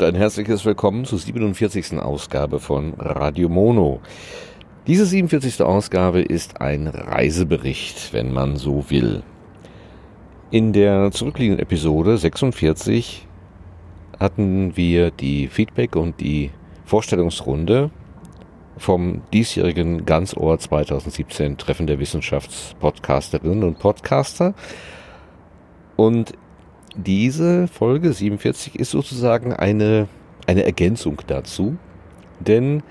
und ein herzliches Willkommen zur 47. Ausgabe von Radio Mono. Diese 47. Ausgabe ist ein Reisebericht, wenn man so will. In der zurückliegenden Episode 46 hatten wir die Feedback und die Vorstellungsrunde vom diesjährigen Ganzohr 2017 Treffen der Wissenschaftspodcasterinnen und Podcaster. Und diese Folge 47 ist sozusagen eine, eine Ergänzung dazu, denn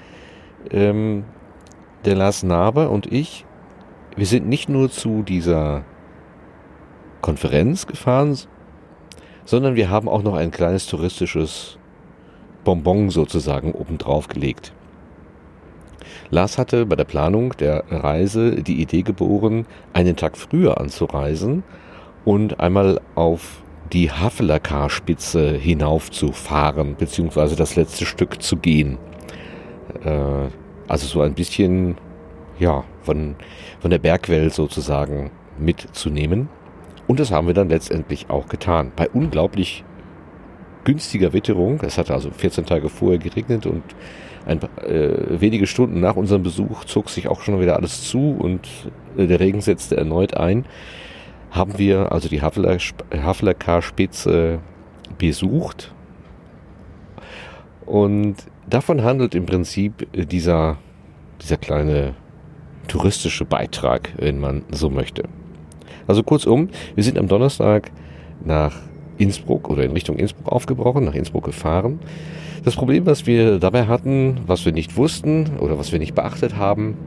ähm, der Lars Naber und ich, wir sind nicht nur zu dieser Konferenz gefahren, sondern wir haben auch noch ein kleines touristisches Bonbon sozusagen obendrauf gelegt. Lars hatte bei der Planung der Reise die Idee geboren, einen Tag früher anzureisen und einmal auf die Havelacar-Spitze hinaufzufahren, beziehungsweise das letzte Stück zu gehen. Äh, also so ein bisschen, ja, von, von der Bergwelt sozusagen mitzunehmen. Und das haben wir dann letztendlich auch getan. Bei unglaublich günstiger Witterung. Es hatte also 14 Tage vorher geregnet und ein, äh, wenige Stunden nach unserem Besuch zog sich auch schon wieder alles zu und äh, der Regen setzte erneut ein haben wir also die Havelacar-Spitze besucht. Und davon handelt im Prinzip dieser, dieser kleine touristische Beitrag, wenn man so möchte. Also kurzum, wir sind am Donnerstag nach Innsbruck oder in Richtung Innsbruck aufgebrochen, nach Innsbruck gefahren. Das Problem, was wir dabei hatten, was wir nicht wussten oder was wir nicht beachtet haben,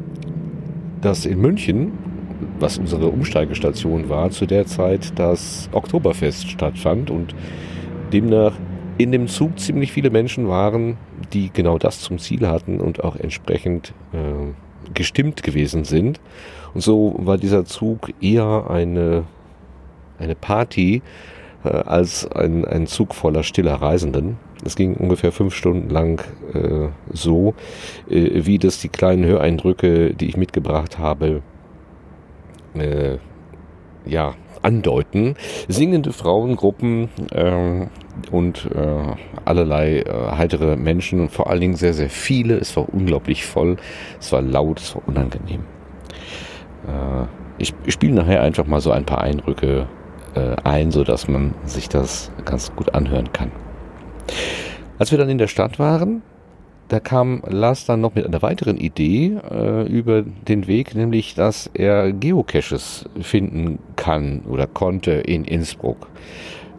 dass in München was unsere Umsteigestation war, zu der Zeit das Oktoberfest stattfand und demnach in dem Zug ziemlich viele Menschen waren, die genau das zum Ziel hatten und auch entsprechend äh, gestimmt gewesen sind. Und so war dieser Zug eher eine, eine Party äh, als ein, ein Zug voller stiller Reisenden. Es ging ungefähr fünf Stunden lang äh, so, äh, wie das die kleinen Höreindrücke, die ich mitgebracht habe, äh, ja, andeuten. Singende Frauengruppen ähm, und äh, allerlei äh, heitere Menschen und vor allen Dingen sehr, sehr viele. Es war unglaublich voll, es war laut, es war unangenehm. Äh, ich spiele nachher einfach mal so ein paar Eindrücke äh, ein, sodass man sich das ganz gut anhören kann. Als wir dann in der Stadt waren, da kam Lars dann noch mit einer weiteren Idee äh, über den Weg, nämlich dass er Geocaches finden kann oder konnte in Innsbruck.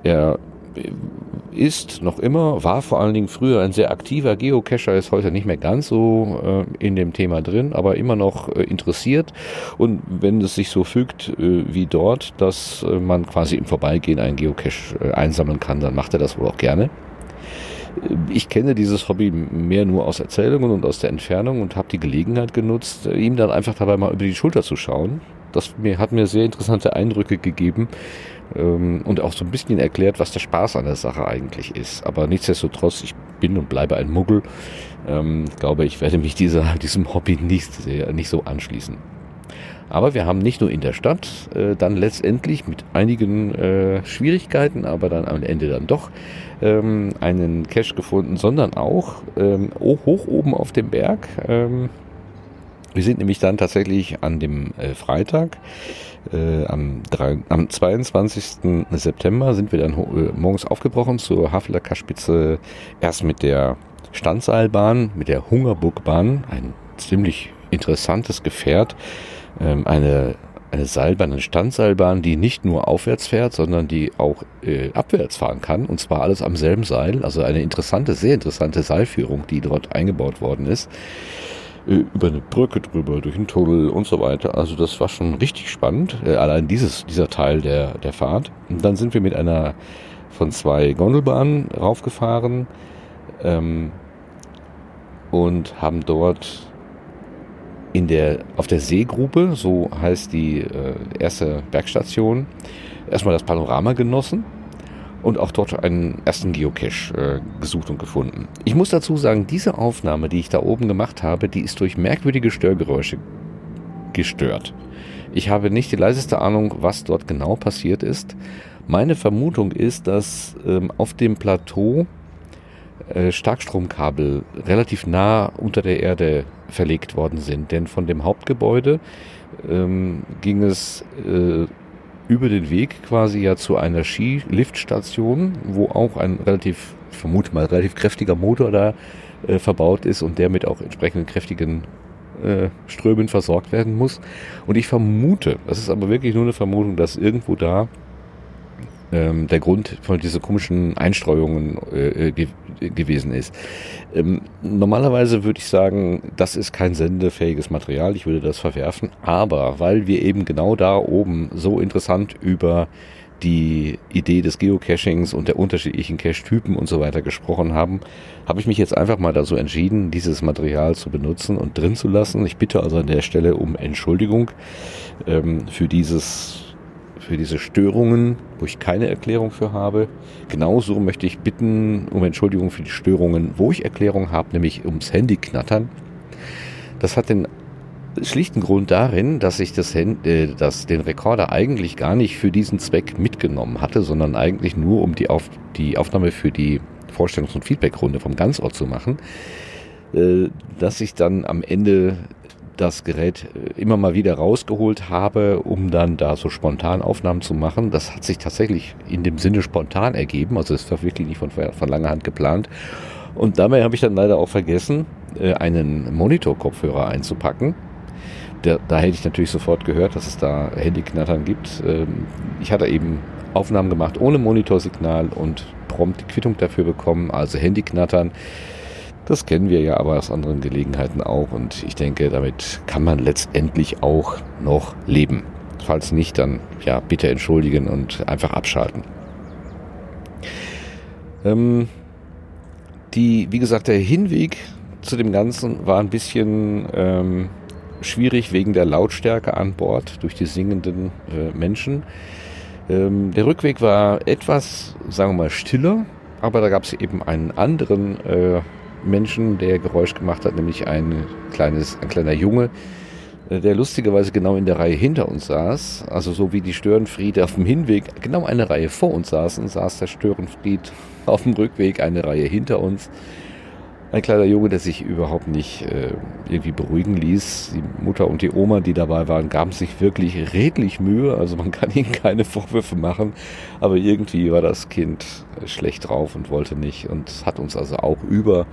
Er ist noch immer, war vor allen Dingen früher ein sehr aktiver Geocacher, ist heute nicht mehr ganz so äh, in dem Thema drin, aber immer noch äh, interessiert. Und wenn es sich so fügt äh, wie dort, dass äh, man quasi im Vorbeigehen einen Geocache äh, einsammeln kann, dann macht er das wohl auch gerne ich kenne dieses Hobby mehr nur aus Erzählungen und aus der Entfernung und habe die Gelegenheit genutzt, ihm dann einfach dabei mal über die Schulter zu schauen. Das mir, hat mir sehr interessante Eindrücke gegeben ähm, und auch so ein bisschen erklärt, was der Spaß an der Sache eigentlich ist. Aber nichtsdestotrotz, ich bin und bleibe ein Muggel. Ähm, glaube ich, werde mich dieser, diesem Hobby nicht, sehr, nicht so anschließen. Aber wir haben nicht nur in der Stadt äh, dann letztendlich mit einigen äh, Schwierigkeiten, aber dann am Ende dann doch ähm, einen Cache gefunden, sondern auch ähm, hoch oben auf dem Berg. Ähm, wir sind nämlich dann tatsächlich an dem äh, Freitag, äh, am, 3, am 22. September sind wir dann äh, morgens aufgebrochen zur Hafler Kaspitze erst mit der Standseilbahn, mit der Hungerburgbahn, ein ziemlich interessantes Gefährt, ähm, eine eine Seilbahn, eine Standseilbahn, die nicht nur aufwärts fährt, sondern die auch äh, abwärts fahren kann. Und zwar alles am selben Seil. Also eine interessante, sehr interessante Seilführung, die dort eingebaut worden ist. Äh, über eine Brücke drüber, durch einen Tunnel und so weiter. Also das war schon richtig spannend. Äh, allein dieses, dieser Teil der, der Fahrt. Und dann sind wir mit einer von zwei Gondelbahnen raufgefahren ähm, und haben dort in der, auf der Seegrube, so heißt die äh, erste Bergstation, erstmal das Panorama genossen und auch dort einen ersten Geocache äh, gesucht und gefunden. Ich muss dazu sagen, diese Aufnahme, die ich da oben gemacht habe, die ist durch merkwürdige Störgeräusche gestört. Ich habe nicht die leiseste Ahnung, was dort genau passiert ist. Meine Vermutung ist, dass ähm, auf dem Plateau Starkstromkabel relativ nah unter der Erde verlegt worden sind. Denn von dem Hauptgebäude ähm, ging es äh, über den Weg quasi ja zu einer Skiliftstation, wo auch ein relativ, ich vermute mal, relativ kräftiger Motor da äh, verbaut ist und der mit auch entsprechenden kräftigen äh, Strömen versorgt werden muss. Und ich vermute, das ist aber wirklich nur eine Vermutung, dass irgendwo da ähm, der Grund von diesen komischen Einstreuungen äh, ge gewesen ist. Ähm, normalerweise würde ich sagen, das ist kein sendefähiges Material, ich würde das verwerfen, aber weil wir eben genau da oben so interessant über die Idee des Geocachings und der unterschiedlichen Cache-Typen und so weiter gesprochen haben, habe ich mich jetzt einfach mal dazu entschieden, dieses Material zu benutzen und drin zu lassen. Ich bitte also an der Stelle um Entschuldigung ähm, für dieses für diese Störungen, wo ich keine Erklärung für habe. Genauso möchte ich bitten um Entschuldigung für die Störungen, wo ich Erklärung habe, nämlich ums Handyknattern. Das hat den schlichten Grund darin, dass ich das, äh, das, den Rekorder eigentlich gar nicht für diesen Zweck mitgenommen hatte, sondern eigentlich nur um die, Auf, die Aufnahme für die Vorstellungs- und Feedbackrunde vom Ganzort zu machen, äh, dass ich dann am Ende das Gerät äh, immer mal wieder rausgeholt habe, um dann da so spontan Aufnahmen zu machen. Das hat sich tatsächlich in dem Sinne spontan ergeben, also es war wirklich nicht von, von langer Hand geplant. Und dabei habe ich dann leider auch vergessen, äh, einen Monitor-Kopfhörer einzupacken. Da, da hätte ich natürlich sofort gehört, dass es da Handyknattern gibt. Ähm, ich hatte eben Aufnahmen gemacht ohne Monitorsignal und prompt die Quittung dafür bekommen, also Handyknattern. Das kennen wir ja aber aus anderen Gelegenheiten auch und ich denke, damit kann man letztendlich auch noch leben. Falls nicht, dann ja, bitte entschuldigen und einfach abschalten. Ähm, die, wie gesagt, der Hinweg zu dem Ganzen war ein bisschen ähm, schwierig wegen der Lautstärke an Bord durch die singenden äh, Menschen. Ähm, der Rückweg war etwas, sagen wir mal, stiller, aber da gab es eben einen anderen äh, Menschen, der Geräusch gemacht hat, nämlich ein kleines, ein kleiner Junge, äh, der lustigerweise genau in der Reihe hinter uns saß. Also so wie die Störenfried auf dem Hinweg genau eine Reihe vor uns saßen, saß der Störenfried auf dem Rückweg eine Reihe hinter uns. Ein kleiner Junge, der sich überhaupt nicht äh, irgendwie beruhigen ließ. Die Mutter und die Oma, die dabei waren, gaben sich wirklich redlich Mühe. Also man kann ihnen keine Vorwürfe machen. Aber irgendwie war das Kind schlecht drauf und wollte nicht. Und hat uns also auch über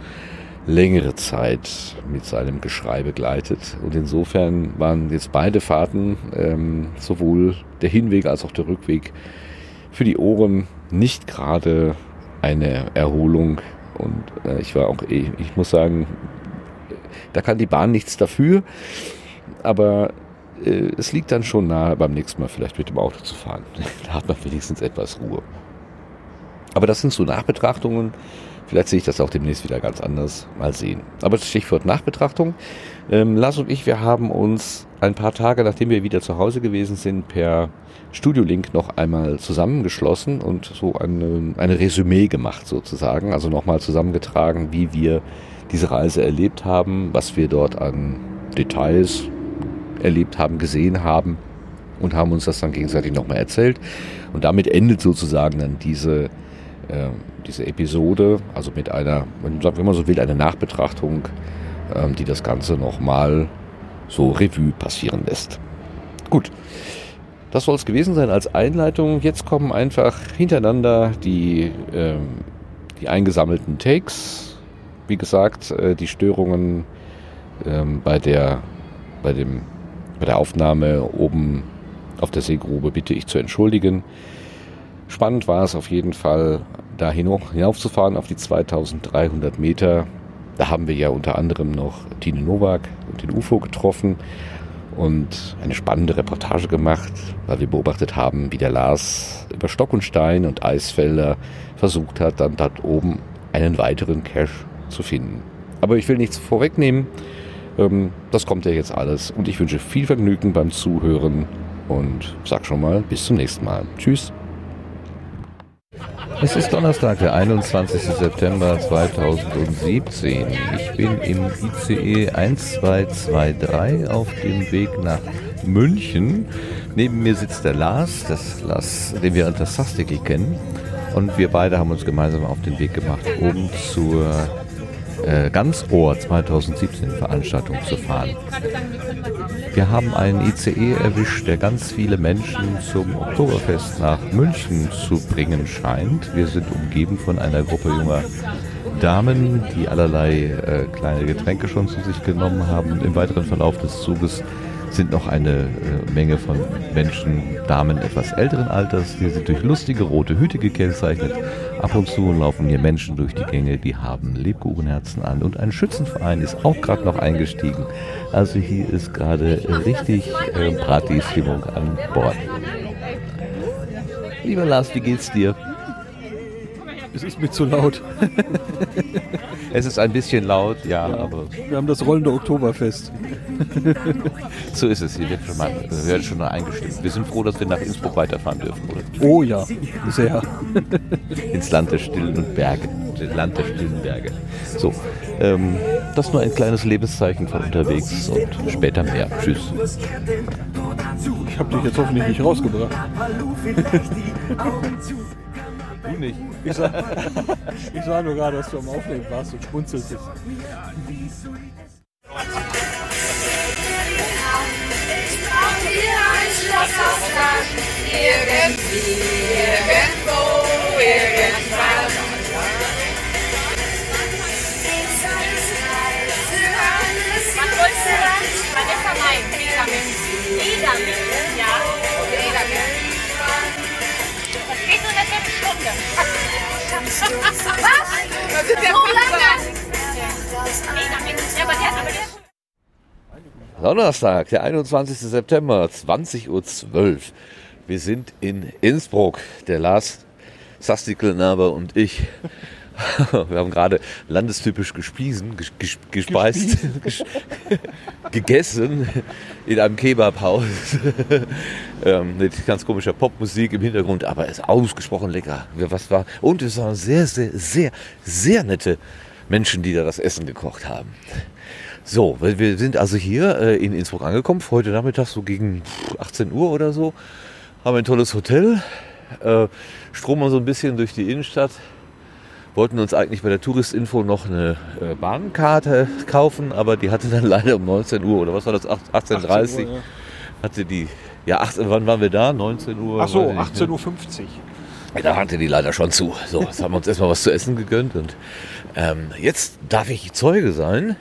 längere Zeit mit seinem Geschrei begleitet. Und insofern waren jetzt beide Fahrten, ähm, sowohl der Hinweg als auch der Rückweg, für die Ohren nicht gerade eine Erholung und äh, ich war auch, eh, ich muss sagen, da kann die Bahn nichts dafür. Aber äh, es liegt dann schon nahe, beim nächsten Mal vielleicht mit dem Auto zu fahren. da hat man wenigstens etwas Ruhe. Aber das sind so Nachbetrachtungen. Vielleicht sehe ich das auch demnächst wieder ganz anders. Mal sehen. Aber das Stichwort Nachbetrachtung. Ähm, Lars und ich, wir haben uns ein paar Tage, nachdem wir wieder zu Hause gewesen sind, per Studio-Link noch einmal zusammengeschlossen und so eine, eine Resümee gemacht sozusagen. Also nochmal zusammengetragen, wie wir diese Reise erlebt haben, was wir dort an Details erlebt haben, gesehen haben und haben uns das dann gegenseitig nochmal erzählt. Und damit endet sozusagen dann diese, äh, diese Episode, also mit einer, wenn man so will, eine Nachbetrachtung, äh, die das Ganze nochmal so Revue passieren lässt. Gut, das soll es gewesen sein als Einleitung. Jetzt kommen einfach hintereinander die, ähm, die eingesammelten Takes. Wie gesagt, äh, die Störungen ähm, bei, der, bei, dem, bei der Aufnahme oben auf der Seegrube bitte ich zu entschuldigen. Spannend war es auf jeden Fall, da hinaufzufahren auf die 2300 Meter. Da haben wir ja unter anderem noch Tine Nowak und den UFO getroffen und eine spannende Reportage gemacht, weil wir beobachtet haben, wie der Lars über Stock und Stein und Eisfelder versucht hat, dann dort oben einen weiteren Cache zu finden. Aber ich will nichts vorwegnehmen. Ähm, das kommt ja jetzt alles. Und ich wünsche viel Vergnügen beim Zuhören und sag schon mal bis zum nächsten Mal. Tschüss. Es ist Donnerstag, der 21. September 2017. Ich bin im ICE 1223 auf dem Weg nach München. Neben mir sitzt der Lars, das Lars, den wir unter Sastikel kennen. Und wir beide haben uns gemeinsam auf den Weg gemacht, oben zur äh, Ganzohr 2017 Veranstaltung zu fahren. Wir haben einen ICE erwischt, der ganz viele Menschen zum Oktoberfest nach München zu bringen scheint. Wir sind umgeben von einer Gruppe junger Damen, die allerlei äh, kleine Getränke schon zu sich genommen haben. Im weiteren Verlauf des Zuges sind noch eine äh, Menge von Menschen, Damen etwas älteren Alters, die sind durch lustige rote Hüte gekennzeichnet. Ab und zu laufen hier Menschen durch die Gänge, die haben Lebkuchenherzen an und ein Schützenverein ist auch gerade noch eingestiegen. Also hier ist gerade richtig äh, Party-Stimmung an Bord. Lieber Lars, wie geht's dir? Es ist mir zu laut. es ist ein bisschen laut, ja, ja, aber. Wir haben das rollende Oktoberfest. so ist es. Hier wird schon mal, wir werden schon mal eingestimmt. Wir sind froh, dass wir nach Innsbruck weiterfahren dürfen, oder? Oh ja, sehr. Ins Land der Stillen und Berge. Land der stillen Berge. So, ähm, das ist nur ein kleines Lebenszeichen von unterwegs und später mehr. Tschüss. Ich habe dich jetzt hoffentlich nicht rausgebracht. Du nicht. Ich sah, ich sah nur gerade, dass du am Aufnehmen warst und schmunzeltest. Schloss aus Irgendwie, irgendwo, irgendwann. Donnerstag, der 21. September, 20.12 Uhr. Wir sind in Innsbruck. Der Lars Sastikelnaber und ich. Wir haben gerade landestypisch gespiesen, ges gespeist, gegessen in einem Kebabhaus ähm, mit ganz komischer Popmusik im Hintergrund, aber es ist ausgesprochen lecker. Was war? Und es waren sehr, sehr, sehr, sehr nette Menschen, die da das Essen gekocht haben. So, wir sind also hier äh, in Innsbruck angekommen, heute Nachmittag so gegen 18 Uhr oder so. Haben ein tolles Hotel, äh, stromen so ein bisschen durch die Innenstadt. Wollten uns eigentlich bei der Touristinfo noch eine äh, Bahnkarte kaufen, aber die hatte dann leider um 19 Uhr oder was war das, 18.30 Uhr, ja. hatte die, ja, 18, wann waren wir da? 19 Uhr? Ach so, 18.50 Uhr. Ja, da hatte die leider schon zu. So, jetzt haben wir uns erstmal was zu essen gegönnt und ähm, jetzt darf ich Zeuge sein,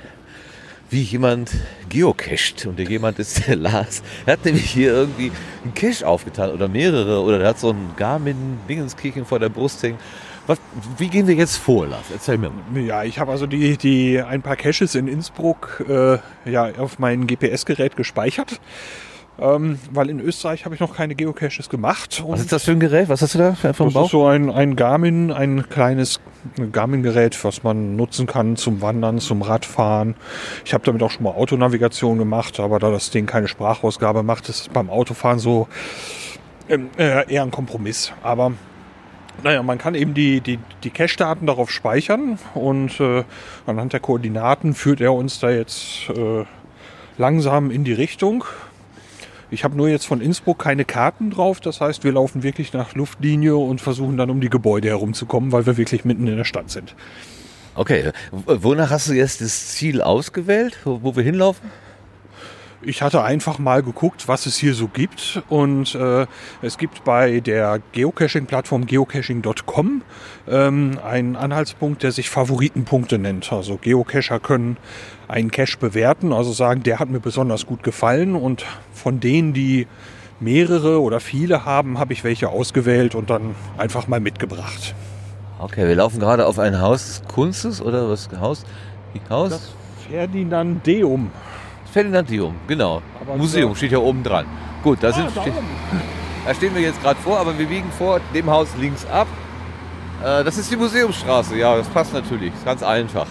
wie jemand geocached. Und der jemand ist der Lars. Er hat nämlich hier irgendwie einen Cache aufgetan oder mehrere. Oder er hat so einen Garmin-Dingenskirchen vor der Brust hängen. Was, wie gehen wir jetzt vor, Lars? Erzähl mir mal. Ja, ich habe also die, die ein paar Caches in Innsbruck äh, ja, auf mein GPS-Gerät gespeichert. Ähm, weil in Österreich habe ich noch keine Geocaches gemacht. Was ist das für ein Gerät? Was hast du da vom das Bauch? ist so ein, ein Garmin, ein kleines Garmin-Gerät, was man nutzen kann zum Wandern, zum Radfahren. Ich habe damit auch schon mal Autonavigation gemacht, aber da das Ding keine Sprachausgabe macht, ist es beim Autofahren so ähm, äh, eher ein Kompromiss. Aber naja, man kann eben die, die, die Cache-Daten darauf speichern und äh, anhand der Koordinaten führt er uns da jetzt äh, langsam in die Richtung. Ich habe nur jetzt von Innsbruck keine Karten drauf. Das heißt, wir laufen wirklich nach Luftlinie und versuchen dann um die Gebäude herumzukommen, weil wir wirklich mitten in der Stadt sind. Okay, wonach hast du jetzt das Ziel ausgewählt, wo wir hinlaufen? Ich hatte einfach mal geguckt, was es hier so gibt. Und äh, es gibt bei der Geocaching-Plattform geocaching.com ähm, einen Anhaltspunkt, der sich Favoritenpunkte nennt. Also Geocacher können einen Cache bewerten, also sagen, der hat mir besonders gut gefallen. Und von denen, die mehrere oder viele haben, habe ich welche ausgewählt und dann einfach mal mitgebracht. Okay, wir laufen gerade auf ein Haus des Kunstes oder was? Haus? Haus? Das Ferdinandeum. Ferdinandium, genau. Aber Museum steht ja oben dran. Gut, da, ah, sind, steht, da stehen wir jetzt gerade vor, aber wir biegen vor dem Haus links ab. Äh, das ist die Museumsstraße, ja, das passt natürlich, ist ganz einfach.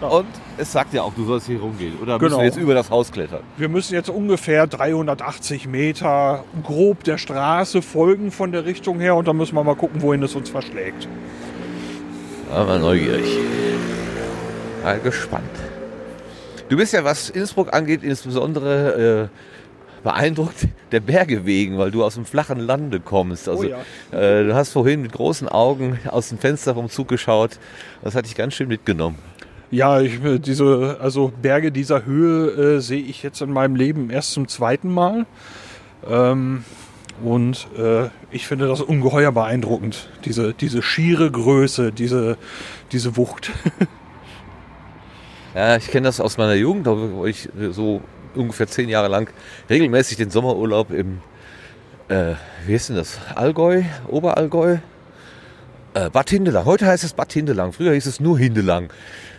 Und es sagt ja auch, du sollst hier rumgehen. Oder genau. müssen wir jetzt über das Haus klettern? Wir müssen jetzt ungefähr 380 Meter grob der Straße folgen von der Richtung her und dann müssen wir mal gucken, wohin es uns verschlägt. Mal neugierig. Mal gespannt. Du bist ja, was Innsbruck angeht, insbesondere äh, beeindruckt der Berge wegen, weil du aus dem flachen Lande kommst. Also Oh ja. äh, du hast vorhin mit großen Augen aus dem Fenster vom Zug geschaut. Das hat dich ganz schön mitgenommen. Ja, ich, äh, diese, also Berge dieser Höhe äh, sehe ich jetzt in meinem Leben erst zum zweiten Mal. Ähm, und äh, ich finde das ungeheuer beeindruckend. Diese, diese schiere Größe, diese, diese Wucht. Ja, ich kenne das aus meiner Jugend, da wo ich äh, so ungefähr zehn Jahre lang regelmäßig den Sommerurlaub im, äh, wie ist denn das, Allgäu, Oberallgäu, äh, Bad Hindelang. Heute heißt es Bad Hindelang, früher hieß es nur Hindelang.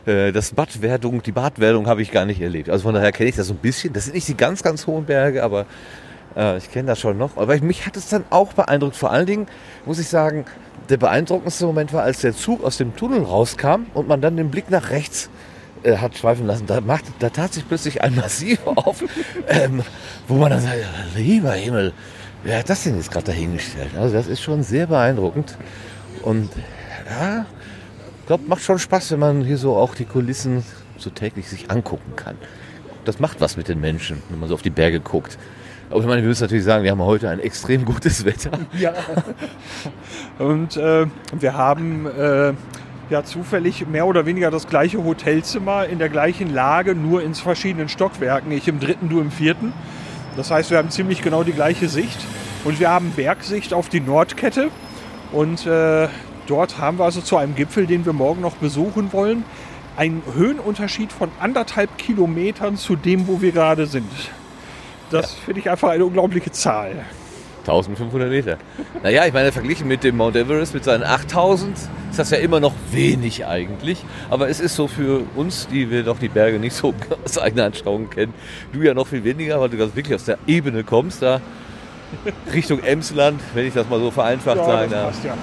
Äh, das Badwerdung, die Badwerdung habe ich gar nicht erlebt. Also von daher kenne ich das so ein bisschen. Das sind nicht die ganz, ganz hohen Berge, aber äh, ich kenne das schon noch. Aber mich hat es dann auch beeindruckt. Vor allen Dingen muss ich sagen, der beeindruckendste Moment war, als der Zug aus dem Tunnel rauskam und man dann den Blick nach rechts äh, hat schweifen lassen. Da, macht, da tat sich plötzlich ein Massiv auf, ähm, wo man dann sagt, lieber Himmel, wer hat das denn jetzt gerade dahingestellt? Also das ist schon sehr beeindruckend. Und ja, ich glaube, macht schon Spaß, wenn man hier so auch die Kulissen so täglich sich angucken kann. Das macht was mit den Menschen, wenn man so auf die Berge guckt. Aber ich meine, wir müssen natürlich sagen, wir haben heute ein extrem gutes Wetter. Ja. Und äh, wir haben äh, ja zufällig mehr oder weniger das gleiche Hotelzimmer in der gleichen Lage, nur in verschiedenen Stockwerken. Ich im dritten, du im vierten. Das heißt, wir haben ziemlich genau die gleiche Sicht. Und wir haben Bergsicht auf die Nordkette. Und äh, dort haben wir also zu einem Gipfel, den wir morgen noch besuchen wollen, einen Höhenunterschied von anderthalb Kilometern zu dem, wo wir gerade sind. Das finde ich einfach eine unglaubliche Zahl. 1500 Meter. Naja, ich meine, verglichen mit dem Mount Everest mit seinen 8000 ist das ja immer noch wenig eigentlich. Aber es ist so für uns, die wir doch die Berge nicht so aus eigener Anschauung kennen, du ja noch viel weniger, weil du ganz wirklich aus der Ebene kommst, da Richtung Emsland, wenn ich das mal so vereinfacht sagen das darf. ja.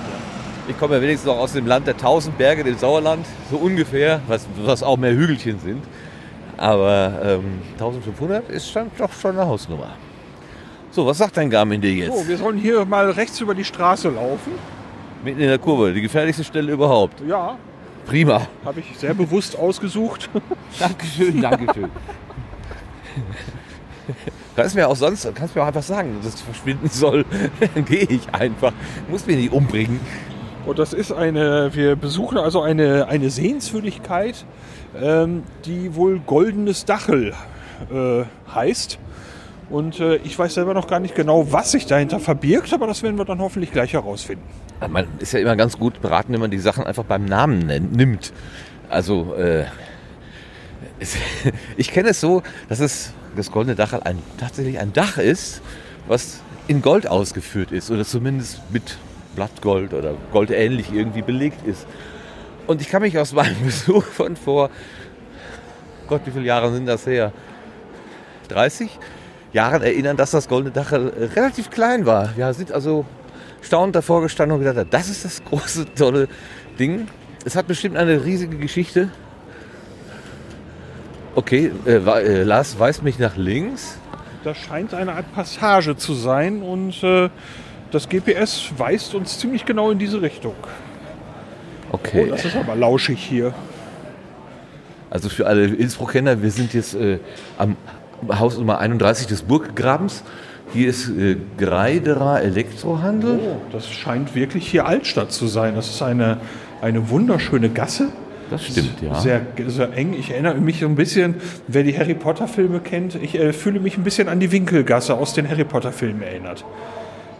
Ich komme ja wenigstens noch aus dem Land der 1000 Berge, dem Sauerland, so ungefähr, was, was auch mehr Hügelchen sind. Aber ähm, 1500 ist dann doch schon eine Hausnummer. So, was sagt dein Garmin dir jetzt? So, wir sollen hier mal rechts über die Straße laufen. Mitten in der Kurve, die gefährlichste Stelle überhaupt. Ja, Prima. habe ich sehr bewusst ausgesucht. Dankeschön, Dankeschön. Kannst mir auch sonst, kannst mir auch einfach sagen, dass es verschwinden soll. Dann gehe ich einfach. Muss mich nicht umbringen. Und das ist eine, wir besuchen also eine, eine Sehenswürdigkeit, ähm, die wohl Goldenes Dachel äh, heißt. Und äh, ich weiß selber noch gar nicht genau, was sich dahinter verbirgt, aber das werden wir dann hoffentlich gleich herausfinden. Man ist ja immer ganz gut beraten, wenn man die Sachen einfach beim Namen nennt, nimmt. Also, äh, es, ich kenne es so, dass es das Goldene Dachel ein, tatsächlich ein Dach ist, was in Gold ausgeführt ist oder zumindest mit Blattgold oder goldähnlich irgendwie belegt ist. Und ich kann mich aus meinem Besuch von vor, Gott, wie viele Jahre sind das her? 30 Jahren erinnern, dass das Goldene Dachel äh, relativ klein war. Wir sind also staunend davor gestanden und gedacht, das ist das große, tolle Ding. Es hat bestimmt eine riesige Geschichte. Okay, äh, äh, Lars weist mich nach links. Das scheint eine Art Passage zu sein und äh, das GPS weist uns ziemlich genau in diese Richtung. Oh, Okay, das ist aber lauschig hier. also für alle Innsbruck-Kenner, wir sind jetzt äh, am Haus Nummer 31 des Burggrabens. Hier ist äh, Greiderer Elektrohandel. Oh, das scheint wirklich hier Altstadt zu sein. Das ist eine, eine wunderschöne Gasse. Das stimmt, ja. Sehr, sehr eng. Ich erinnere mich so ein bisschen, wer die Harry Potter Filme kennt, ich äh, fühle mich ein bisschen an die Winkelgasse aus den Harry Potter Filmen erinnert.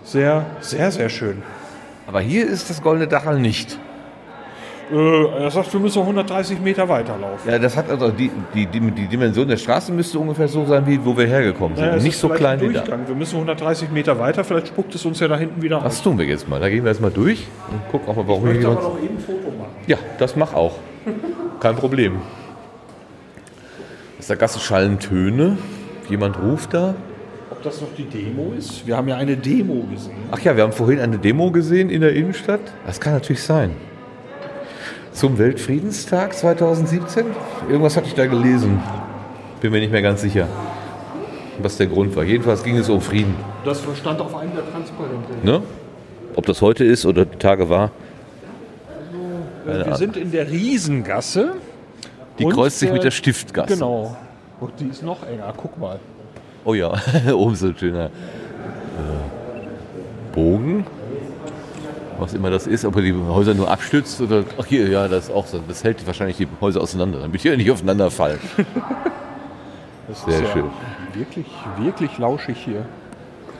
Sehr, sehr, sehr schön. Aber hier ist das Goldene Dachel nicht. Äh, er sagt, wir müssen 130 Meter weiterlaufen. Ja, das hat also die, die, die, die Dimension der Straße müsste ungefähr so sein, wie wo wir hergekommen sind. Naja, nicht ist so klein ein wie da. Durchgang. Wir müssen 130 Meter weiter, vielleicht spuckt es uns ja da hinten wieder Das aus. tun wir jetzt mal. Da gehen wir jetzt mal durch und gucken auch mal, warum Ich wir hier aber sonst... noch eben ein Foto machen. Ja, das mach auch. Kein Problem. Aus der Gasse schallen Töne. Jemand ruft da. Ob das noch die Demo ist? Wir haben ja eine Demo gesehen. Ach ja, wir haben vorhin eine Demo gesehen in der Innenstadt. Das kann natürlich sein. Zum Weltfriedenstag 2017? Irgendwas hatte ich da gelesen. Bin mir nicht mehr ganz sicher, was der Grund war. Jedenfalls ging es um Frieden. Das stand auf einem der Transparente. Ne? Ob das heute ist oder die Tage war, Äh, wir sind in der Riesengasse. die Und, kreuzt sich mit der Stiftgasse. Genau. Und die ist noch enger. Guck mal. Oh ja, oben so ein schöner äh, Bogen. Was immer das ist, ob er die Häuser nur abstützt oder. Ach hier, ja, das ist auch so. Das hält wahrscheinlich die Häuser auseinander, damit die nicht aufeinander fallen. Das Sehr ist ja schön. Wirklich, wirklich lauschig hier.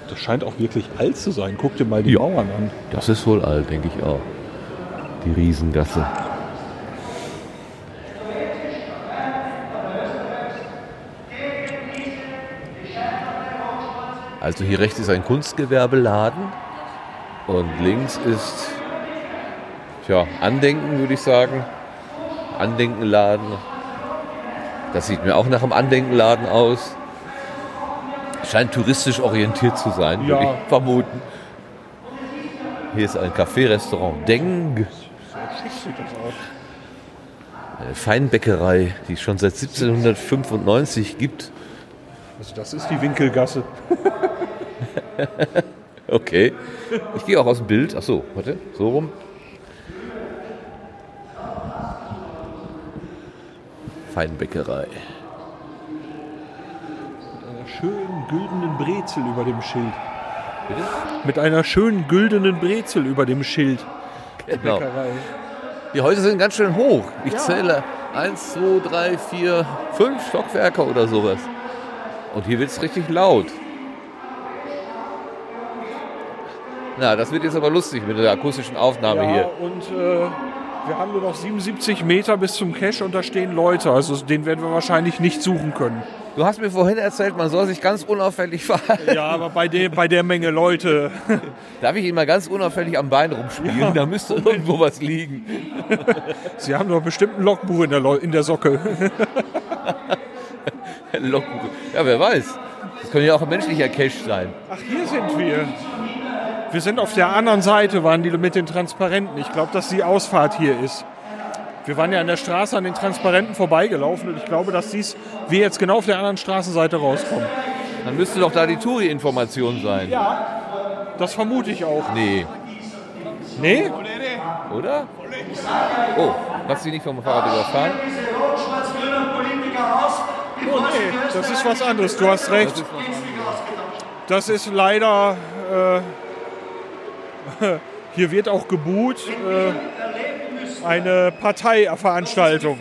Das scheint auch wirklich alt zu sein. Guck dir mal die Ja. Mauern an. Das ist wohl alt, denke ich auch. Die Riesengasse. Also hier rechts ist ein Kunstgewerbeladen und links ist tja, Andenken, würde ich sagen. Andenkenladen. Das sieht mir auch nach einem Andenkenladen aus. Scheint touristisch orientiert zu sein, würde Ja. ich vermuten. Hier ist ein Café-Restaurant Deng, sieht das aus. eine Feinbäckerei, die es schon seit 1795 gibt. Also das ist die Winkelgasse. Okay. Ich gehe auch aus dem Bild. Ach so, warte, so rum. Feinbäckerei. Mit einer schönen güldenen Brezel über dem Schild. Bitte? Mit einer schönen güldenen Brezel über dem Schild. Genau. Bäckerei. Die Häuser sind ganz schön hoch. Ich zähle 1, 2, 3, 4, 5 Stockwerke oder sowas. Und hier wird es richtig laut. Na, das wird jetzt aber lustig mit der akustischen Aufnahme Ja, hier. und äh, wir haben nur noch 77 Meter bis zum Cache und da stehen Leute. Also den werden wir wahrscheinlich nicht suchen können. Du hast mir vorhin erzählt, man soll sich ganz unauffällig verhalten. Ja, aber bei, der bei der Menge Leute. Darf ich ihn mal ganz unauffällig am Bein rumspielen? Ja. Da müsste irgendwo was liegen. Sie haben doch bestimmt ein Logbuch in der, Leu- in der Socke. Logbuch. Ja, wer weiß. Das könnte ja auch ein menschlicher Cache sein. Ach, hier sind wir. Wir sind auf der anderen Seite, waren die mit den Transparenten. Ich glaube, dass die Ausfahrt hier ist. Wir waren ja an der Straße an den Transparenten vorbeigelaufen und ich glaube, dass dies wir jetzt genau auf der anderen Straßenseite rauskommen. Dann müsste doch da die Touri-Information sein. Ja, das vermute ich auch. Nee, Nee? oder? Oh, lass dich nicht vom Fahrrad überfahren. Oh nee, das ist was anderes. Du hast recht. Das ist leider. Äh, hier wird auch gebuht. Äh, eine Parteiveranstaltung.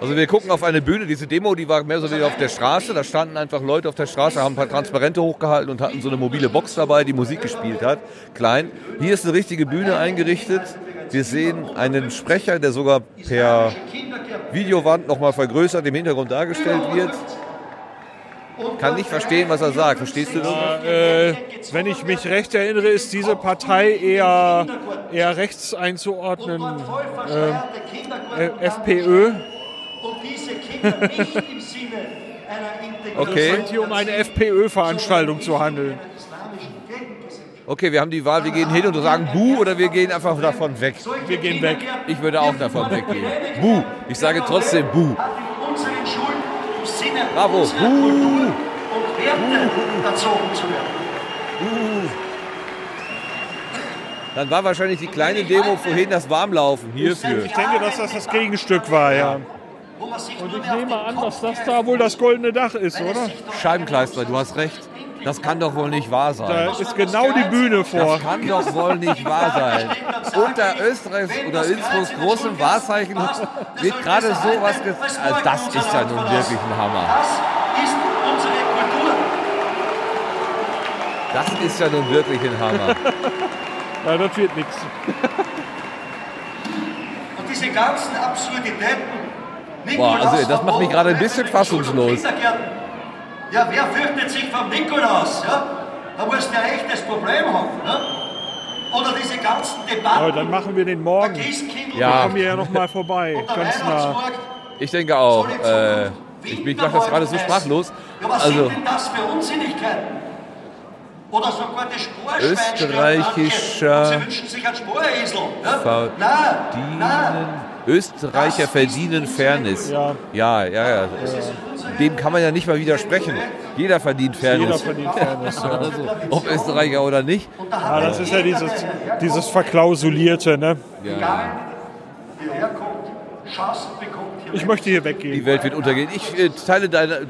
Also wir gucken auf eine Bühne. Diese Demo, die war mehr oder weniger auf der Straße. Da standen einfach Leute auf der Straße, haben ein paar Transparente hochgehalten und hatten so eine mobile Box dabei, die Musik gespielt hat. Klein. Hier ist eine richtige Bühne eingerichtet. Wir sehen einen Sprecher, der sogar per Videowand nochmal vergrößert im Hintergrund dargestellt wird. Kann nicht verstehen, was er sagt. Verstehst du das? Äh, wenn ich mich recht erinnere, ist diese Partei eher, eher rechts einzuordnen. Äh, äh, FPÖ. und diese Kinder nicht im Sinne einer integrierten Es Okay. scheint hier um eine FPÖ-Veranstaltung zu handeln. Okay, wir haben die Wahl, wir gehen hin und sagen Buh oder wir gehen einfach davon weg. Wir gehen weg. Ich würde auch davon weggehen. Buh. Ich sage trotzdem Buh. Sinne Bravo. unserer Uh. Kultur und Werte erzogen zu werden. Dann war wahrscheinlich die kleine Demo vorhin das Warmlaufen hierfür. Ich denke, dass das das Gegenstück war, ja. Und ich nehme an, dass das da wohl das goldene Dach ist, oder? Scheibenkleister, du hast recht. Das kann doch wohl nicht wahr sein. Da ist genau die Bühne vor. Das kann doch wohl nicht wahr sein. Unter Österreichs oder Innsbrucks großem Wahrzeichen wird gerade sowas ge also Das ist ja nun wirklich ein Hammer. Das ist unsere Kultur. Das ist ja nun wirklich ein Hammer. Ja, das wird nichts. Und diese ganzen Absurditäten. Boah, also das macht mich gerade ein bisschen fassungslos. Ja, wer fürchtet sich vom Nikolaus? Ja? Da muss der ein echtes Problem haben. Ja? Oder diese ganzen Debatten. Aber dann machen wir den morgen. Wir Ja. kommen hier ja noch mal vorbei. und der Ganz nah. Weihnachtsmarkt. Ich denke auch. Äh, ich, mache das gerade so sprachlos. Ja, was Also, sind denn das für Unsinnigkeiten? Oder sogar das Sporschwein Österreichischer Sie wünschen sich einen Sporesel. Ja? Nein, nein. Österreicher verdienen Fairness. Ja. Ja, ja, ja. Dem kann man ja nicht mal widersprechen. Jeder verdient Jeder Fairness. verdient Fairness. Ja. Also, ob Österreicher oder nicht. Ah, das ist ja dieses, dieses Verklausulierte, ne? Ja. Ich möchte hier Die weggehen. Welt wird untergehen. Ich äh, teile deine.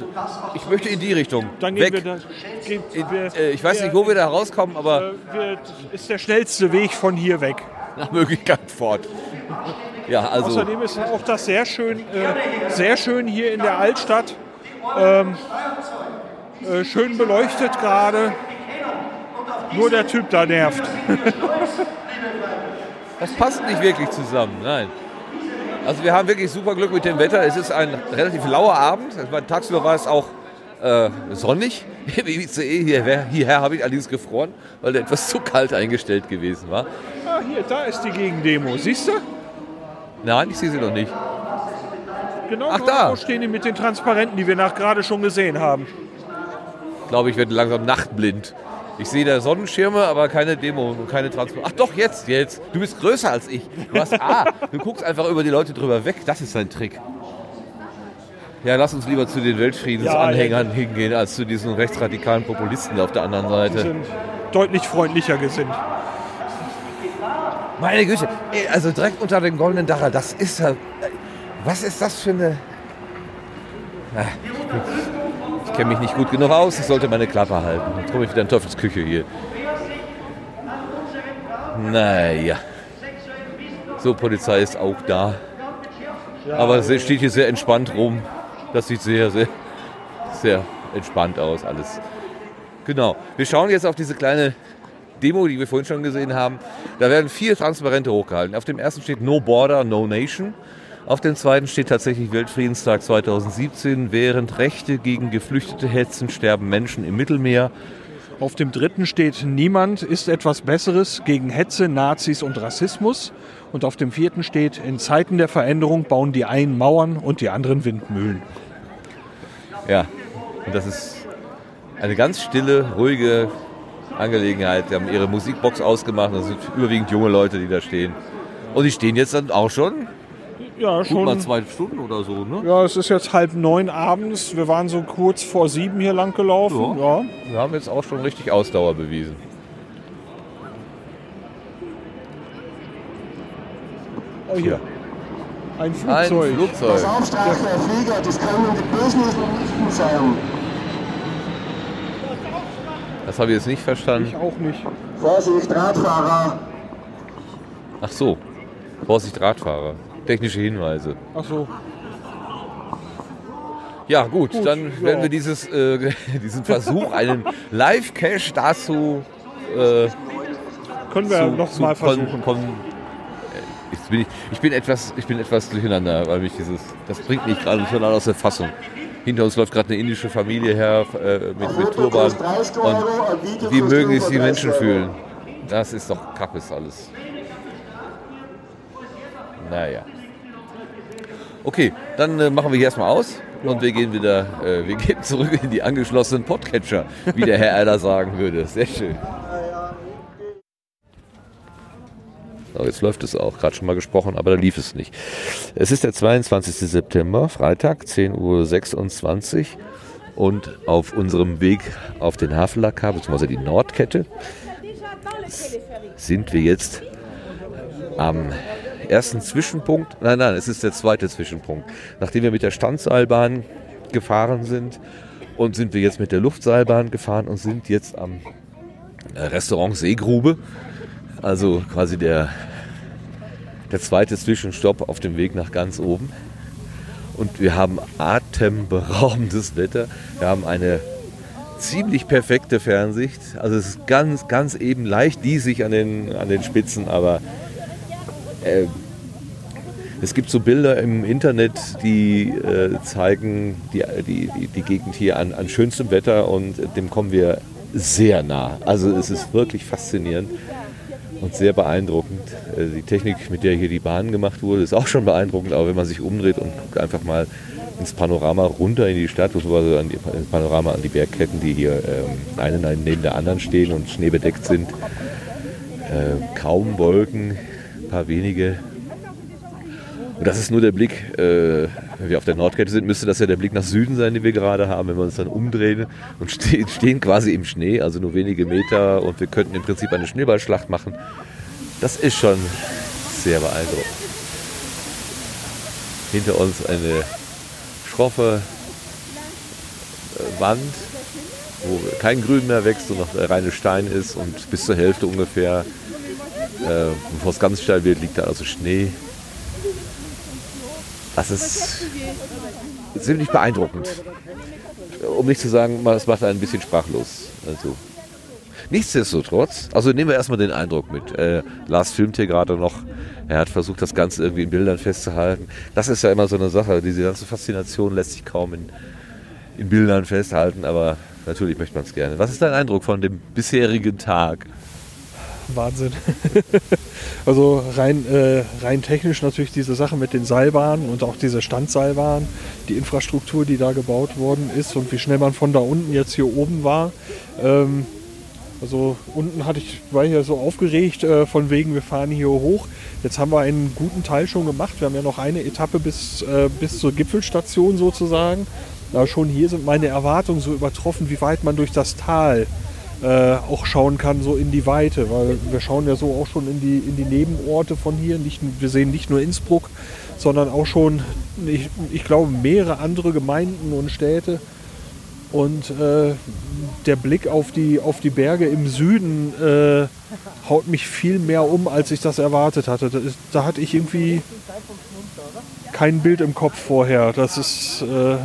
Ich möchte in die Richtung. Dann gehen Weg. wir da. Gehen, wir, äh, ich weiß nicht, wo wir da rauskommen, aber äh, wir, ist der schnellste Weg von hier weg. nach Möglichkeit fort. Ja, also. Außerdem ist auch das sehr schön, äh, sehr schön hier in der Altstadt. Ähm, äh, schön beleuchtet gerade. Nur der Typ da nervt. Das passt nicht wirklich zusammen, nein. Also wir haben wirklich super Glück mit dem Wetter. Es ist ein relativ lauer Abend. Ich meine, tagsüber war es auch äh, sonnig. Im ICE hierher, hierher habe ich allerdings gefroren, weil der etwas zu kalt eingestellt gewesen war. Ah, hier, da ist die Gegendemo. Siehst du? Nein, ich sehe sie noch nicht. Genau Ach, da. wo stehen die mit den Transparenten, die wir nach gerade schon gesehen haben. Ich glaube, ich werde langsam nachtblind. Ich sehe da Sonnenschirme, aber keine Demo und keine Transport. Ach doch, jetzt, jetzt. Du bist größer als ich. Du hast A. Du guckst einfach über die Leute drüber weg. Das ist dein Trick. Ja, lass uns lieber zu den Weltfriedensanhängern hingehen, als zu diesen rechtsradikalen Populisten auf der anderen Die Seite. sind deutlich freundlicher gesinnt. Meine Güte, ey, also direkt unter dem goldenen Dach, das ist ja. Was ist das für eine. Ah, Ich kenne mich nicht gut genug aus, ich sollte meine Klappe halten. Jetzt komme ich wieder in Teufelsküche hier. Naja. So, Polizei ist auch da. Aber sie steht hier sehr entspannt rum. Das sieht sehr, sehr, sehr entspannt aus, alles. Genau. Wir schauen jetzt auf diese kleine Demo, die wir vorhin schon gesehen haben. Da werden vier Transparente hochgehalten. Auf dem ersten steht No Border, No Nation. Auf dem zweiten steht tatsächlich Weltfriedenstag 2017. Während Rechte gegen Geflüchtete hetzen, sterben Menschen im Mittelmeer. Auf dem dritten steht Niemand ist etwas Besseres gegen Hetze, Nazis und Rassismus. Und auf dem vierten steht In Zeiten der Veränderung bauen die einen Mauern und die anderen Windmühlen. Ja, und das ist eine ganz stille, ruhige Angelegenheit. Die haben ihre Musikbox ausgemacht. Das sind überwiegend junge Leute, die da stehen. Und die stehen jetzt dann auch schon Ja, gut mal schon. zwei Stunden oder so, ne? Ja, es ist jetzt halb neun abends. Wir waren so kurz vor sieben hier lang gelaufen. Ja. Wir haben jetzt auch schon richtig Ausdauer bewiesen. Oh, hier. Ein Ein Flugzeug. Flugzeug. Aufstreiche Flieger, das können die bösen sein. Das habe ich jetzt nicht verstanden. Ich auch nicht. Vorsicht, Radfahrer. Ach so. Vorsicht, Radfahrer. Technische Hinweise. Ach so. Ja, gut, Gut, dann ja. werden wir dieses, äh, diesen Versuch, einen Live-Cache dazu äh, Können wir zu, noch zu mal kon- versuchen. kon- äh, Jetzt bin ich, ich, bin etwas, ich bin etwas durcheinander, weil mich dieses, das bringt mich gerade total aus der Fassung. Hinter uns läuft gerade eine indische Familie her äh, mit, mit Turban. Und wie mögen sich die Menschen fühlen? Das ist doch Kappes alles. Naja. Okay, dann äh, machen wir hier erstmal aus und wir gehen wieder, äh, wir gehen zurück in die angeschlossenen Podcatcher, wie der Herr Erler sagen würde. Sehr schön. So, jetzt läuft es auch, gerade schon mal gesprochen, aber da lief es nicht. Es ist der 22. September, Freitag, 10.26 Uhr und auf unserem Weg auf den Havelakar, bzw. die Nordkette, sind wir jetzt am ersten Zwischenpunkt. Nein, nein, es ist der zweite Zwischenpunkt. Nachdem wir mit der Standseilbahn gefahren sind und sind wir jetzt mit der Luftseilbahn gefahren und sind jetzt am Restaurant Seegrube. Also quasi der, der zweite Zwischenstopp auf dem Weg nach ganz oben. Und wir haben atemberaubendes Wetter. Wir haben eine ziemlich perfekte Fernsicht. Also es ist ganz, ganz eben leicht diesig an den, an den Spitzen, aber äh, es gibt so Bilder im Internet, die äh, zeigen die, die, die, Gegend hier an, an schönstem Wetter und dem kommen wir sehr nah. Also es ist wirklich faszinierend und sehr beeindruckend. Äh, Die Technik, mit der hier die Bahn gemacht wurde, ist auch schon beeindruckend, aber wenn man sich umdreht und guckt einfach mal ins Panorama runter in die Stadt, beziehungsweise an die, ins Panorama an die Bergketten, die hier ähm, eine neben der anderen stehen und schneebedeckt sind. Äh, kaum Wolken, ein paar wenige. Und das ist nur der Blick, äh, wenn wir auf der Nordkette sind, müsste das ja der Blick nach Süden sein, den wir gerade haben, wenn wir uns dann umdrehen und stehen, stehen quasi im Schnee, also nur wenige Meter und wir könnten im Prinzip eine Schneeballschlacht machen. Das ist schon sehr beeindruckend. Hinter uns eine schroffe äh, Wand, wo kein Grün mehr wächst und noch der reine Stein ist und bis zur Hälfte ungefähr, äh, bevor es ganz steil wird, liegt da also Schnee. Das ist ziemlich beeindruckend. Um nicht zu sagen, es macht einen ein bisschen sprachlos. Also, nichtsdestotrotz, also nehmen wir erstmal den Eindruck mit. Äh, Lars filmt hier gerade noch. Er hat versucht, das Ganze irgendwie in Bildern festzuhalten. Das ist ja immer so eine Sache. Diese ganze Faszination lässt sich kaum in, in Bildern festhalten, aber natürlich möchte man es gerne. Was ist dein Eindruck von dem bisherigen Tag? Wahnsinn. also rein, äh, rein technisch natürlich diese Sache mit den Seilbahnen und auch diese Standseilbahnen, die Infrastruktur, die da gebaut worden ist und wie schnell man von da unten jetzt hier oben war. Ähm, also unten hatte ich, war ich ja so aufgeregt, äh, von wegen, wir fahren hier hoch. Jetzt haben wir einen guten Teil schon gemacht. Wir haben ja noch eine Etappe bis, äh, bis zur Gipfelstation sozusagen. Aber schon hier sind meine Erwartungen so übertroffen, wie weit man durch das Tal äh, auch schauen kann, so in die Weite, weil wir schauen ja so auch schon in die, in die Nebenorte von hier. Nicht, wir sehen nicht nur Innsbruck, sondern auch schon, ich, ich glaube, mehrere andere Gemeinden und Städte. Und äh, der Blick auf die, auf die Berge im Süden äh, haut mich viel mehr um, als ich das erwartet hatte. Da, ist, da hatte ich irgendwie kein Bild im Kopf vorher. Das ist. Äh,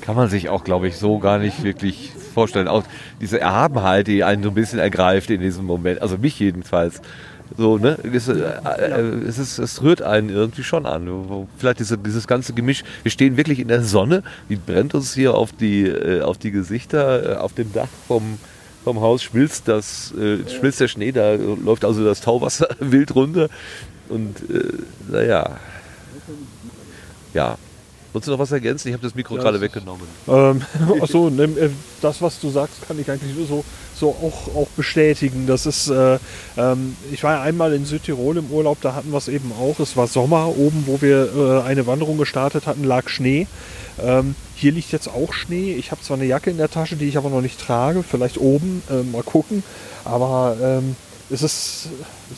Kann man sich auch, glaube ich, so gar nicht wirklich vorstellen. Auch diese Erhabenheit, die einen so ein bisschen ergreift in diesem Moment, also mich jedenfalls. So, ne? Es, äh, äh, es, ist, es rührt einen irgendwie schon an. Vielleicht diese, dieses ganze Gemisch. Wir stehen wirklich in der Sonne, die brennt uns hier auf die, äh, auf die Gesichter, äh, auf dem Dach vom, vom Haus schmilzt, das, äh, schmilzt der Schnee, da läuft also das Tauwasser wild runter. Und äh, naja. Ja, Wolltest du noch was ergänzen? Ich habe das Mikro Ja, gerade weggenommen. Ähm, achso, äh, das, was du sagst, kann ich eigentlich so, so auch, auch bestätigen. Das ist, äh, ähm, ich war ja einmal in Südtirol im Urlaub, da hatten wir es eben auch. Es war Sommer, oben, wo wir äh, eine Wanderung gestartet hatten, lag Schnee. Ähm, hier liegt jetzt auch Schnee. Ich habe zwar eine Jacke in der Tasche, die ich aber noch nicht trage. Vielleicht oben, äh, mal gucken. Aber ähm, es ist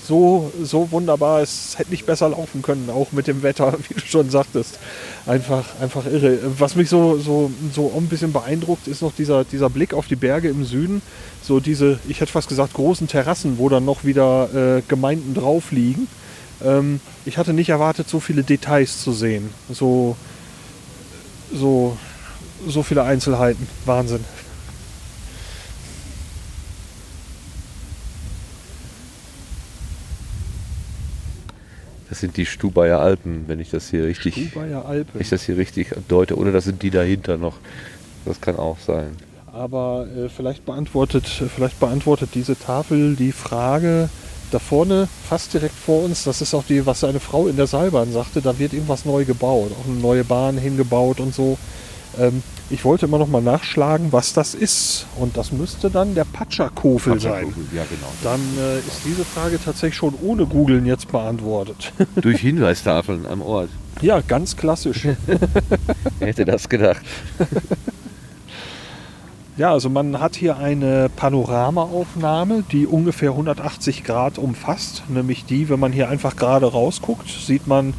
so, so wunderbar. Es hätte nicht besser laufen können, auch mit dem Wetter, wie du schon sagtest. Einfach, einfach irre. Was mich so, so, so ein bisschen beeindruckt, ist noch dieser, dieser Blick auf die Berge im Süden. So diese, ich hätte fast gesagt, großen Terrassen, wo dann noch wieder äh, Gemeinden drauf liegen. Ähm, ich hatte nicht erwartet, so viele Details zu sehen. So, so, so viele Einzelheiten. Wahnsinn. Das sind die Stubaier Alpen, wenn ich das hier richtig, ich das hier richtig deute. Oder das sind die dahinter noch. Das kann auch sein. Aber äh, vielleicht, beantwortet, vielleicht beantwortet diese Tafel die Frage da vorne, fast direkt vor uns. Das ist auch die, was eine Frau in der Seilbahn sagte. Da wird irgendwas neu gebaut, auch eine neue Bahn hingebaut und so. Ähm, ich wollte immer noch mal nachschlagen, was das ist. Und das müsste dann der Patscherkofel sein. Ja, genau. Dann äh, ist diese Frage tatsächlich schon ohne Googeln jetzt beantwortet. Durch Hinweistafeln am Ort. ja, ganz klassisch. Wer hätte das gedacht? Ja, also man hat hier eine Panoramaaufnahme, die ungefähr 180 Grad umfasst. Nämlich die, wenn man hier einfach gerade rausguckt, sieht man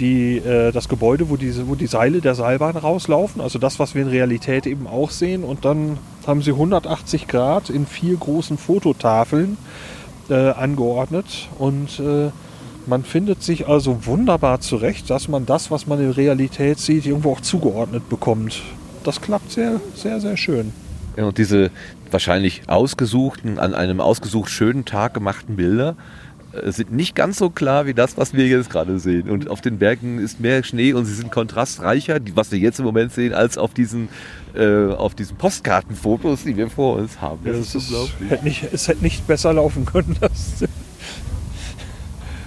die, äh, das Gebäude, wo, diese, wo die Seile der Seilbahn rauslaufen. Also das, was wir in Realität eben auch sehen. Und dann haben sie 180 Grad in vier großen Fototafeln äh, angeordnet. Und äh, man findet sich also wunderbar zurecht, dass man das, was man in Realität sieht, irgendwo auch zugeordnet bekommt. Das klappt sehr, sehr, sehr schön. Ja, und diese wahrscheinlich ausgesuchten, an einem ausgesucht schönen Tag gemachten Bilder sind nicht ganz so klar wie das, was wir jetzt gerade sehen. Und auf den Bergen ist mehr Schnee und sie sind kontrastreicher, was wir jetzt im Moment sehen, als auf diesen, äh, auf diesen Postkartenfotos, die wir vor uns haben. Ja, das ist, hätte nicht, es hätte nicht besser laufen können. Das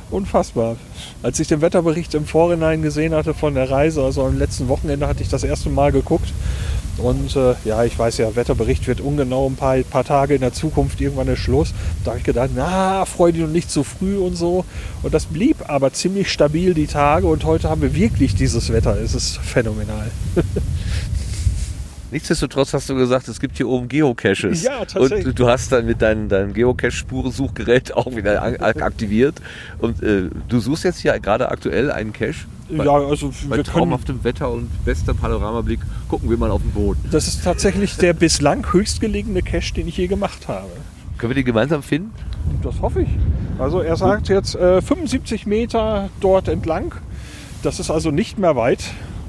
Unfassbar. Als ich den Wetterbericht im Vorhinein gesehen hatte von der Reise, also am letzten Wochenende hatte ich das erste Mal geguckt. Und äh, ja, ich weiß ja, Wetterbericht wird ungenau ein paar, paar Tage in der Zukunft, irgendwann ist Schluss. Da habe ich gedacht, na, freu dich noch nicht zu früh und so. Und das blieb aber ziemlich stabil die Tage und heute haben wir wirklich dieses Wetter. Es ist phänomenal. Nichtsdestotrotz hast du gesagt, es gibt hier oben Geocaches. Ja, tatsächlich. Und du hast dann mit deinem, deinem Geocache-Spurensuchgerät auch wieder aktiviert. Und äh, du suchst jetzt hier gerade aktuell einen Cache. Ja, also Bei wir traumhaftem Wetter und bester Panoramablick gucken wir mal auf den Boden. das ist tatsächlich der bislang höchstgelegene Cache, den ich je gemacht habe. Können wir die gemeinsam finden? Das hoffe ich. Also er sagt jetzt äh, 75 Meter dort entlang. Das ist also nicht mehr weit.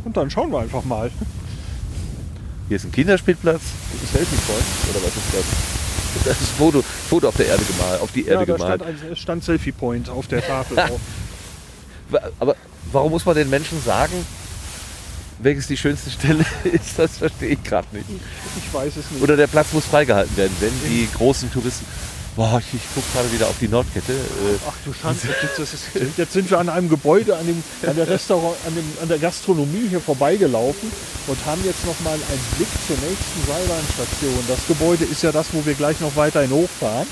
Und dann schauen wir einfach mal. Hier ist ein Kinderspielplatz. Das ist Selfie Point. Oder was ist das? Das ist ein Foto, Foto auf der Erde gemalt, auf die Erde Ja, da gemalt. stand, ein, stand Selfie Point auf der Tafel Aber warum muss man den Menschen sagen, welches die schönste Stelle ist? Das verstehe ich gerade nicht. Ich weiß es nicht. Oder der Platz muss freigehalten werden, wenn die großen Touristen. Boah, ich, ich gucke gerade wieder auf die Nordkette. Äh, Ach du Schande, jetzt, sind wir an einem Gebäude, an, dem, an, der Restaurant, an, dem, an der Gastronomie hier vorbeigelaufen und haben jetzt noch mal einen Blick zur nächsten Seilbahnstation. Das Gebäude ist ja das, wo wir gleich noch weiterhin hochfahren.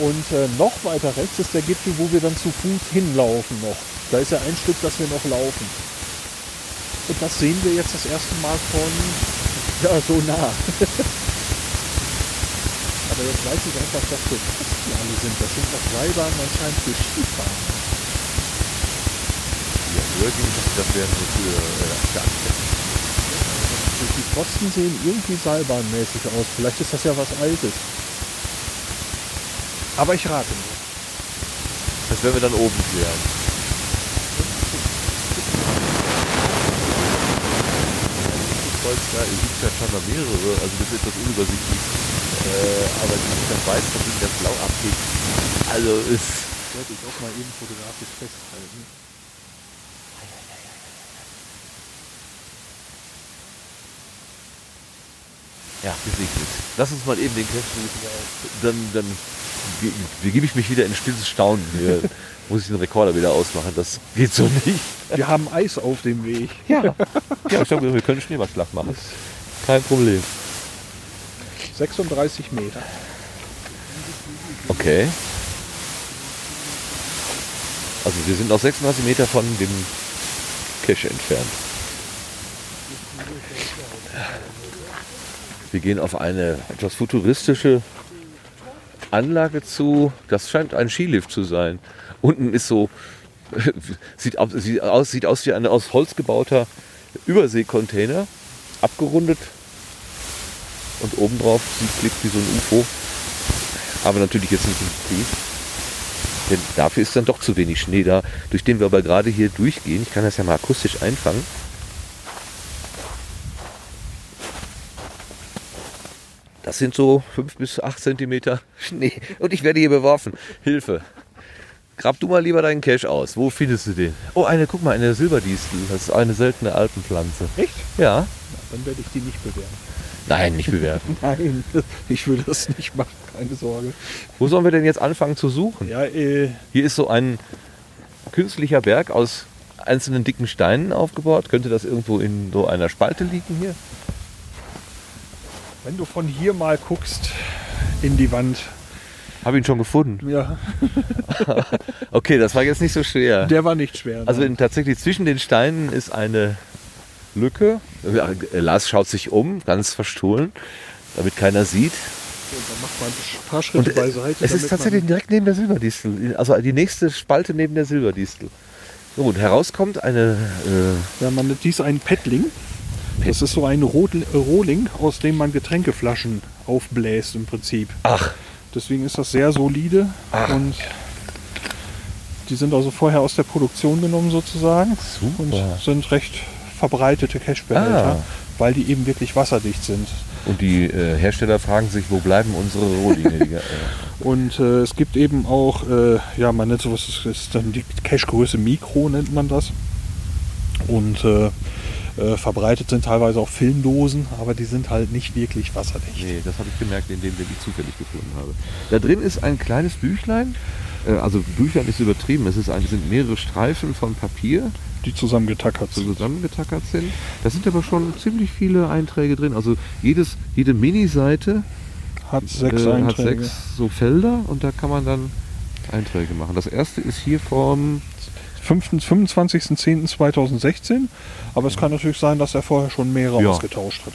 Und äh, noch weiter rechts ist der Gipfel, wo wir dann zu Fuß hinlaufen noch. Da ist ja ein Stück, das wir noch laufen. Und das sehen wir jetzt das erste Mal von ja, so nah. Aber jetzt weiß ich einfach, was für Kosten alle sind. Das sind noch Seilbahnen anscheinend für Skifahren. ja, ging das, das wäre so für äh, für die Pfosten sehen irgendwie seilbahnmäßig aus. Vielleicht ist das ja was Altes. Aber ich rate nur. Das werden wir dann oben klären. Kreuz da, es gibt ja schon mal mehrere, also das ist etwas unübersichtlich. Äh, aber die sind dann weiß verbinden, das blau abgeht. Also ist. Werde ich auch mal eben fotografisch festhalten. Ja, gesegnet. Lass uns mal eben den Cash Dann, dann ge- begebe ich mich wieder in stilles Staunen. Hier muss ich den Rekorder wieder ausmachen. Das geht so nicht. Wir haben Eis auf dem Weg. Ja. Ja, ich glaube, wir können Schneeballschlag machen. Kein Problem. 36 Meter. Okay. Also wir sind noch 36 Meter von dem Cache entfernt. Wir gehen auf eine etwas futuristische Anlage zu. Das scheint ein Skilift zu sein. Unten ist so, sieht aus, sieht aus, wie ein aus Holz gebauter Überseekontainer, abgerundet. Und obendrauf sieht blickt wie so ein UFO. Aber natürlich jetzt nicht im Betrieb. Denn dafür ist dann doch zu wenig Schnee da, durch den wir aber gerade hier durchgehen. Ich kann das ja mal akustisch einfangen. Das sind so 5 bis 8 Zentimeter Schnee. Und ich werde hier beworfen. Hilfe. Grab du mal lieber deinen Cache aus. Wo findest du den? Oh, eine, guck mal, eine Silberdistel. Das ist eine seltene Alpenpflanze. Echt? Ja. Dann werde ich die nicht bewerten. Nein, nicht bewerten. Nein, ich will das nicht machen, keine Sorge. Wo sollen wir denn jetzt anfangen zu suchen? Ja, äh, Hier ist so ein künstlicher Berg aus einzelnen dicken Steinen aufgebaut. Könnte das irgendwo in so einer Spalte liegen hier? wenn du von hier mal guckst in die Wand, Habe ihn schon gefunden. ja, Okay, das war jetzt nicht so schwer. der war nicht schwer. Also ne? in, tatsächlich zwischen den Steinen ist eine Lücke. Lars schaut sich um, ganz verstohlen, damit keiner sieht. dann macht man ein paar Schritte Und äh, beiseite. es ist tatsächlich direkt neben der Silberdistel. Also die nächste Spalte neben der Silberdistel. So, und herauskommt eine äh, Man, ja, man nennt dies ein Petling. Das ist so ein Rohling, aus dem man Getränkeflaschen aufbläst im Prinzip. Ach, Deswegen ist das sehr solide Ach. und die sind also vorher aus der Produktion genommen sozusagen Super. und sind recht verbreitete Cashbehälter, Ah. weil die eben wirklich wasserdicht sind. Und die äh, Hersteller fragen sich, wo bleiben unsere Rohlinge? Die, äh, Und äh, es gibt eben auch, äh, ja, man nennt sowas, das ist dann die Cache-Größe Mikro, nennt man das. Und äh, äh, verbreitet sind teilweise auch Filmdosen, aber die sind halt nicht wirklich wasserdicht. nee, das habe ich gemerkt in dem, den ich zufällig gefunden habe. Da drin ist ein kleines Büchlein. Also Büchlein ist übertrieben. Es ist ein, sind mehrere Streifen von Papier, Die zusammengetackert sind. zusammengetackert sind. Da sind aber schon ziemlich viele Einträge drin. Also jedes, jede Mini-Seite Hat sechs äh, hat sechs so Felder und da kann man dann Einträge machen. Das erste ist hier vom 25.10.2016, aber es kann natürlich sein, dass er vorher schon mehrere Ja. ausgetauscht hat.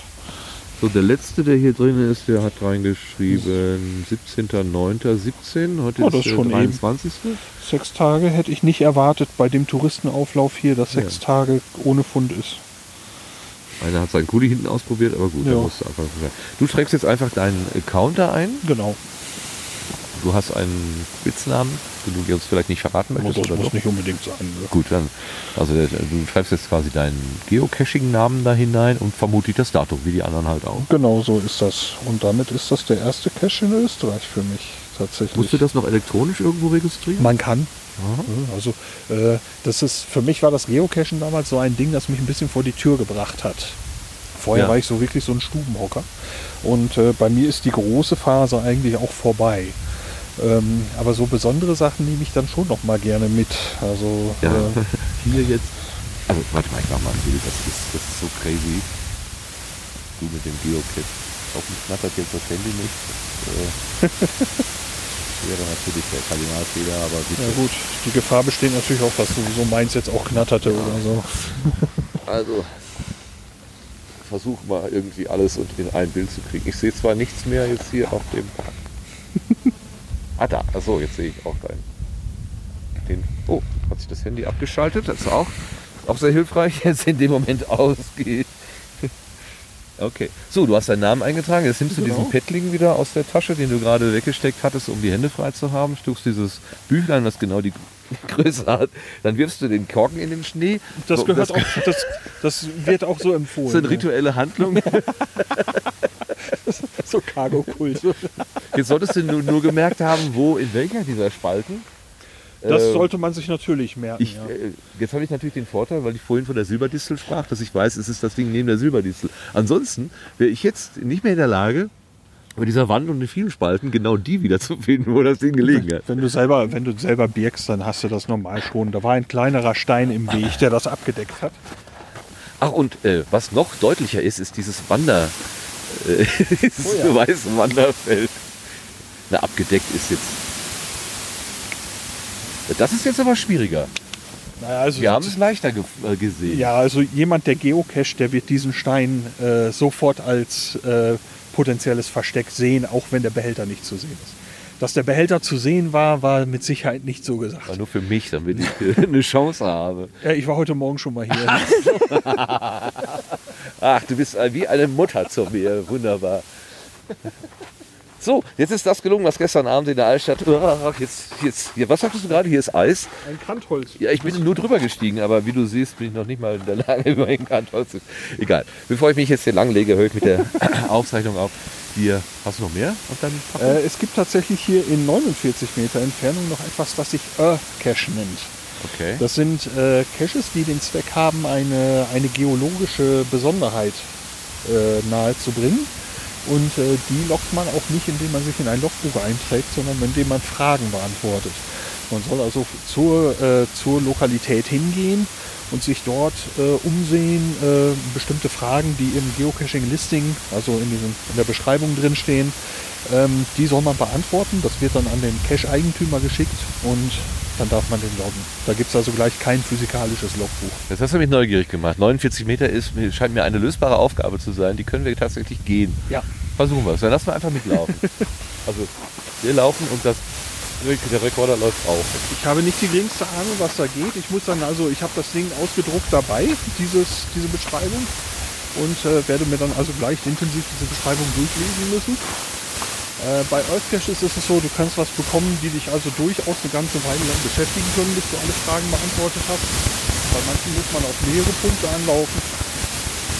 So, der letzte, der hier drin ist, der hat reingeschrieben 17.09.17. Heute Oh, ist der schon 23. Sechs Tage hätte ich nicht erwartet bei dem Touristenauflauf hier, dass Ja. sechs Tage ohne Fund ist. Einer hat seinen Kuli hinten ausprobiert, aber gut, da Ja. musst du einfach. Du trägst jetzt einfach deinen Counter ein. Genau. Du hast einen Spitznamen, den du uns vielleicht nicht verraten Das möchtest. oder muss doch? nicht unbedingt sein. ne? Gut, dann. Also äh, du schreibst jetzt quasi deinen Geocaching-Namen da hinein und vermutlich das Datum, wie die anderen halt auch. Genau so ist das. Und damit ist das der erste Cache in Österreich für mich tatsächlich. Musst du das noch elektronisch irgendwo registrieren? Man kann. Ja, Also äh, das ist für mich war das Geocachen damals so ein Ding, das mich ein bisschen vor die Tür gebracht hat. Vorher Ja. war ich so wirklich so ein Stubenhocker. Und äh, bei mir ist die große Phase eigentlich auch vorbei. Ähm, aber so besondere Sachen nehme ich dann schon noch mal gerne mit. Also Ja, äh, hier jetzt. Also, warte mal, ich mach mal ein Bild. Das ist, das ist so crazy. Du mit dem Geocache. Hoffentlich knattert jetzt das Handy nicht. Das, äh, wäre natürlich der Kardinalfehler, aber bitte. ja gut, die Gefahr besteht natürlich auch, dass sowieso meins jetzt auch knatterte oder so. Also, versuch mal irgendwie alles und in ein Bild zu kriegen. Ich sehe zwar nichts mehr jetzt hier auf dem. Ah, da. Achso, jetzt sehe ich auch dein. Den, oh, hat sich das Handy abgeschaltet? Das ist auch, auch sehr hilfreich, jetzt in dem Moment ausgeht. Okay. So, du hast deinen Namen eingetragen. Jetzt nimmst du Genau. diesen Pettling wieder aus der Tasche, den du gerade weggesteckt hattest, um die Hände frei zu haben. Stufst dieses Büchlein, das genau die Größe hat. Dann wirfst du den Korken in den Schnee. Das gehört auch, das, das wird auch so empfohlen. Das ist eine rituelle Handlung. So Cargo-Kult. Jetzt solltest du nur, nur gemerkt haben, wo, in welcher dieser Spalten. Das Äh, sollte man sich natürlich merken. Ich, ja. äh, jetzt habe ich natürlich den Vorteil, weil ich vorhin von der Silberdistel sprach, dass ich weiß, es ist das Ding neben der Silberdistel. Ansonsten wäre ich jetzt nicht mehr in der Lage, bei dieser Wand und den vielen Spalten genau die wieder zu finden, wo das Ding gelegen hat. Wenn du selber, wenn du selber birgst, dann hast du das normal schon. Da war ein kleinerer Stein im Weg, der das abgedeckt hat. Ach, und äh, was noch deutlicher ist, ist dieses Wander, Oh ja. weiße Wanderfeld. Na, abgedeckt ist jetzt. Das ist jetzt aber schwieriger. Naja, also Wir haben es leichter ge äh, gesehen. ja, also jemand, der geocacht, der wird diesen Stein äh, sofort als äh, potenzielles Versteck sehen, auch wenn der Behälter nicht zu sehen ist. Dass der Behälter zu sehen war, war mit Sicherheit nicht so gesagt. Aber nur für mich, damit ich äh, eine Chance habe. Ja, ich war heute Morgen schon mal hier. Ach, du bist äh, wie eine Mutter zu mir. Wunderbar. So, jetzt ist das gelungen, was gestern Abend in der Altstadt. Ach, jetzt, jetzt, hier, was sagtest du gerade? Hier ist Eis. Ein Kantholz. Ja, ich bin nur drüber gestiegen, aber wie du siehst, bin ich noch nicht mal in der Lage, über den Kantholz zu. Egal. Bevor ich mich jetzt hier langlege, höre ich mit der Aufzeichnung auf. Hier, hast du noch mehr auf deinem? Äh, es gibt tatsächlich hier in 49 Meter Entfernung noch etwas, was sich Earth Cache nennt. Okay. Das sind äh, Caches, die den Zweck haben, eine, eine geologische Besonderheit äh, nahezubringen. Und äh, die lockt man auch nicht, indem man sich in ein Logbuch einträgt, sondern indem man Fragen beantwortet. Man soll also zur, äh, zur Lokalität hingehen und sich dort äh, umsehen, äh, bestimmte Fragen, die im Geocaching-Listing, also in, diesem, in der Beschreibung drin stehen, ähm, die soll man beantworten. Das wird dann an den Cache-Eigentümer geschickt und dann darf man den loggen. Da gibt es also gleich kein physikalisches Logbuch. Das hast du mich neugierig gemacht. 49 Meter ist, scheint mir eine lösbare Aufgabe zu sein. Die können wir tatsächlich gehen. Ja. Versuchen wir es. Dann lassen wir einfach mitlaufen. also, wir laufen und das, der Rekorder läuft auch. Ich habe nicht die geringste Ahnung, was da geht. Ich muss dann also, ich habe das Ding ausgedruckt dabei, dieses, diese Beschreibung, und äh, werde mir dann also gleich intensiv diese Beschreibung durchlesen müssen. Äh, bei Earth Caches ist es so, du kannst was bekommen, die dich also durchaus eine ganze Weile lang beschäftigen können, bis du alle Fragen beantwortet hast. Bei manchen muss man auf mehrere Punkte anlaufen.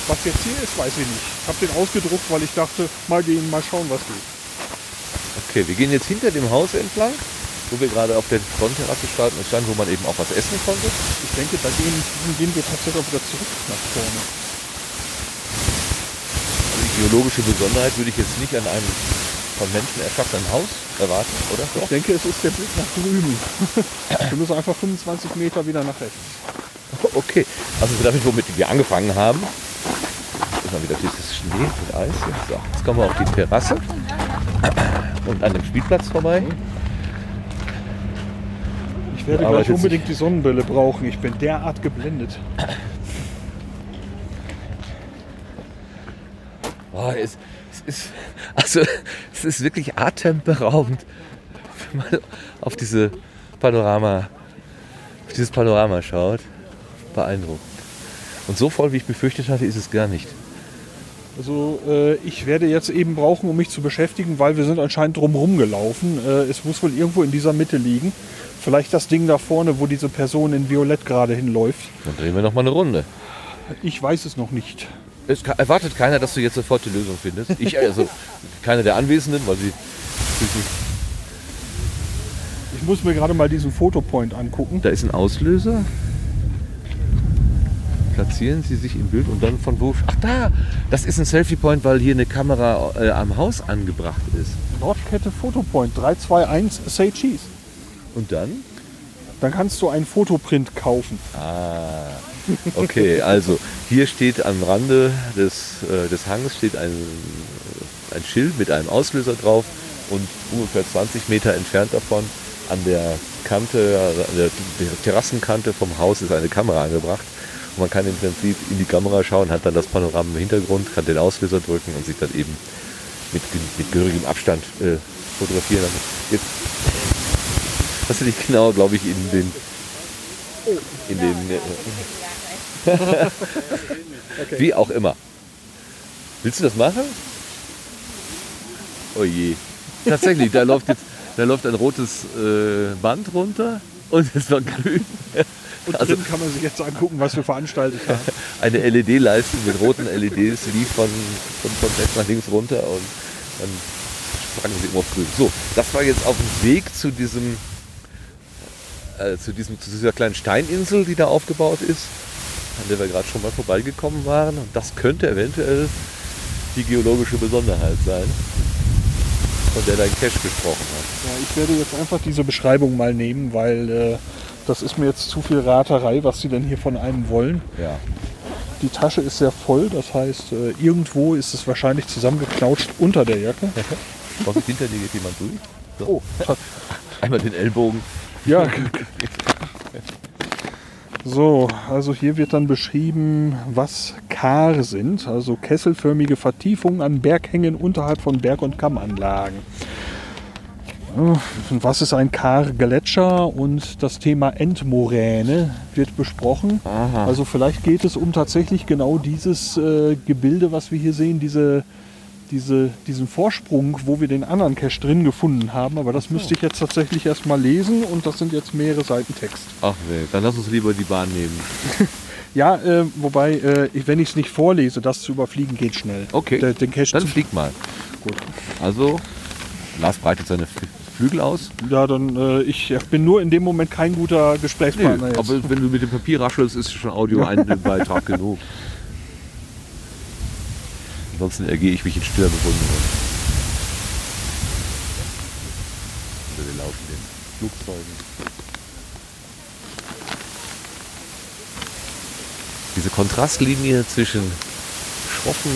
Was jetzt hier ist, weiß ich nicht. Ich habe den ausgedruckt, weil ich dachte, mal gehen, mal schauen, was geht. Okay, wir gehen jetzt hinter dem Haus entlang, wo wir gerade auf der Frontterrasse standen, standen, wo man eben auch was essen konnte. Ich denke, da gehen, gehen wir tatsächlich auch wieder zurück nach vorne. Also die geologische Besonderheit würde ich jetzt nicht an einem von Menschen erschaffenen Haus erwarten, oder? Ich denke, es ist der Blick nach drüben. Wir müssen einfach 25 Meter wieder nach rechts. Okay, also damit, womit wir angefangen haben, mal wieder dieses Schnee mit Eis. hier. So, jetzt kommen wir auf die Terrasse und an dem Spielplatz vorbei. Ich werde gleich unbedingt die Sonnenbrille brauchen. Ich bin derart geblendet. Oh, es, es ist, also, es ist wirklich atemberaubend, wenn man auf diese Panorama, auf dieses Panorama schaut. Beeindruckend. Und so voll, wie ich befürchtet hatte, ist es gar nicht. Also äh, ich werde jetzt eben brauchen, um mich zu beschäftigen, weil wir sind anscheinend drumherum gelaufen. Äh, es muss wohl irgendwo in dieser Mitte liegen. Vielleicht das Ding da vorne, wo diese Person in Violett gerade hinläuft. Dann drehen wir noch mal eine Runde. Ich weiß es noch nicht. Es erwartet keiner, dass du jetzt sofort die Lösung findest. Ich, also keiner der Anwesenden, weil sie Ich muss mir gerade mal diesen Fotopoint angucken. Da ist ein Auslöser. Platzieren Sie sich im Bild und dann von wo? Ach da, das ist ein Selfie-Point, weil hier eine Kamera äh, am Haus angebracht ist. Nordkette Fotopoint 321 Say Cheese. Und dann? Dann kannst du einen Fotoprint kaufen. Ah, okay, also hier steht am Rande des, äh, des Hanges steht ein, ein Schild mit einem Auslöser drauf und ungefähr 20 Meter entfernt davon an der Kante, an der Terrassenkante vom Haus ist eine Kamera angebracht. Man kann im Prinzip in die Kamera schauen, hat dann das Panorama im Hintergrund, kann den Auslöser drücken und sich dann eben mit, mit gehörigem Abstand äh, fotografieren lassen. Jetzt hast du dich genau, glaube ich, in den in den äh, wie auch immer. Willst du das machen? Oh je. Tatsächlich, da läuft jetzt da läuft ein rotes äh, Band runter und es war grün. Und Also- drin kann man sich jetzt angucken, was wir veranstaltet haben. Eine LED-Leiste mit roten LEDs lief von, von, von rechts nach links runter und dann sprangen sie immer auf grün. So, das war jetzt auf dem Weg zu diesem, äh, zu, diesem zu dieser kleinen Steininsel, die da aufgebaut ist, an der wir gerade schon mal vorbeigekommen waren. Und das könnte eventuell die geologische Besonderheit sein, von der dein Cash gesprochen hat. Ja, ich werde jetzt einfach diese Beschreibung mal nehmen, weil äh, das ist mir jetzt zu viel Raterei, was sie denn hier von einem wollen. Ja. Die Tasche ist sehr voll, das heißt, äh, irgendwo ist es wahrscheinlich zusammengeknautscht unter der Jacke. Vorsicht, hinter dir geht jemand durch. So. Oh, Einmal den Ellbogen. ja. So, also hier wird dann beschrieben, was Kar sind, also kesselförmige Vertiefungen an Berghängen unterhalb von Berg- und Kammanlagen. Was ist ein Kar-Gletscher und das Thema Endmoräne wird besprochen. Also vielleicht geht es um tatsächlich genau dieses äh, Gebilde, was wir hier sehen, diese, diese, diesen Vorsprung, wo wir den anderen Cache drin gefunden haben. Aber das müsste ich jetzt tatsächlich erstmal lesen und das sind jetzt mehrere Seiten Text. Ach nee, dann lass uns lieber die Bahn nehmen. Ja, äh, wobei, äh, wenn ich es nicht vorlese, das zu überfliegen geht schnell. Okay. Den Cache Dann flieg mal. Gut. Also, Lars breitet seine Flügel aus. ja, dann, äh, ich bin nur in dem Moment kein guter Gesprächspartner. jetzt. aber wenn du mit dem Papier raschelst, ist schon Audio ein Beitrag genug. Ansonsten ergehe ich mich in stiller Bewunderung. Unter den laufenden Flugzeugen. Diese Kontrastlinie zwischen schroffen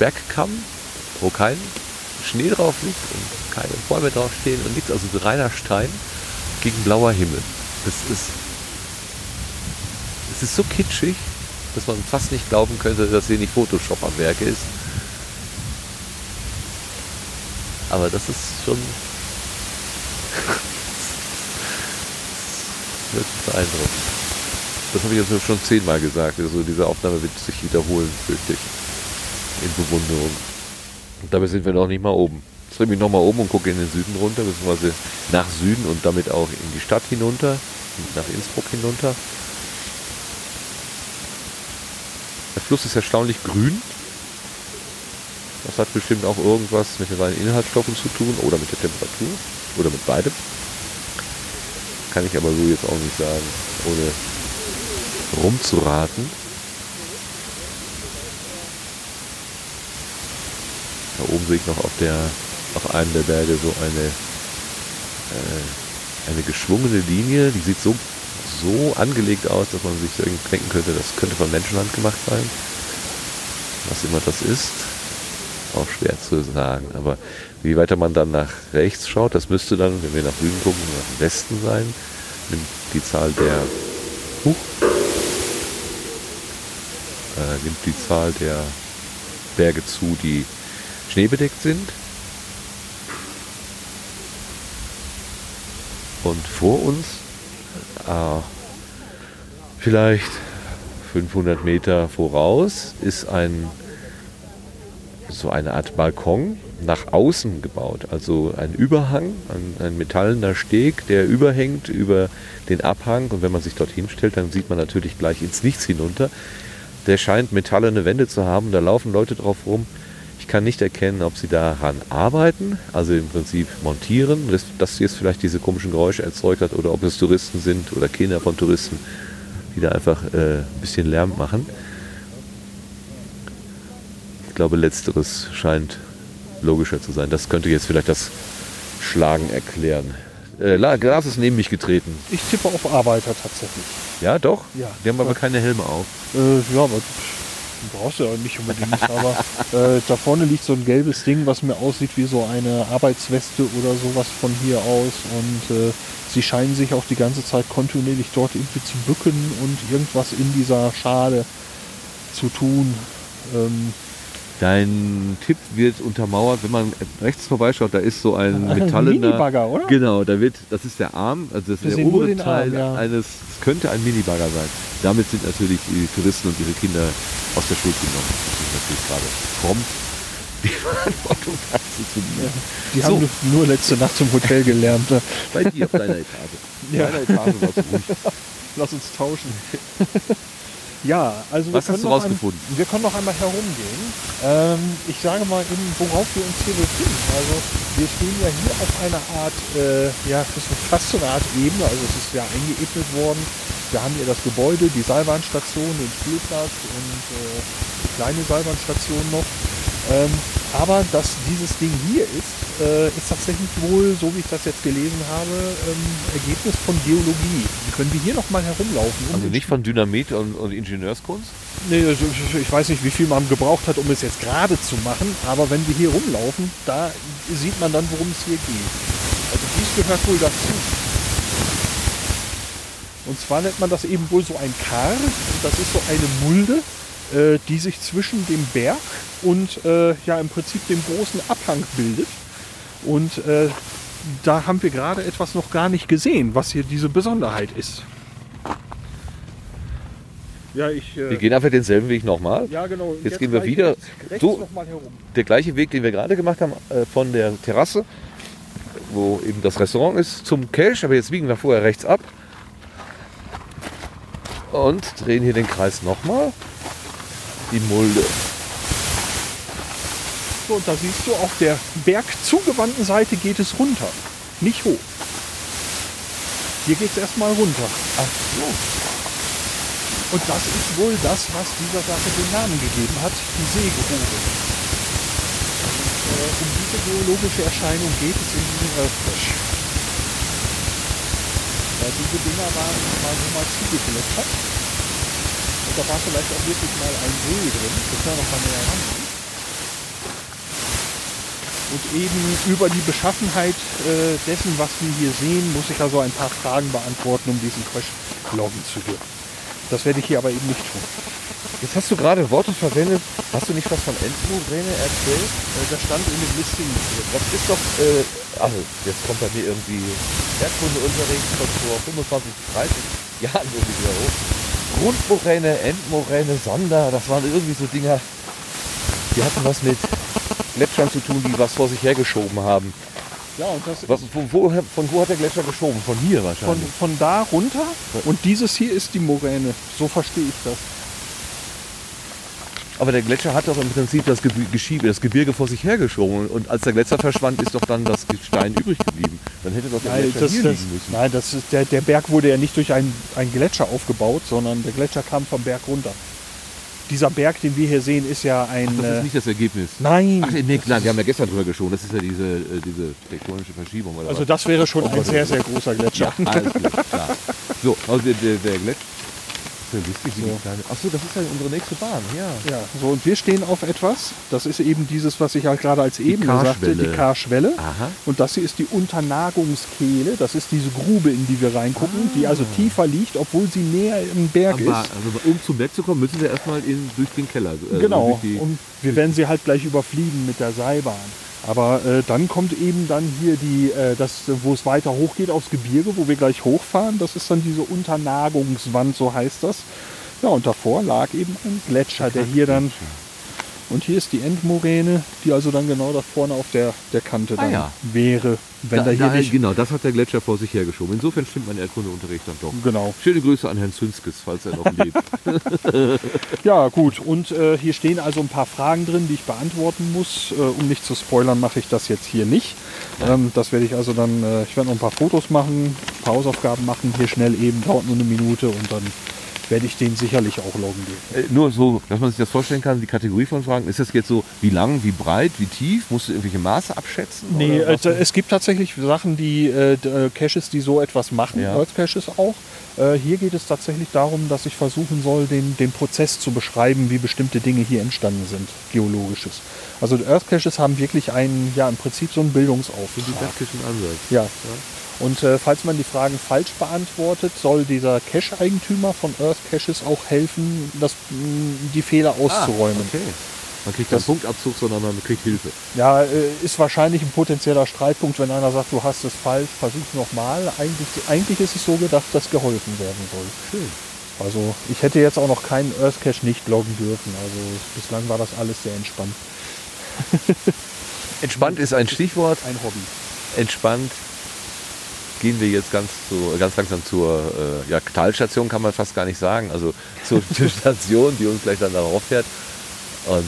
Bergkamm, wo kein Schnee drauf liegt und keine Bäume draufstehen und nichts, also so reiner Stein gegen blauer Himmel. Das ist, es ist so kitschig, dass man fast nicht glauben könnte, dass hier nicht Photoshop am Werk ist. Aber das ist schon wirklich beeindruckend. Das habe ich jetzt schon zehnmal gesagt. Also diese Aufnahme wird sich wiederholen, fürchte ich. In Bewunderung. Und dabei sind wir noch nicht mal oben. Jetzt drehe ich mich noch mal um und gucke in den Süden runter, beziehungsweise nach Süden und damit auch in die Stadt hinunter, nach Innsbruck hinunter. Der Fluss ist erstaunlich grün. Das hat bestimmt auch irgendwas mit den seinen Inhaltsstoffen zu tun oder mit der Temperatur oder mit beidem. Kann ich aber so jetzt auch nicht sagen, ohne rumzuraten. Da oben sehe ich noch auf, der, auf einem der Berge so eine, äh, eine geschwungene Linie. Die sieht so, so angelegt aus, dass man sich denken könnte, das könnte von Menschenhand gemacht sein. Was immer das ist, auch schwer zu sagen. Aber wie weiter man dann nach rechts schaut, das müsste dann, wenn wir nach Süden gucken, nach Westen sein, nimmt die Zahl der Huch, äh, nimmt die Zahl der Berge zu, die schneebedeckt sind. Und vor uns, äh, vielleicht 500 Meter voraus, ist ein so eine Art Balkon nach außen gebaut. Also ein Überhang, ein, ein metallener Steg, der überhängt über den Abhang. Und wenn man sich dorthin stellt, dann sieht man natürlich gleich ins Nichts hinunter. Der scheint metallene Wände zu haben. Da laufen Leute drauf rum. Ich kann nicht erkennen, ob sie daran arbeiten, also im Prinzip montieren, dass das jetzt vielleicht diese komischen Geräusche erzeugt hat, oder ob es Touristen sind oder Kinder von Touristen, die da einfach äh, ein bisschen Lärm machen. Ich glaube, letzteres scheint logischer zu sein. Das könnte jetzt vielleicht das Schlagen erklären. Äh, La- Glas ist neben mich getreten. Ich tippe auf Arbeiter tatsächlich. Ja, doch? Ja. Die haben aber keine Helme auf. Äh, ja, aber du brauchst ja nicht unbedingt. aber äh, da vorne liegt so ein gelbes Ding, was mir aussieht wie so eine Arbeitsweste oder sowas von hier aus. Und äh, sie scheinen sich auch die ganze Zeit kontinuierlich dort irgendwie zu bücken und irgendwas in dieser Schale zu tun. Ähm, Dein Tipp wird untermauert, wenn man rechts vorbeischaut, da ist so ein Ein metallener... Minibagger, oder? Genau, da wird, das ist der Arm, also das ist der obere den Arm, Teil ja. eines, es könnte ein Minibagger sein. Damit sind natürlich die Touristen und ihre Kinder aus der Schuld genommen. Das ist natürlich gerade prompt die Verantwortung dazu zu nehmen. die So. haben nur- letzte Nacht zum Hotel gelernt. ne? Bei dir auf deiner Etage. Ja. deiner Etage warst du ruhig. Lass uns tauschen. Ja, also Was wir hast können du noch rausgefunden? Ein, wir können noch einmal herumgehen. Ähm, ich sage mal eben, worauf wir uns hier befinden. Also wir stehen ja hier auf einer Art, äh, ja, das ist fast so eine Art Ebene. Also es ist ja eingeebnet worden. Wir haben hier das Gebäude, die Seilbahnstation, den Spielplatz und äh, die kleine Seilbahnstation noch. Ähm, aber dass dieses Ding hier ist, äh, ist tatsächlich wohl, so wie ich das jetzt gelesen habe, ähm, Ergebnis von Geologie. Können wir hier noch mal herumlaufen? um Also nicht von Dynamit und, und Ingenieurskunst? Nee, also ich weiß nicht, wie viel man gebraucht hat, um es jetzt gerade zu machen, aber wenn wir hier rumlaufen, da sieht man dann, worum es hier geht. Also dies gehört wohl dazu. Und zwar nennt man das eben wohl so ein Kar. Das ist so eine Mulde, äh, die sich zwischen dem Berg und äh, ja im Prinzip dem großen Abhang bildet. Und äh, da haben wir gerade etwas noch gar nicht gesehen, was hier diese Besonderheit ist. Ja, ich. äh, Wir gehen einfach denselben Weg nochmal. ja, genau. Jetzt gehen wir wieder rechts, rechts so- noch mal herum. Der gleiche Weg, den wir gerade gemacht haben, äh, von der Terrasse, wo eben das Restaurant ist, zum Cache. Aber jetzt biegen wir vorher rechts ab. Und drehen hier den Kreis nochmal. Die Mulde. So, und da siehst du, auf der bergzugewandten Seite geht es runter, nicht hoch. Hier geht es erstmal runter. Ach so. Und das ist wohl das, was dieser Sache den Namen gegeben hat, die Seegrube. Äh, um diese geologische Erscheinung geht es in diesem Earthcrash. Ja, diese Dinger waren mal so mal zugegletschert. Da war vielleicht auch wirklich mal ein See drin. Wir können noch mal näher ran. Und eben über die Beschaffenheit äh, dessen, was wir hier sehen, muss ich also ein paar Fragen beantworten, um diesen Crash loggen zu dürfen. Das werde ich hier aber eben nicht tun. Jetzt hast du gerade Worte verwendet. Hast du nicht was von Endmoräne erzählt? Äh, das stand in dem Listing. Das ist doch, äh, also jetzt kommt bei mir irgendwie Erdkundeunterricht von vor 25, 30 Jahren irgendwie wieder hoch. Grundmoräne, Endmoräne, Sonder, das waren irgendwie so Dinger, die hatten was mit Gletschern zu tun, die was vor sich hergeschoben haben. Ja, und das Was, von, wo, von wo hat der Gletscher geschoben? Von hier von, wahrscheinlich. von da runter und dieses hier ist die Moräne. So verstehe ich das. Aber der Gletscher hat doch im Prinzip das, Gebi- Geschiebe, das Gebirge vor sich hergeschoben. Und als der Gletscher verschwand, ist doch dann das Gestein übrig geblieben. Dann hätte doch der Nein, Gletscher das, hier das, liegen müssen. nein das ist, der, der Berg wurde ja nicht durch einen, einen Gletscher aufgebaut, sondern der Gletscher kam vom Berg runter. Dieser Berg, den wir hier sehen, ist ja ein. Das äh, ist nicht das Ergebnis. nein, Ach nee, klar, wir haben ja gestern drüber geschoren. Das ist ja diese, äh, diese tektonische Verschiebung. Oder also was? das wäre schon ein sehr, sehr großer Gletscher. ja, alles klar, klar. So, also der, der, der Gletscher. Ja lustig, kleine. Achso, das ist ja unsere nächste Bahn, ja. Ja, so und wir stehen auf etwas. Das ist eben dieses, was ich halt gerade als Ebene sagte, die Karschwelle. Und das hier ist die Unternagungskehle. Das ist diese Grube, in die wir reingucken, die also tiefer liegt, obwohl sie näher im Berg Aber, ist. also, um zum Berg zu kommen, müssen Sie erstmal in, durch den Keller. äh, Genau. Und wir werden sie halt gleich überfliegen mit der Seilbahn. Aber äh, dann kommt eben dann hier die, äh, das, wo es weiter hochgeht aufs Gebirge, wo wir gleich hochfahren. Das ist dann diese Unternagungswand, so heißt das. Ja, und davor lag eben ein Gletscher, der hier dann. Und hier ist die Endmoräne, die also dann genau da vorne auf der, der Kante Ah dann ja. wäre, wenn da, da, hier da, nicht. genau, das hat der Gletscher vor sich hergeschoben. Insofern stimmt mein Erdkundeunterricht dann doch. Genau. Schöne Grüße an Herrn Zünskes, falls er noch lebt. Ja, gut. Und äh, hier stehen also ein paar Fragen drin, die ich beantworten muss. Äh, um nicht zu spoilern, mache ich das jetzt hier nicht. Ähm, das werde ich also dann, äh, ich werde noch ein paar Fotos machen, ein paar Hausaufgaben machen, hier schnell eben, dauert nur eine Minute und dann werde ich den sicherlich auch loggen gehen. Äh, Nur so, dass man sich das vorstellen kann, die Kategorie von Fragen, ist das jetzt so, wie lang, wie breit, wie tief? Musst du irgendwelche Maße abschätzen? Nee, oder äh, es gibt tatsächlich Sachen, die äh, äh, Caches, die so etwas machen, Ja. Earth Caches auch. Äh, hier geht es tatsächlich darum, dass ich versuchen soll, den, den Prozess zu beschreiben, wie bestimmte Dinge hier entstanden sind, geologisches. Also die Earth Caches haben wirklich einen, ja im Prinzip so einen Bildungsauftrag. didaktischen Ansatz. Ja. Und äh, falls man die Fragen falsch beantwortet, soll dieser Cache-Eigentümer von Earth Caches auch helfen, das, mh, die Fehler auszuräumen. Ah, Okay. Man kriegt keinen Punktabzug, sondern man kriegt Hilfe. Ja, äh, ist wahrscheinlich ein potenzieller Streitpunkt, wenn einer sagt, du hast es falsch, versuch's nochmal. Eigentlich, eigentlich ist es so gedacht, dass geholfen werden soll. Schön. Also ich hätte jetzt auch noch keinen Earth Cache nicht loggen dürfen. Also bislang war das alles sehr entspannt. Entspannt ist ein Stichwort. Ein Hobby. Entspannt gehen wir jetzt ganz, so, ganz langsam zur äh, ja, Talstation, kann man fast gar nicht sagen. Also zur, zur Station, die uns gleich dann darauf fährt. Und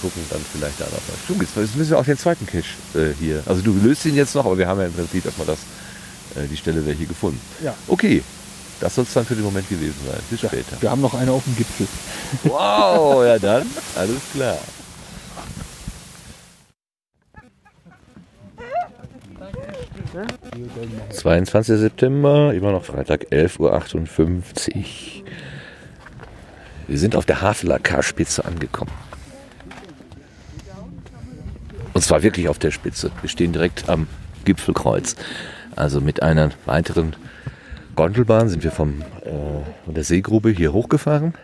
gucken dann vielleicht da noch mal. Stimmt, jetzt müssen wir auch den zweiten Cache äh, hier. Also du löst ihn jetzt noch, aber wir haben ja im Prinzip erstmal das, äh, die Stelle hier gefunden. Ja. Okay, das soll es dann für den Moment gewesen sein. Bis später. Wir haben noch eine auf dem Gipfel. Wow, ja dann, alles klar. ...22. September, immer noch Freitag, 11.58 Uhr. Wir sind auf der Haveler K-Spitze angekommen. Und zwar wirklich auf der Spitze. Wir stehen direkt am Gipfelkreuz. Also mit einer weiteren Gondelbahn sind wir vom, äh, von der Seegrube hier hochgefahren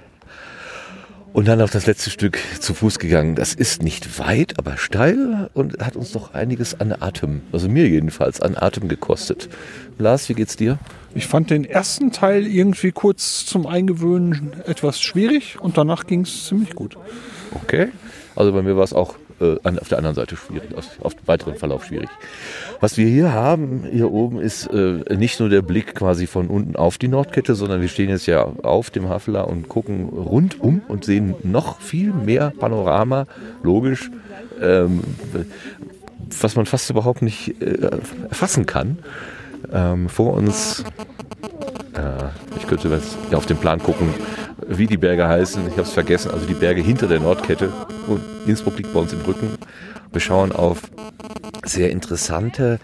und dann auf das letzte Stück zu Fuß gegangen. Das ist nicht weit, aber steil und hat uns doch einiges an Atem, also mir jedenfalls, an Atem gekostet. Lars, wie geht's dir? Ich fand den ersten Teil irgendwie kurz zum Eingewöhnen etwas schwierig und danach ging es ziemlich gut. Okay. Also bei mir war es auch äh, an, auf der anderen Seite schwierig, auf, auf dem weiteren Verlauf schwierig. Was wir hier haben, hier oben, ist äh, nicht nur der Blick quasi von unten auf die Nordkette, sondern wir stehen jetzt ja auf dem Haveler und gucken rundum und sehen noch viel mehr Panorama, logisch, ähm, was man fast überhaupt nicht äh, erfassen kann. Ähm, vor uns, ich könnte jetzt auf den Plan gucken, wie die Berge heißen. Ich habe es vergessen. Also die Berge hinter der Nordkette. Und Innsbruck liegt bei uns im Rücken. Wir schauen auf sehr interessante,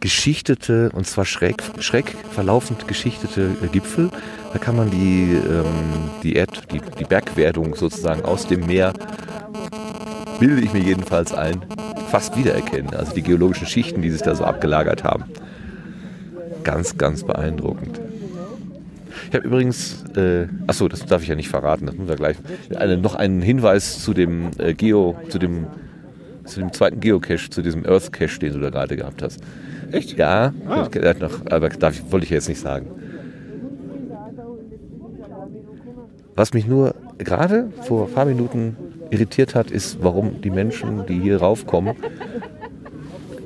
geschichtete und zwar schräg, schräg verlaufend geschichtete äh, Gipfel. Da kann man die, ähm, die, Erd, die, die Bergwerdung sozusagen aus dem Meer, bilde ich mir jedenfalls ein, fast wiedererkennen. Also die geologischen Schichten, die sich da so abgelagert haben. Ganz, ganz beeindruckend. Ich habe übrigens, äh, achso, das darf ich ja nicht verraten, das müssen wir gleich. Eine, noch einen Hinweis zu dem äh, Geo, zu dem, zu dem zweiten Geocache, zu diesem Earth Cache, den du da gerade gehabt hast. Echt? Ja, Ah. noch, aber darf, ich- wollte ich jetzt nicht sagen. Was mich nur gerade vor ein paar Minuten irritiert hat, ist, warum die Menschen, die hier raufkommen,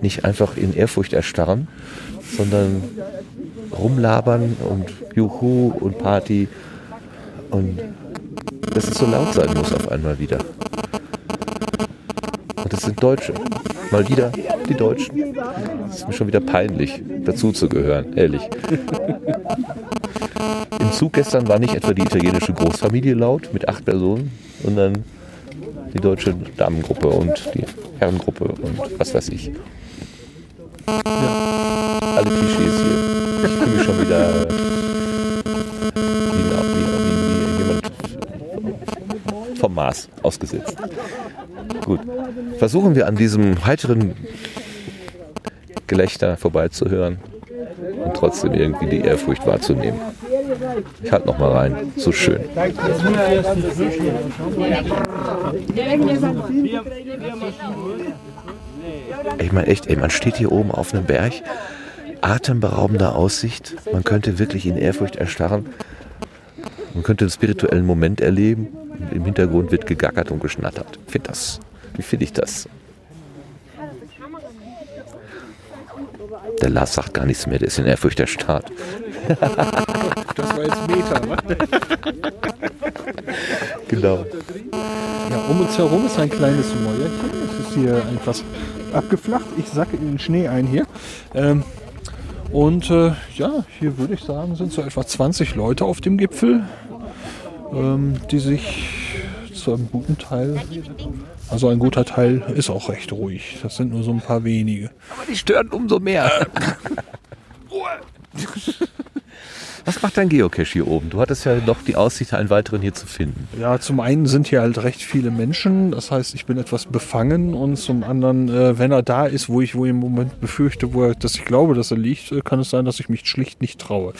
nicht einfach in Ehrfurcht erstarren, sondern rumlabern und Juhu und Party und dass es so laut sein muss auf einmal wieder. Und das sind Deutsche. Mal wieder die Deutschen. Es ist mir schon wieder peinlich, dazu zu gehören, ehrlich. Im Zug gestern war nicht etwa die italienische Großfamilie laut mit acht Personen, sondern die deutsche Damengruppe und die Herrengruppe und was weiß ich. Alle Klischees hier. Maß ausgesetzt. Gut. Versuchen wir an diesem heiteren Gelächter vorbeizuhören und trotzdem irgendwie die Ehrfurcht wahrzunehmen. Ich halt noch mal rein. So schön. Ich meine echt, ey, man steht hier oben auf einem Berg, atemberaubender Aussicht. Man könnte wirklich in Ehrfurcht erstarren. Man könnte einen spirituellen Moment erleben. Im Hintergrund wird gegackert und geschnattert. Ich finde das. Wie finde ich das? Der Lars sagt gar nichts mehr, der ist in Ehrfurcht erstarrt. Das war jetzt Meter, ne? Genau. Ja, um uns herum ist ein kleines Mäuerchen. Es ist hier etwas abgeflacht. Ich sacke in den Schnee ein hier. Ähm, und äh, ja, hier würde ich sagen, sind so etwa 20 Leute auf dem Gipfel, ähm, die sich zu einem guten Teil, also ein guter Teil ist auch recht ruhig. Das sind nur so ein paar wenige. Aber die stören umso mehr. Was macht dein Geocache hier oben? Du hattest ja noch die Aussicht, einen weiteren hier zu finden. Ja, zum einen sind hier halt recht viele Menschen, das heißt, ich bin etwas befangen und zum anderen, äh, wenn er da ist, wo ich wo ich im Moment befürchte, wo er, dass ich glaube, dass er liegt, äh, kann es sein, dass ich mich schlicht nicht traue.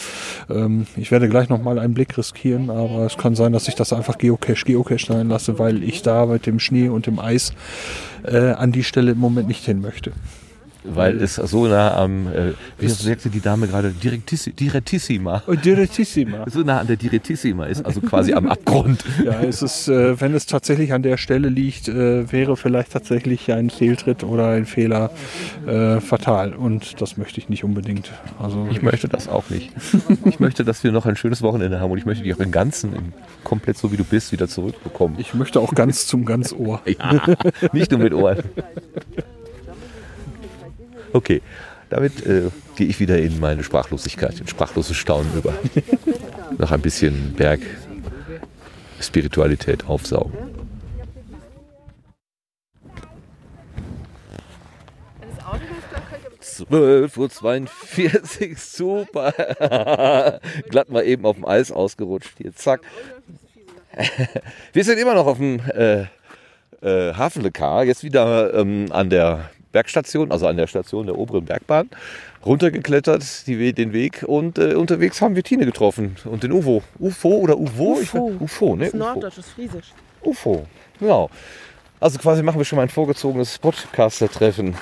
Ähm, ich werde gleich nochmal einen Blick riskieren, aber es kann sein, dass ich das einfach Geocache, Geocache sein lasse, weil ich da mit dem Schnee und dem Eis äh, an die Stelle im Moment nicht hin möchte. Weil es so nah am, äh, wie sagte die Dame gerade, Direktissi- Direttissima. Oh, Direttissima. So nah an der Direttissima ist, also quasi am Abgrund. Ja, es ist, äh, wenn es tatsächlich an der Stelle liegt, äh, wäre vielleicht tatsächlich ein Fehltritt oder ein Fehler äh, fatal. Und das möchte ich nicht unbedingt. Also Ich möchte das auch nicht. Ich möchte, dass wir noch ein schönes Wochenende haben und ich möchte dich auch im Ganzen, im, komplett so wie du bist, wieder zurückbekommen. ich möchte auch ganz zum ganz Ohr. Ja, nicht nur mit Ohren. Okay, damit äh, gehe ich wieder in meine Sprachlosigkeit, in sprachloses Staunen über. Noch ein bisschen Berg Spiritualität aufsaugen. Zwölf Uhr 42, super. Glatt mal eben auf dem Eis ausgerutscht. Hier, zack. Wir sind immer noch auf dem äh, äh, Hafenlekar, jetzt wieder ähm, an der Bergstation, also an der Station der oberen Bergbahn, runtergeklettert, die, den Weg und äh, unterwegs haben wir Tine getroffen und den UFO. UFO oder UFO? Ich UFO. ne? Das ist. Norddeutsch, das ist Friesisch. UFO, genau. Also quasi machen wir schon mal ein vorgezogenes Podcaster-Treffen.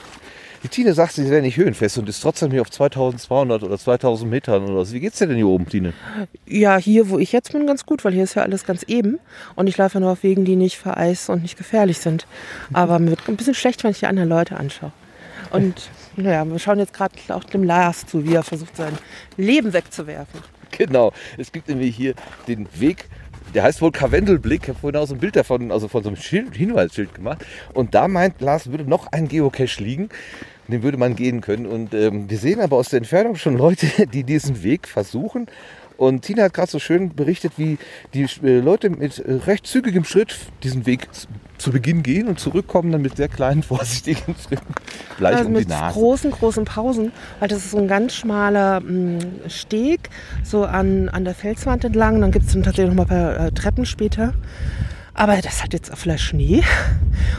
Die Tine sagt, sie wäre nicht höhenfest und ist trotzdem hier auf 2200 oder 2000 Metern oder so. Wie geht's dir denn hier oben, Tine? Ja, hier, wo ich jetzt bin, ganz gut, weil hier ist ja alles ganz eben. Und ich laufe ja nur auf Wegen, die nicht vereist und nicht gefährlich sind. Aber mir wird ein bisschen schlecht, wenn ich die anderen Leute anschaue. Und naja, wir schauen jetzt gerade auch dem Lars zu, wie er versucht, sein Leben wegzuwerfen. Genau. Es gibt nämlich hier den Weg, der heißt wohl Karwendelblick. Ich habe vorhin auch so ein Bild davon, also von so einem Schild, Hinweisschild gemacht. Und da meint Lars, würde noch ein Geocache liegen. Den würde man gehen können. Und ähm, wir sehen aber aus der Entfernung schon Leute, die diesen Weg versuchen. Und Tina hat gerade so schön berichtet, wie die äh, Leute mit äh, recht zügigem Schritt diesen Weg zu Beginn gehen und zurückkommen dann mit sehr kleinen, vorsichtigen Schritten gleich Also um die mit Nase. großen, großen Pausen, weil das ist so ein ganz schmaler mh, Steg, so an, an der Felswand entlang. Dann gibt es dann tatsächlich noch mal ein paar äh, Treppen später. Aber das hat jetzt auch vielleicht Schnee.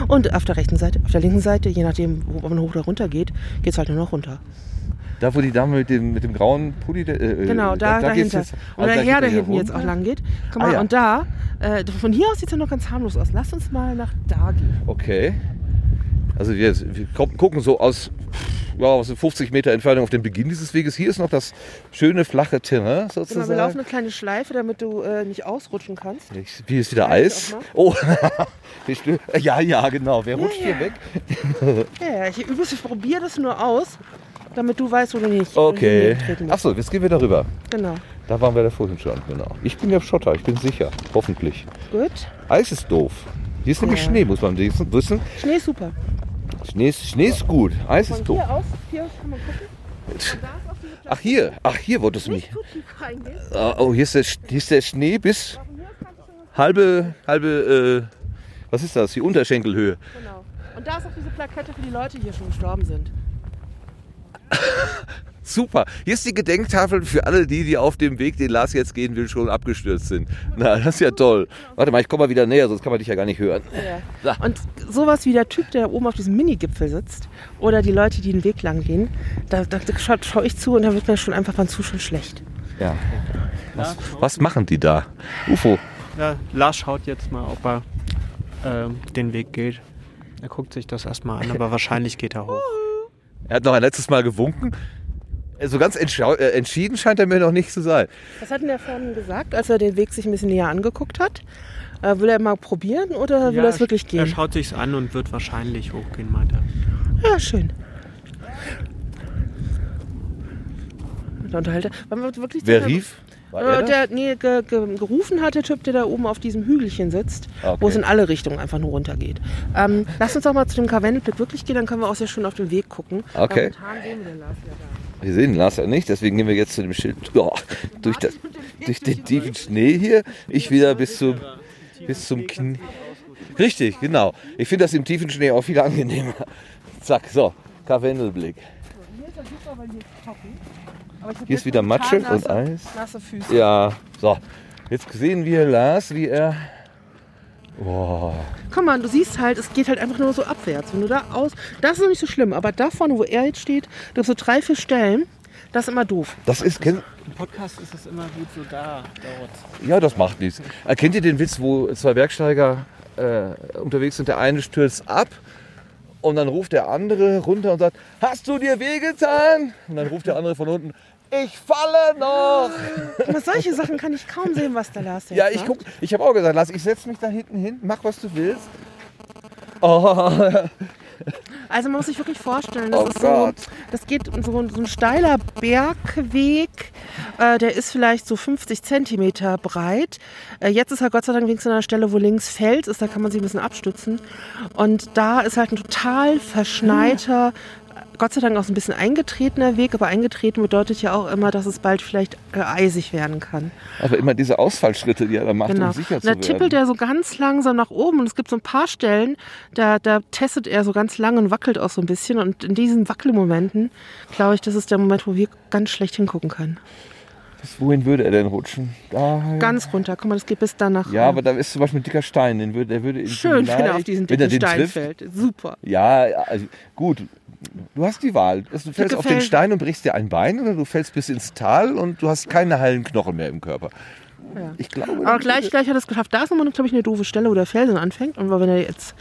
Und auf der rechten Seite, auf der linken Seite, je nachdem, wo man hoch oder runter geht, geht es halt nur noch runter. Da, wo die Dame mit dem, mit dem grauen Pulli... Äh, Genau, da, geht's dahinter. jetzt- Und ah, der da Herr, der er hinten jetzt auch lang geht. Guck Ah, mal, ja. und da, äh, von hier aus sieht es ja noch ganz harmlos aus. Lass uns mal nach da gehen. Okay. Also wir, wir gu- gucken so aus, ja, aus 50 Meter Entfernung auf den Beginn dieses Weges. Hier ist noch das schöne flache Terrain Genau, wir sozusagen. laufen eine kleine Schleife, damit du äh, nicht ausrutschen kannst. Ich- Hier ist wieder Eis. Oh, ja, ja, genau. Wer rutscht hier weg? Ja, ja, ich übrigens, ich probiere das nur aus, damit du weißt, wo du nicht Okay. Achso, jetzt gehen wir darüber. Genau. Da waren wir da vorhin schon, genau. Ich bin ja Schotter, ich bin sicher. Hoffentlich. Gut. Eis ist doof. Hier ist nämlich Ja. Schnee, muss man wissen. Schnee ist super. Schnee, ist, Schnee ist gut, Eis ist doof. Hier aus, hier kann man gucken. Ach hier, ach hier wolltest du mich. Zu tief reingehen. Ah, Oh, hier ist, der, hier ist der Schnee bis halbe, halbe, äh, was ist das? Die Unterschenkelhöhe. Genau. Und da ist auch diese Plakette für die Leute, die hier schon gestorben sind. Super. Hier ist die Gedenktafel für alle die, die auf dem Weg, den Lars jetzt gehen will, schon abgestürzt sind. Na, das ist ja toll. Warte mal, ich komme mal wieder näher, sonst kann man dich ja gar nicht hören. Ja. Und sowas wie der Typ, der oben auf diesem Mini-Gipfel sitzt, oder die Leute, die den Weg lang gehen, da, da schaue schau ich zu und da wird mir schon einfach beim Zuschauen schlecht. Ja. Was, was machen die da? UFO. Ja, Lars schaut jetzt mal, ob er ähm, den Weg geht. Er guckt sich das erstmal an, aber wahrscheinlich geht er hoch. Er hat noch ein letztes Mal gewunken. So ganz entschau- äh, entschieden scheint er mir noch nicht zu sein. Was hat denn der vorhin gesagt, als er den Weg sich ein bisschen näher angeguckt hat? Äh, will er mal probieren oder will Ja, er es wirklich Er gehen? schaut sich's an und wird wahrscheinlich hochgehen, meint er. Ja, schön. Und unterhalte. Wollen wir wirklich Wer rief? Äh, er das? der, nee, ge, ge, gerufen hat der Typ, der da oben auf diesem Hügelchen sitzt, Okay. wo es in alle Richtungen einfach nur runter geht. Ähm, lass uns doch mal zu dem Karwendelblick wirklich gehen, dann können wir auch sehr schön auf den Weg gucken. Okay. Momentan sehen wir den Lars ja da. Wir sehen Lars ja nicht, deswegen gehen wir jetzt zu dem Schild. Ja, durch, das, durch den tiefen Schnee hier. Ich wieder bis zum, bis zum Knie. Richtig, genau. Ich finde das im tiefen Schnee auch viel angenehmer. Zack, so, Karwendelblick. Hier ist wieder Matsche und Eis. Nasse Füße. Ja, so. Jetzt sehen wir Lars, wie er. Boah. Guck mal, du siehst halt, es geht halt einfach nur so abwärts. Wenn du da aus, das ist noch nicht so schlimm, aber da vorne, wo er jetzt steht, da gibt so drei, vier Stellen, das ist immer doof. Das ist. kenn- Im Podcast ist es immer gut so da, dort. Ja, das macht nichts. Erkennt ihr den Witz, wo zwei Bergsteiger äh, unterwegs sind? Der eine stürzt ab und dann ruft der andere runter und sagt: Hast du dir wehgetan? Und dann ruft der andere von unten: Ich falle noch! Aber solche Sachen kann ich kaum sehen, was der Lars jetzt Ja, ich guck, ich habe auch gesagt: Lass, ich setze mich da hinten hin, mach was du willst. Oh, Also man muss sich wirklich vorstellen, das Oh ist so, das geht so, so ein steiler Bergweg, äh, der ist vielleicht so 50 Zentimeter breit. Äh, jetzt ist er Gott sei Dank wenigstens an einer Stelle, wo links Fels ist, da kann man sich ein bisschen abstützen. Und da ist halt ein total verschneiter, Gott sei Dank auch so ein bisschen eingetretener Weg, aber eingetreten bedeutet ja auch immer, dass es bald vielleicht äh, eisig werden kann. aber immer diese Ausfallschritte, die er da macht, Genau. um sicher zu da werden. tippelt er so ganz langsam nach oben und es gibt so ein paar Stellen, da, da testet er so ganz lang und wackelt auch so ein bisschen. Und in diesen Wackelmomenten, glaube ich, das ist der Moment, wo wir ganz schlecht hingucken können. Bis wohin würde er denn rutschen? Da, Ganz runter. Guck mal, das geht bis dann nach. ja, aber da ist zum Beispiel ein dicker Stein, den würde, der würde schön, wenn er auf diesen dicken Stein trifft, fällt. Super. Ja, also gut. Du hast die Wahl. Also Du fällst auf den Stein und brichst dir ein Bein oder du fällst bis ins Tal und du hast keine heilen Knochen mehr im Körper. Ja. Ich glaube. Aber gleich, gleich hat er es geschafft. Da ist nochmal, glaube ich, eine doofe Stelle, wo der Felsen anfängt. Und wenn er jetzt,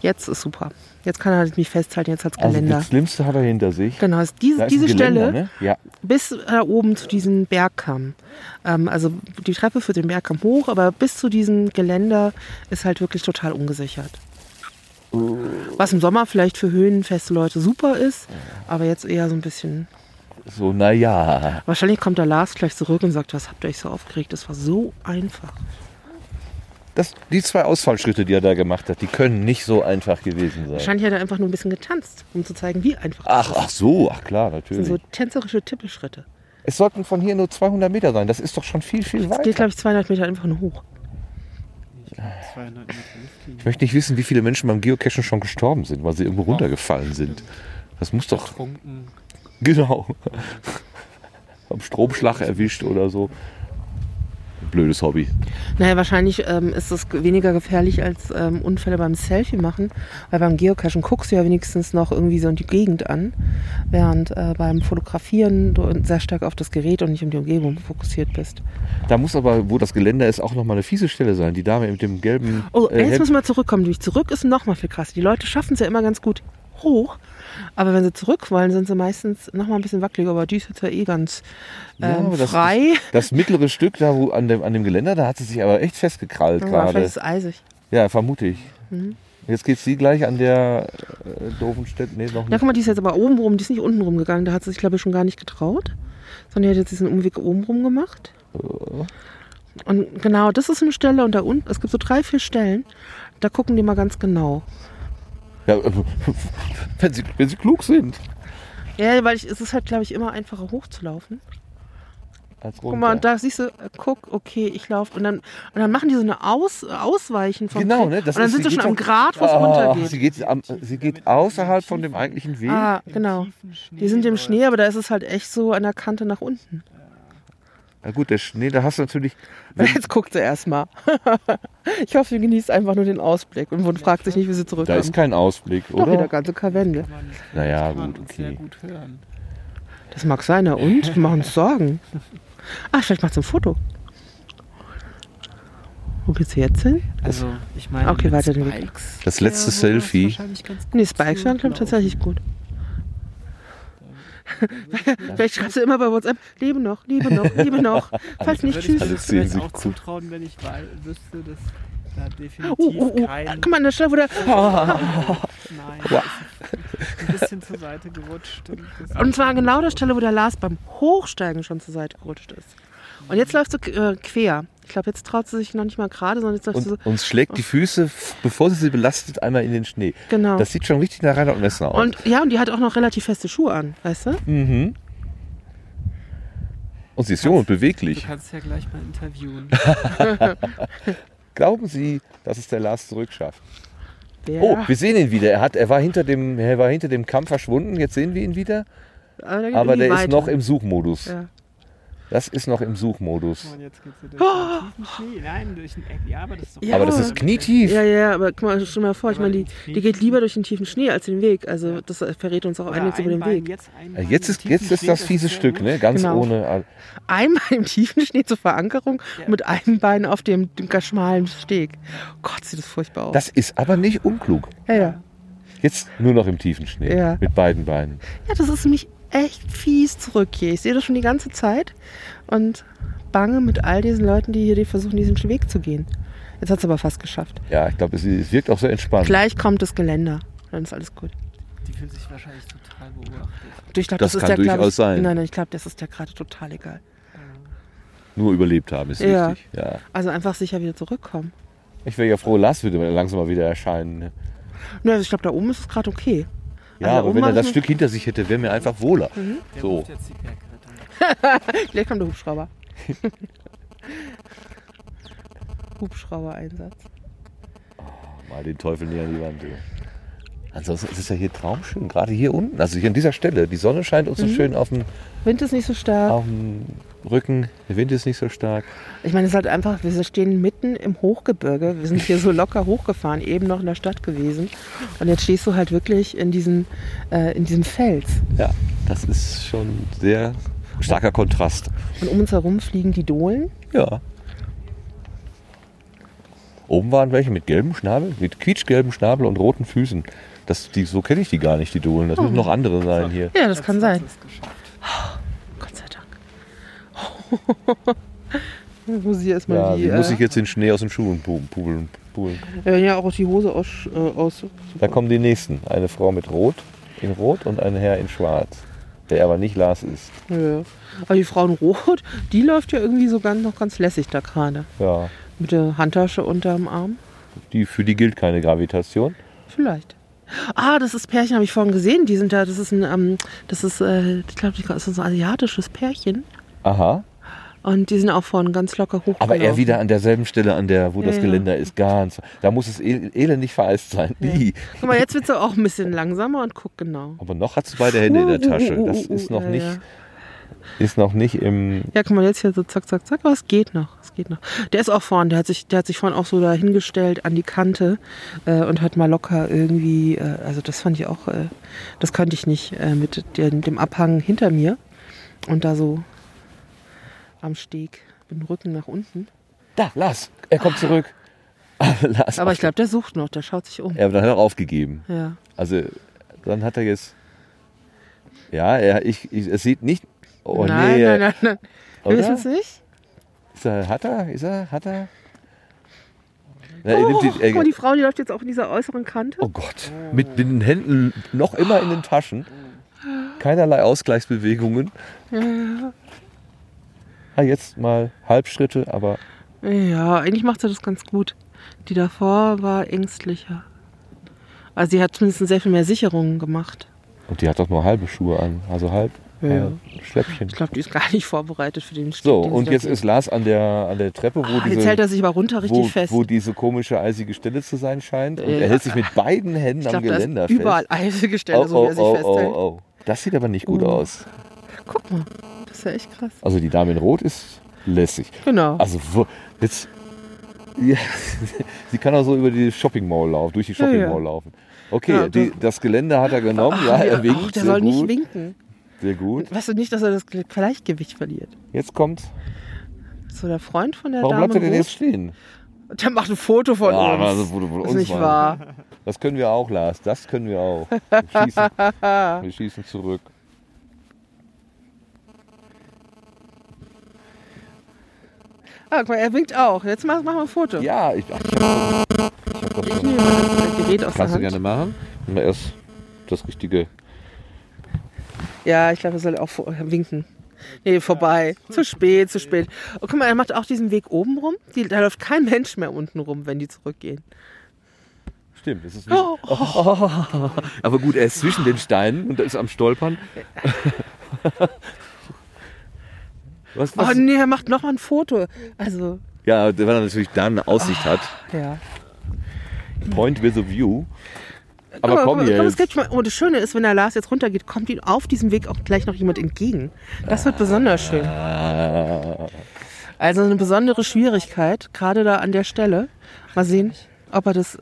jetzt ist super. Jetzt kann er mich festhalten, jetzt hat es also Geländer. das Schlimmste hat er hinter sich. Genau, ist diese, Da ist diese Geländer, Stelle, Ne? Ja. bis da oben zu diesem Bergkamm. Ähm, also die Treppe führt den Bergkamm hoch, aber bis zu diesem Geländer ist halt wirklich total ungesichert. Was im Sommer vielleicht für höhenfeste Leute super ist, aber jetzt eher so ein bisschen. So, naja. Wahrscheinlich kommt der Lars gleich zurück und sagt, was habt ihr euch so aufgeregt? Das war so einfach. Das, die zwei Ausfallschritte, die er da gemacht hat, die können nicht so einfach gewesen sein. Wahrscheinlich hat er einfach nur ein bisschen getanzt, um zu zeigen, wie einfach Ach, das ist. ach so, ach klar, Das natürlich. sind so tänzerische Tippelschritte. es sollten von hier nur 200 Meter sein. Das ist doch schon viel, viel Es geht, weiter. glaube ich, 200 Meter einfach nur hoch. 200 Meter Luftlinie. Ich möchte nicht wissen, wie viele Menschen beim Geocachen schon gestorben sind, weil sie irgendwo runtergefallen sind. Das muss doch Trunken. Genau. Am Stromschlag erwischt oder so. Blödes Hobby. Naja, wahrscheinlich ähm, ist es weniger gefährlich als ähm, Unfälle beim Selfie machen, weil beim Geocachen guckst du ja wenigstens noch irgendwie so in die Gegend an, während äh, beim Fotografieren du sehr stark auf das Gerät und nicht um die Umgebung fokussiert bist. Da muss aber, wo das Geländer ist, auch nochmal eine fiese Stelle sein. Die Dame mit dem gelben. Oh, äh, jetzt müssen wir zurückkommen. Durch zurück ist noch mal viel krasser. Die Leute schaffen es ja immer ganz gut hoch, aber wenn sie zurück wollen, sind sie meistens noch mal ein bisschen wackeliger. Aber die ist jetzt ja eh ganz Ja, ähm, aber das frei. Das mittlere Stück da wo an, dem, an dem Geländer, da hat sie sich aber echt festgekrallt Ja, gerade. vielleicht ist es eisig. Ja, vermute ich. Mhm. Jetzt geht sie gleich an der äh, doofen Stelle. Nee, noch Ja, guck mal, die ist jetzt aber oben rum, die ist nicht unten rum gegangen. Da hat sie sich, glaube ich, schon gar nicht getraut. Sondern die hat jetzt diesen Umweg oben rum gemacht. Und genau, das ist eine Stelle und da unten, es gibt so drei, vier Stellen, da gucken die mal ganz genau. Ja, äh, wenn, sie, wenn sie klug sind. Ja, weil ich, es ist halt, glaube ich, immer einfacher hochzulaufen. als Guck runter. mal, und da siehst du, äh, guck, okay, ich laufe. Und dann, und dann machen die so eine Aus, Ausweichen vom Genau, ne? Das und dann ist- sind sie schon am Grad, wo es Ah, runtergeht. Sie geht, am, sie geht außerhalb von dem eigentlichen Weg. Ah, genau. Die sind im Schnee, aber da ist es halt echt so an der Kante nach unten. Na gut, der Schnee, da hast du natürlich. Jetzt guckt sie erstmal. ich hoffe, sie genießt einfach nur den Ausblick und und fragt sich nicht, wie sie Da zurückkommt. ist kein Ausblick, Doch wieder oder? ganze Kavende. Naja, gut, okay. gut hören. Das mag sein, na und? Wir machen uns Sorgen. Ah, vielleicht macht sie ein Foto. Wo geht's jetzt hin? Also, ich meine, Okay, weiter den Weg. Spikes Das letzte sowas Selfie. gut Nee, Spikes waren, glaube ich, laufen. tatsächlich gut. Vielleicht schreibst du immer bei WhatsApp, lebe noch, lebe noch, lebe noch. Falls nicht, Würde ich tschüss. Sehen vielleicht sich auch zutrauen, wenn ich wüsste, dass da definitiv Oh, oh, oh. kein... Guck mal an der Stelle, wo der... Nein, das ist ein bisschen zur Seite gerutscht. Und, zwar genau der Stelle, wo der Lars beim Hochsteigen schon zur Seite gerutscht ist. Und jetzt läufst du äh, quer. Ich glaube, jetzt traut sie sich noch nicht mal gerade, sondern jetzt läufst du so... Und uns schlägt die Füße, f- bevor sie sie belastet, einmal in den Schnee. Genau. Das sieht schon richtig nach Reinhard Messner aus. Und ja, und die hat auch noch relativ feste Schuhe an, weißt du? mhm. Und sie ist jung und Du beweglich. kannst ja gleich mal interviewen. Glauben Sie, dass es der Lars zurückschafft? Der, Oh, wir sehen ihn wieder. Er, hat, er, war hinter dem, er war hinter dem Kamm verschwunden. Jetzt sehen wir ihn wieder. aber Aber der irgendwie ist weiter. noch im Suchmodus. Ja. Das ist noch im Suchmodus. Und jetzt geht's wieder durch den tiefen Schnee. Nein, durch den Eck. Ja, aber das ist doch... Ja. Aber das ist knietief. Ja, ja, aber guck mal, stell mal vor, ich meine, die, die geht lieber durch den tiefen Schnee als den Weg. Also das verrät uns auch Oder einiges über den Bein, Weg. Jetzt, Jetzt ist, jetzt ist das fiese sehr Stück, ne? Ganz Genau. ohne. Einmal im tiefen Schnee zur Verankerung Ja. und mit einem Bein auf dem, dem schmalen Steg. Gott, sieht das furchtbar aus. Das ist aber nicht unklug. ja, ja. Jetzt nur noch im tiefen Schnee. Ja. Mit beiden Beinen. ja, das ist nämlich echt fies zurück hier. Ich sehe das schon die ganze Zeit und bange mit all diesen Leuten, die hier die versuchen, diesen Weg zu gehen. Jetzt hat es aber fast geschafft. Ja, ich glaube, es, es wirkt auch so entspannt. Gleich kommt das Geländer. Dann ist alles gut. Die fühlt sich wahrscheinlich total beobachtet. Ich glaub, Das ist kann durchaus ich, sein. Nein, nein, ich glaube, das ist ja gerade total egal. Nur überlebt haben ist Ja. wichtig. Ja. Also einfach sicher wieder zurückkommen. Ich wäre ja froh, Lars würde langsam mal wieder erscheinen. ne? Also ich glaube, da oben ist es gerade okay. Ja, Also aber wenn er das Stück hinter sich hätte, wäre mir einfach wohler. Der So. Gleich kommt der Hubschrauber. Hubschrauber-Einsatz. Mal den Teufel näher an die Wand. du. Ansonsten ist es ja hier traumschön, gerade hier unten, also hier an dieser Stelle. Die Sonne scheint uns so Mhm. schön auf dem, Wind ist nicht so stark. auf dem Rücken, der Wind ist nicht so stark. Ich meine, es ist halt einfach, wir stehen mitten im Hochgebirge. Wir sind hier so locker hochgefahren, eben noch in der Stadt gewesen. Und jetzt stehst du halt wirklich in, diesen, äh, in diesem Fels. Ja, das ist schon sehr starker Kontrast. Und um uns herum fliegen die Dohlen. Ja. Oben waren welche mit gelbem Schnabel, mit quietschgelbem Schnabel und roten Füßen. Das, die, so kenne ich die gar nicht, die Dohlen. Das müssen noch andere sein hier. Ja, das kann sein. geschafft. Gott sei Dank. Wo sie erstmal Ja, die. die muss äh, ich jetzt den Schnee aus den Schuhen pu- pulen. pulen. ja, ja, auch die Hose aus. Äh, aus Da kommen die nächsten. Eine Frau mit Rot, in Rot und ein Herr in Schwarz. Der aber nicht Lars ist. ja. Aber die Frau in Rot, die läuft ja irgendwie so ganz, noch ganz lässig da gerade. Ja, Mit der Handtasche unterm Arm. die, für die gilt keine Gravitation. Vielleicht. Ah, das ist Pärchen, habe ich vorhin gesehen. Die sind da, das ist ein, ähm, das ist, äh, ich glaube, das ist ein asiatisches Pärchen. Aha. Und die sind auch vorhin ganz locker hochgelaufen. Aber er wieder an derselben Stelle, an der, wo Ja, das ja. Geländer ist. Ganz. Da muss es el elendig vereist sein. Ih. Guck mal, jetzt wird sie auch ein bisschen langsamer und guck genau. Aber noch hat sie beide Hände in der Uh, uh, Tasche. uh, Das uh, ist noch ja, nicht, ja. Ist noch nicht im. Ja, guck mal, jetzt hier so zack, zack, zack, aber es geht noch. Es geht noch. Der ist auch vorne, der hat sich, der hat sich vorhin auch so da hingestellt an die Kante äh, und hat mal locker irgendwie, äh, also das fand ich auch, äh, das könnte ich nicht äh, mit den, dem Abhang hinter mir und da so am Steg mit dem Rücken nach unten. Da, Lars, er kommt zurück. Lars, Aber ich glaube, der sucht noch, der schaut sich um. Ja, aber dann hat er aufgegeben. Ja. Also, dann hat er jetzt. Ja, er, ich, ich, es sieht nicht. Oh nein, nee. nein, nein, nein. Wir wissen es nicht. Ist er, hat er? Ist er? Hat er? Na, Oh, die, guck mal, die Frau, die läuft jetzt auch in dieser äußeren Kante. oh Gott. Mit, den Händen noch immer in den Taschen. Keinerlei Ausgleichsbewegungen. Ah, jetzt mal Halbschritte, aber Ja, eigentlich macht sie das ganz gut. Die davor war ängstlicher. Also sie hat zumindest sehr viel mehr Sicherungen gemacht. Und die hat doch nur halbe Schuhe an. Also halb. Ja. Schläppchen. Ich glaube, die ist gar nicht vorbereitet für den Stieg. So, und jetzt ist Lars an der, an der Treppe, wo Ah, jetzt hält er sich aber runter richtig wo, fest. wo diese komische eisige Stelle zu sein scheint. Und Ja. er hält sich mit beiden Händen ich am Geländer ist überall fest. eisige Stelle, Oh, so wie oh, er sich oh, festhält. oh, oh. Das sieht aber nicht gut Oh. aus. Guck mal, das ist ja echt krass. Also die Dame in Rot ist lässig. Genau. Also wo, jetzt. Ja, sie kann auch so über die Shopping Mall laufen, durch die Shopping. Mall laufen. Okay, Ja, die, das Gelände hat er genommen. Ah, ja, er winkt. ach, der soll nicht gut, winken. Sehr gut. Weißt du nicht, dass er das Gleichgewicht verliert? Jetzt kommt. So der Freund von der Warum Dame. bleibt er denn jetzt stehen? Der macht ein Foto von Ja, uns. also, von- von ist uns nicht wahr. Das können wir auch, Lars. Das können wir auch. Wir schießen, wir schießen zurück. Ah, guck mal, er winkt auch. Jetzt mach- machen wir ein Foto. Ja, ich, ach, ich hab, ich hab das Ich schon. nehme mal das Gerät aus Kannst du der gerne Hand. machen. Mal erst das richtige. Ja, ich glaube, er soll auch winken. Nee, vorbei. Zu spät, zu spät. Oh, guck mal, er macht auch diesen Weg oben rum. Die, da läuft kein Mensch mehr unten rum, wenn die zurückgehen. Stimmt, das ist Oh, Aber gut, er ist zwischen den Steinen und ist am Stolpern. was, oh was? nee, er macht noch mal ein Foto. Also, Ja, wenn er natürlich dann eine Aussicht hat. ja. Point with a view. Aber Aber komm guck mal, es jetzt. gibt schon mal, und das Schöne ist, wenn der Lars jetzt runtergeht, kommt ihm auf diesem Weg auch gleich noch jemand entgegen. Das wird besonders schön. Also eine besondere Schwierigkeit, gerade da an der Stelle. Mal sehen, ob er das,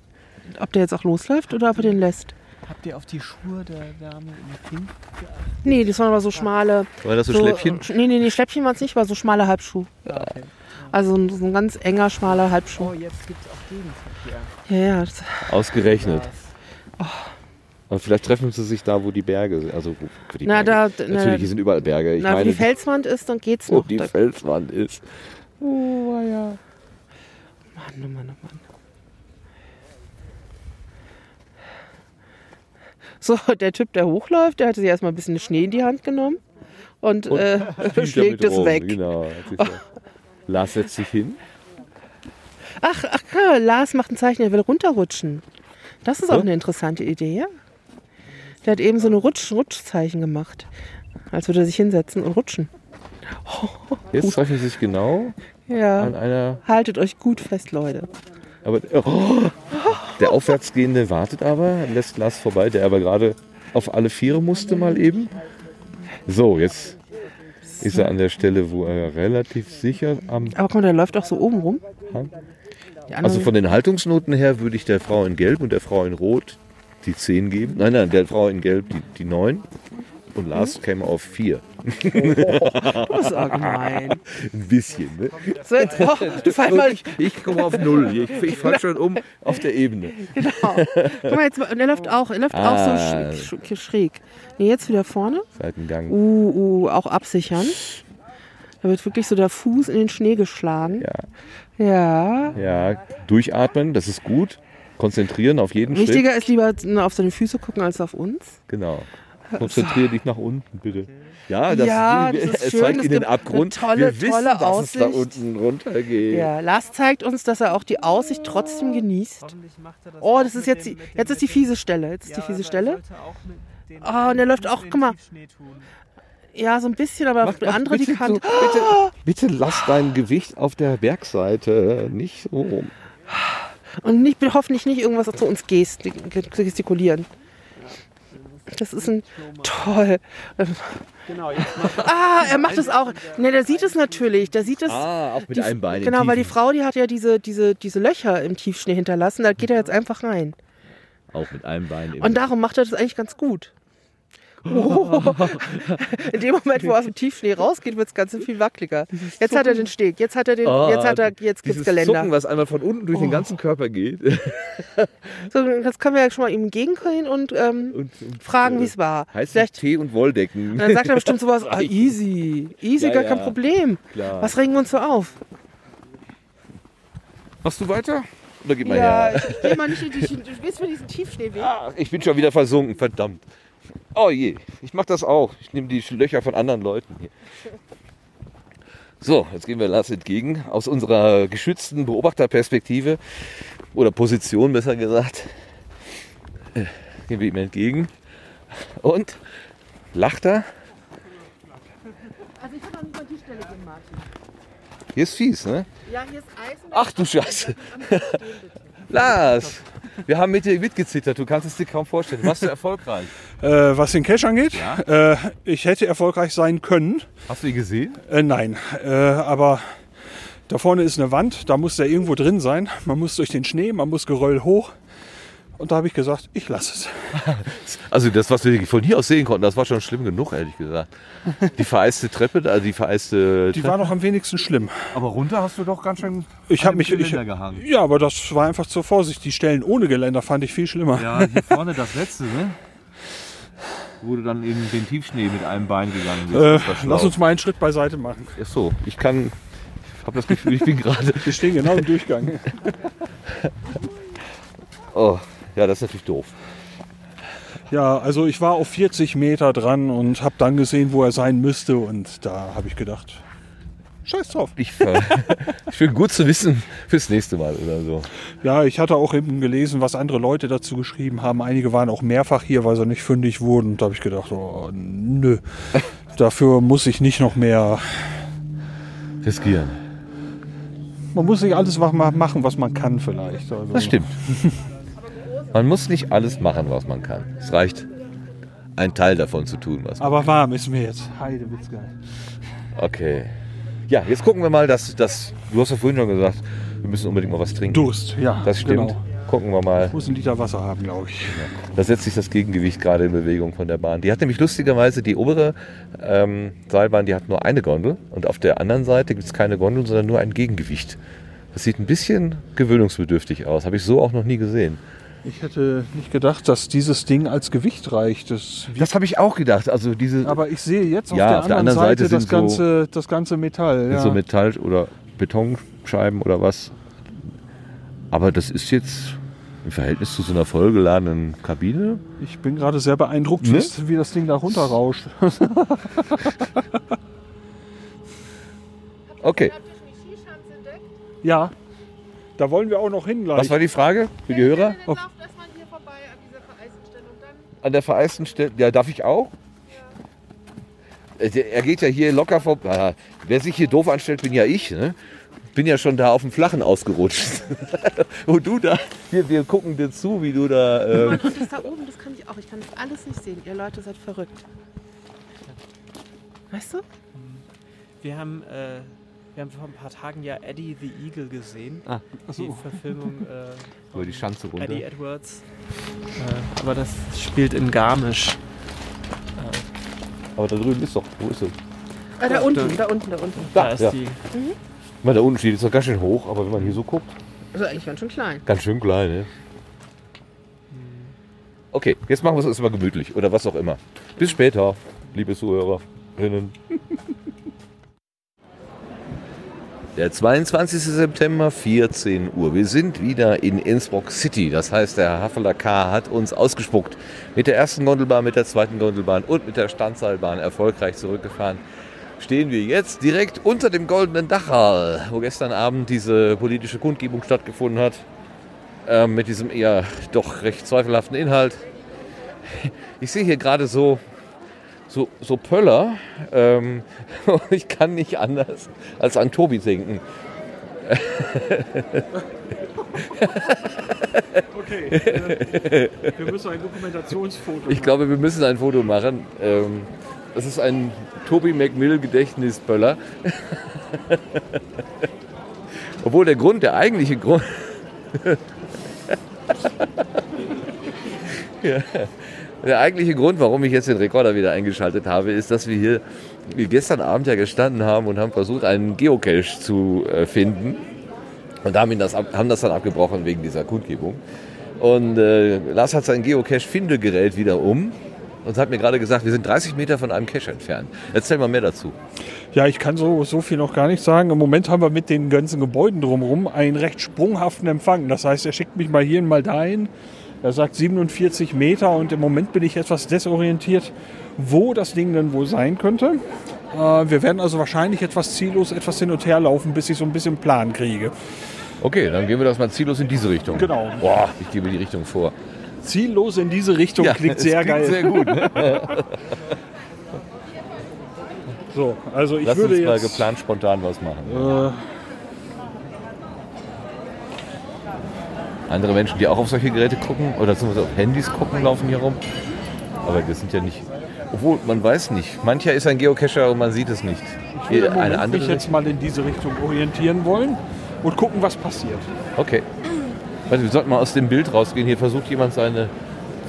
ob der jetzt auch losläuft oder ob er den lässt. Habt ihr auf die Schuhe der Dame in Pink geachtet? Nee, das waren aber so schmale. War das so, Schläppchen? Nee, nee, nee, Schläppchen waren es nicht, war so schmale Halbschuh. Ja, okay. Also ein- so ein ganz enger, schmaler Halbschuh. Oh, jetzt gibt es auch Gegenverkehr. Ja, ja. Das, Ausgerechnet. Oh. Aber vielleicht treffen sie sich da, wo die Berge sind. Also wo wo die Na, Berge. da- na, Natürlich, hier sind überall Berge. Ich na, wo meine, die Felswand ist, dann geht's wo noch. die Da- Felswand ist. Oh, ja. Mann, oh Mann, oh Mann. So, der Typ, der hochläuft, der hatte sich erstmal ein bisschen Schnee in die Hand genommen und, Und äh, schlägt es rum, weg. Genau. sicher. Lars setzt sich hin. Ach, ach, klar, Lars macht ein Zeichen, er will runterrutschen. Das ist auch Hä? eine interessante Idee, ja? Der hat eben so eine Rutsch Rutschzeichen gemacht. Als würde er sich hinsetzen und rutschen. Jetzt treffen sie sich genau Ja. an einer. Haltet euch gut fest, Leute. Aber oh, der Aufwärtsgehende wartet aber, lässt Lars vorbei, der aber gerade auf alle Viere musste mal eben. So, jetzt ist er an der Stelle, wo er relativ sicher am. Aber guck mal, der läuft auch so oben rum. Also von den Haltungsnoten her würde ich der Frau in Gelb und der Frau in Rot die 10 geben. Nein, nein, der Frau in Gelb die, die 9. Und Lars käme auf 4. du bist auch gemein. Ein bisschen, ne? So, jetzt, oh, du fall mal, Ich, ich komme auf 0. Ich, ich falle schon um auf der Ebene. genau. Guck mal, jetzt, und er läuft auch, er läuft auch Ah. so sch sch schräg. Nee, jetzt wieder vorne. Seitengang. Uh, uh, auch absichern. Da wird wirklich so der Fuß in den Schnee geschlagen. Ja. Ja. Ja, durchatmen, das ist gut. Konzentrieren auf jeden Schritt. Wichtiger ist lieber auf seine Füße gucken als auf uns. Genau. Konzentriere dich nach unten, bitte. Ja, das, Ja, das ist es schön, zeigt es in den Abgrund. eine tolle, Wir wissen, tolle dass es da Aussicht. unten runtergeht. Ja, Lars zeigt uns, dass er auch die Aussicht trotzdem genießt. Oh, das ist jetzt dem- die, jetzt ist die fiese Stelle. Jetzt ist die fiese Stelle. Oh, und er läuft auch, guck mal. Ja, so ein bisschen, aber Mach- die mach andere, die kann. so- bitte, bitte lass dein Gewicht auf der Bergseite nicht so rum. Und nicht, hoffentlich nicht irgendwas zu uns gesti- gestikulieren. Das ist ein toll. Genau, jetzt Ah, er macht es auch. Ne, der sieht es natürlich. Der sieht es. Ah, auch mit die, einem Bein. Genau, weil die. Frau, die hat ja diese, diese, diese Löcher im Tiefschnee hinterlassen. Da geht er jetzt einfach rein. Auch mit einem Bein. Und darum macht er das eigentlich ganz gut. Oh. In dem Moment, wo er aus dem Tiefschnee rausgeht, wird es ganz viel wackeliger. Jetzt hat er den Steg, jetzt hat er den, Ah, jetzt hat er, jetzt gibt's Geländer. Zucken, was einmal von unten durch den Oh. ganzen Körper geht. So, jetzt können wir ja schon mal ihm entgegenkommen und, ähm, Und, und fragen, äh, wie es war. Heißt Vielleicht, Tee und Wolldecken. und dann sagt er bestimmt sowas, ah, easy, easy, Ja, gar kein ja. Problem. Klar. Was regen wir uns so auf? Machst du weiter? Oder gib mal Ja, her? ich geh mal nicht in die, du gehst mir diesen Tiefschneeweg. Ach, ich bin schon wieder versunken, verdammt. Oh je, ich mach das auch. Ich nehme die Löcher von anderen Leuten hier. So, jetzt gehen wir Lars entgegen. Aus unserer geschützten Beobachterperspektive oder Position besser gesagt, äh, gehen wir ihm entgegen. Und lacht er Also ich habe mal die Stelle gehen, Martin. Hier ist fies, ne? Ja, hier ist Eisen. Ach du Scheiße. Lars, wir haben mit dir mitgezittert. Du kannst es dir kaum vorstellen. Warst du erfolgreich? Äh, was den Cash angeht, äh, ich hätte erfolgreich sein können. Hast du ihn gesehen? Äh, nein, äh, aber da vorne ist eine Wand, da muss der irgendwo drin sein. Man muss durch den Schnee, man muss Geröll hoch. Und da habe ich gesagt, ich lasse es. Also das, was wir von hier aus sehen konnten, das war schon schlimm genug, ehrlich gesagt. Die vereiste Treppe, also die vereiste Die Treppe. war noch am wenigsten schlimm. Aber runter hast du doch ganz schön Ich habe mich, ich, gehangen. ja, aber das war einfach zur Vorsicht. Die Stellen ohne Geländer fand ich viel schlimmer. Ja, hier vorne das letzte, ne? Wo du dann in den Tiefschnee mit einem Bein gegangen bist. Äh, lass uns mal einen Schritt beiseite machen. Ach so, ich kann. Ich habe das Gefühl, ich bin gerade. Wir stehen genau im Durchgang. Oh, ja, das ist natürlich doof. Ja, also ich war auf 40 Meter dran und habe dann gesehen, wo er sein müsste. Und da habe ich gedacht, scheiß drauf. Ich, finde gut zu wissen fürs nächste Mal oder so. Ja, ich hatte auch eben gelesen, was andere Leute dazu geschrieben haben. Einige waren auch mehrfach hier, weil sie nicht fündig wurden. Und da habe ich gedacht, oh, nö. Dafür muss ich nicht noch mehr. Riskieren. Man muss nicht alles mach- machen, was man kann, vielleicht. Also, Das stimmt. Man muss nicht alles machen, was man kann. Es reicht, einen Teil davon zu tun, was man Aber warm ist mir jetzt. Heide, geil. Okay. Ja, jetzt gucken wir mal, dass das. Du hast ja vorhin schon gesagt, wir müssen unbedingt mal was trinken. Durst, ja. Das stimmt. Genau. Gucken wir mal. Ich muss einen Liter Wasser haben, glaube ich. Da setzt sich das Gegengewicht gerade in Bewegung von der Bahn. Die hat nämlich lustigerweise die obere ähm, Seilbahn, die hat nur eine Gondel und auf der anderen Seite gibt es keine Gondel, sondern nur ein Gegengewicht. Das sieht ein bisschen gewöhnungsbedürftig aus. Habe ich so auch noch nie gesehen. Ich hätte nicht gedacht, dass dieses Ding als Gewicht reicht. Das Das habe ich auch gedacht. Also diese aber ich sehe jetzt auf, Ja, der, auf der anderen anderen Seite, Seite das, so- ganze, das ganze Metall. Ja. so Metall- oder Betonscheiben oder was. Aber das ist jetzt im Verhältnis zu so einer vollgeladenen Kabine. ich bin gerade sehr beeindruckt, Ne? wie- wie das Ding da runterrauscht. Okay. ja, da wollen wir auch noch hin gleich. Was war die Frage für die Hörer? Dann läuft erstmal hier vorbei an dieser vereisten Stelle und dann An der vereisten Stelle. Ja, darf ich auch? Äh, der- Er geht ja hier locker vor. Ah, wer sich hier doof anstellt, bin ja ich. Ne? Bin ja schon da auf dem Flachen ausgerutscht. Und du da, wir, wir gucken dir zu, wie du da. Ähm, und das da oben, das kann ich auch. Ich kann das alles nicht sehen. Ihr Leute seid verrückt. Weißt du? Wir haben, äh, wir haben vor ein paar Tagen ja Eddie the Eagle gesehen. Ah, Die Verfilmung äh, über die Schanze runter. Eddie Edwards. Äh, aber das spielt in Garmisch. Aber da drüben ist doch. Wo ist sie? Äh, da unten, da unten, da unten. Da, Da, ist ja. die. Mal da unten steht, ist doch ganz schön hoch, aber wenn man hier so guckt, Also eigentlich ganz schön klein. ganz schön klein, ne? Okay, jetzt machen wir es uns mal gemütlich oder was auch immer. Bis später, liebe Zuhörerinnen. Der 22. September, 14 Uhr. Wir sind wieder in Innsbruck City. Das heißt, der Haffeler K. hat uns ausgespuckt. Mit der ersten Gondelbahn, mit der zweiten Gondelbahn und mit der Standseilbahn erfolgreich zurückgefahren. Stehen wir jetzt direkt unter dem goldenen Dachal, wo gestern Abend diese politische Kundgebung stattgefunden hat. Ähm, mit diesem eher doch recht zweifelhaften Inhalt. Ich sehe hier gerade so so, so Pöller. Ähm, ich kann nicht anders als an Tobi denken. Okay, äh, wir müssen ein Dokumentationsfoto Ich glaube, wir müssen ein Foto machen. Ähm, das ist ein Tobi McMill Gedächtnispöller. Obwohl der Grund, der eigentliche Grund. ja. Der eigentliche Grund, warum ich jetzt den Rekorder wieder eingeschaltet habe, ist, dass wir hier wir gestern Abend ja gestanden haben und haben versucht, einen Geocache zu äh, finden. Und haben, das, ab- haben das dann abgebrochen wegen dieser Kundgebung. Und äh, Lars hat sein Geocache-Findegerät wieder um und hat mir gerade gesagt, wir sind 30 Meter von einem Cache entfernt. Erzähl mal mehr dazu. Ja, ich kann so, so viel noch gar nicht sagen. Im Moment haben wir mit den ganzen Gebäuden drumherum einen recht sprunghaften Empfang. Das heißt, er schickt mich mal hier und mal dahin. Er sagt 47 Meter und im Moment bin ich etwas desorientiert, wo das Ding denn wohl sein könnte. Äh, wir werden also wahrscheinlich etwas ziellos etwas hin und her laufen, bis ich so ein bisschen Plan kriege. Okay, dann gehen wir das mal ziellos in diese Richtung. Genau. Boah, ich gebe die Richtung vor. Ziellos in diese Richtung klingt es sehr geil. Sehr gut. Ne? So, also ich Lass würde uns mal jetzt... geplant spontan was machen. Äh, Andere Menschen, die auch auf solche Geräte gucken oder zumindest auf Handys gucken, laufen hier rum. Aber das sind ja nicht. Obwohl, man weiß nicht. Mancher ist ein Geocacher und man sieht es nicht. ich würde Eine andere mich jetzt mal in diese Richtung orientieren wollen und gucken, was passiert. Okay. Also wir sollten mal aus dem Bild rausgehen. Hier versucht jemand seine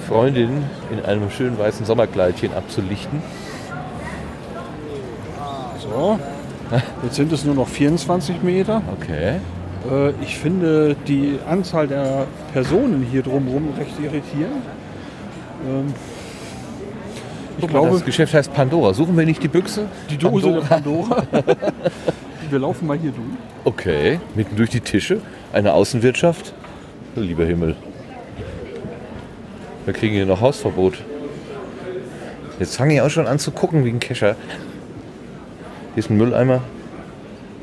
Freundin in einem schönen weißen Sommerkleidchen abzulichten. So, jetzt sind es nur noch 24 Meter. Okay. Äh, ich finde die Anzahl der Personen hier drumherum recht irritierend. Ähm, ich Guck mal, glaube, das Geschäft heißt Pandora. Suchen wir nicht die Büchse? die Dose der Pandora. Wir laufen mal hier durch. Okay. Mitten durch die Tische. Eine Außenwirtschaft. Lieber Himmel. Wir kriegen hier noch Hausverbot. Jetzt fange ich auch schon an zu gucken wie ein Kescher. Hier ist ein Mülleimer.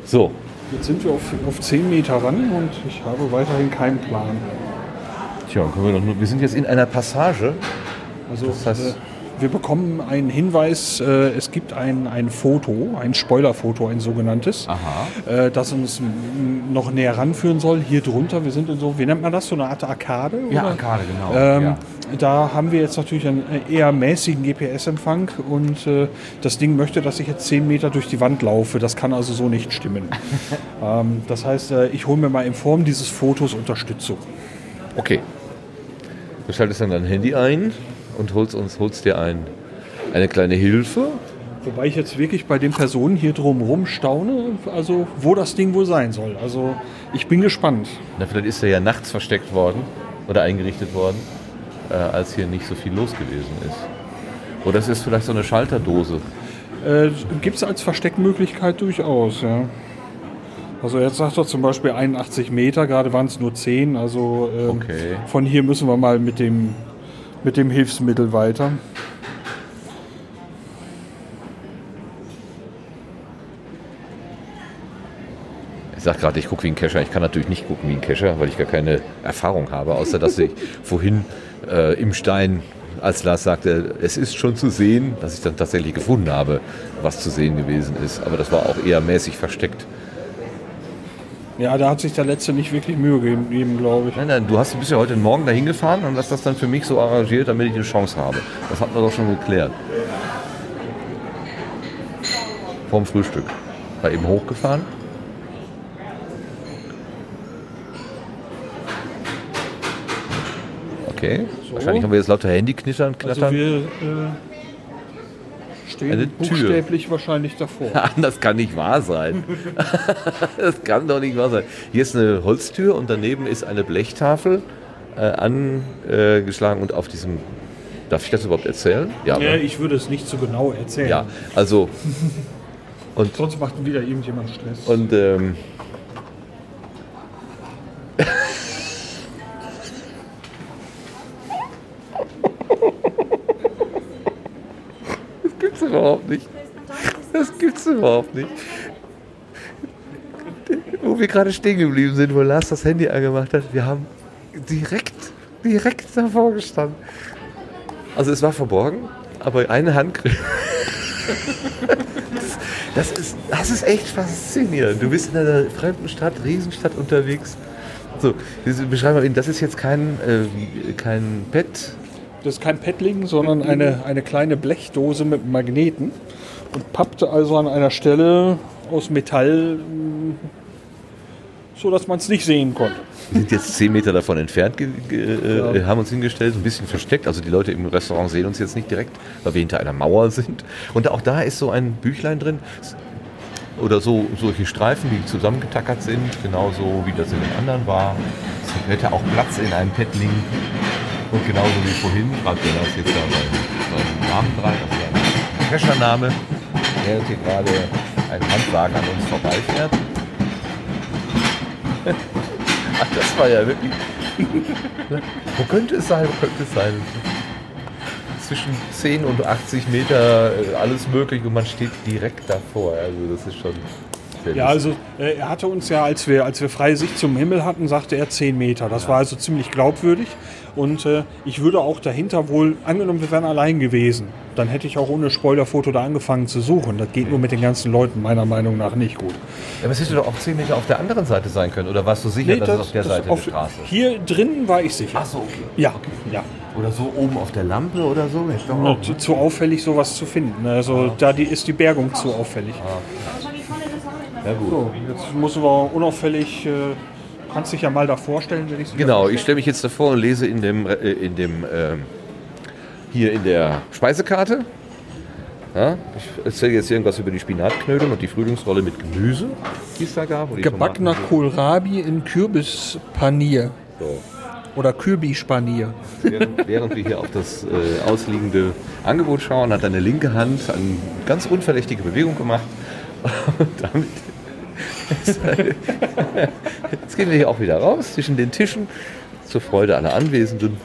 So, Jetzt sind wir auf, auf 10 Meter ran und ich habe weiterhin keinen Plan. Tja, können wir, doch nur, wir sind jetzt in einer Passage. Also Das heißt- äh, wir bekommen einen Hinweis, äh, es gibt ein, ein Foto, ein Spoilerfoto, ein sogenanntes, äh, das uns noch näher ranführen soll. Hier drunter, wir sind in so, wie nennt man das, so eine Art Arkade? Ja, oder? Arkade, genau. Ähm, ja. Da haben wir jetzt natürlich einen eher mäßigen GPS-Empfang und äh, das Ding möchte, dass ich jetzt 10 Meter durch die Wand laufe. Das kann also so nicht stimmen. ähm, das heißt, äh, ich hole mir mal in Form dieses Fotos Unterstützung. Okay. Du schaltest dann dein Handy ein und holst uns holst dir ein, eine kleine Hilfe. Wobei ich jetzt wirklich bei den Personen hier drumherum staune, also wo das Ding wohl sein soll. Also ich bin gespannt. Na, vielleicht ist er ja nachts versteckt worden oder eingerichtet worden, äh, als hier nicht so viel los gewesen ist. Oder es ist vielleicht so eine Schalterdose. Äh, Gibt es als Versteckmöglichkeit durchaus, ja. Also jetzt sagt er zum Beispiel 81 Meter, gerade waren es nur 10. Also ähm, Okay. von hier müssen wir mal mit dem, mit dem Hilfsmittel weiter. Ich sag gerade, ich gucke wie ein Kescher. Ich kann natürlich nicht gucken wie ein Kescher, weil ich gar keine Erfahrung habe, außer dass ich vorhin äh, im Stein, als Lars sagte, es ist schon zu sehen, dass ich dann tatsächlich gefunden habe, was zu sehen gewesen ist. Aber das war auch eher mäßig versteckt. Ja, da hat sich der Letzte nicht wirklich Mühe gegeben, glaube ich. Nein, nein, du hast, bist ja heute Morgen dahin gefahren und hast das dann für mich so arrangiert, damit ich eine Chance habe. Das hatten wir doch schon geklärt. Vorm Frühstück. War eben hochgefahren. Okay. Wahrscheinlich haben wir jetzt lauter Handyknittern, Also knattern. wir äh, stehen Eine Tür. buchstäblich wahrscheinlich davor. das kann nicht wahr sein. das kann doch nicht wahr sein. Hier ist eine Holztür und daneben ist eine Blechtafel äh, angeschlagen und auf diesem. Darf ich das überhaupt erzählen? Ja, Ja, ne? ich würde es nicht so genau erzählen. ja also. Und, Sonst macht wieder irgendjemand Stress. und ähm, überhaupt nicht. Das gibt's überhaupt nicht. Wo wir gerade stehen geblieben sind, wo Lars das Handy angemacht hat, wir haben direkt, direkt davor gestanden. Also es war verborgen, aber eine Hand. Das ist, das ist echt faszinierend. Du bist in einer fremden Stadt, Riesenstadt unterwegs. So, wir beschreiben mal, Ihnen, das ist jetzt kein, äh, kein Bett. Das ist kein Paddling, sondern eine, eine kleine Blechdose mit Magneten und pappte also an einer Stelle aus Metall, mh, so dass man es nicht sehen konnte. Wir sind jetzt zehn Meter davon entfernt, ge ge äh, haben uns hingestellt, ein bisschen versteckt. Also die Leute im Restaurant sehen uns jetzt nicht direkt, weil wir hinter einer Mauer sind. Und auch da ist so ein Büchlein drin. Oder so solche Streifen, die zusammengetackert sind, genauso wie das in den anderen war. Es hätte auch Platz in einem Paddling. Und genauso wie vorhin, schreibt er das jetzt da seinen, seinen Namen dran, also ein Cacher-Name, während hier gerade ein Handwagen an uns vorbeifährt. Ach, das war ja wirklich. Wo könnte es sein? Wo könnte es sein? Zwischen 10 und 80 Meter äh, alles möglich und man steht direkt davor. Also das ist schon. Ja, also äh, er hatte uns ja, als wir, als wir freie Sicht zum Himmel hatten, sagte er 10 Meter. Das war also ziemlich glaubwürdig. Und äh, ich würde auch dahinter wohl, angenommen, wir wären allein gewesen, dann hätte ich auch ohne Spoilerfoto da angefangen zu suchen. Das geht nur mit den ganzen Leuten meiner Meinung nach nicht gut. Ja, aber es hätte doch auch 10 Meter auf der anderen Seite sein können. Oder warst du sicher, dass es auf der Seite auf- der Straße ist? Hier drin war ich sicher. Ach so, okay. Ja, ja. Oder so oben auf der Lampe oder so? Hätte doch Ja, auch- zu, zu auffällig, sowas zu finden. Also da die, ist die Bergung zu auffällig. Ja, gut. So, jetzt müssen wir unauffällig, äh, kannst dich ja mal da vorstellen, wenn ich Genau, ich stelle mich jetzt davor und lese in dem, äh, in dem ähm, hier in der Speisekarte. Ja, ich erzähle jetzt irgendwas über die Spinatknödel und die Frühlingsrolle mit Gemüse, die es da gab. Gebackener Tomaten. Kohlrabi in Kürbispanier. So. Oder Kürbispanier. Während, während wir hier auf das äh, ausliegende Angebot schauen, hat deine linke Hand eine ganz unverdächtige Bewegung gemacht. Und damit Jetzt gehen wir hier auch wieder raus zwischen den Tischen zur Freude aller Anwesenden.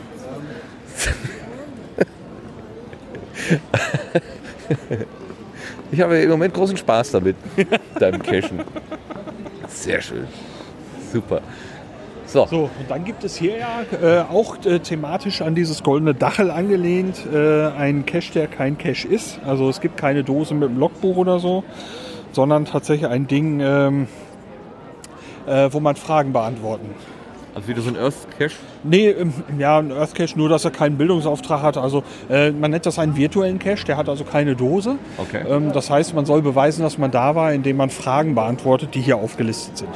Ich habe im Moment großen Spaß damit, deinem Cashen. Sehr schön. Super. So, So, und dann gibt es hier ja äh, auch äh, thematisch an dieses goldene Dachel angelehnt äh, ein Cache, der kein Cache ist. Also es gibt keine Dose mit einem Logbuch oder so, sondern tatsächlich ein Ding, ähm, äh, wo man Fragen beantworten. also wieder so ein Earth Cache. Nee, ähm, ja, ein Earth Cache, nur dass er keinen Bildungsauftrag hat. Also äh, man nennt das einen virtuellen Cache, der hat also keine Dose. Okay. Ähm, das heißt, man soll beweisen, dass man da war, indem man Fragen beantwortet, die hier aufgelistet sind.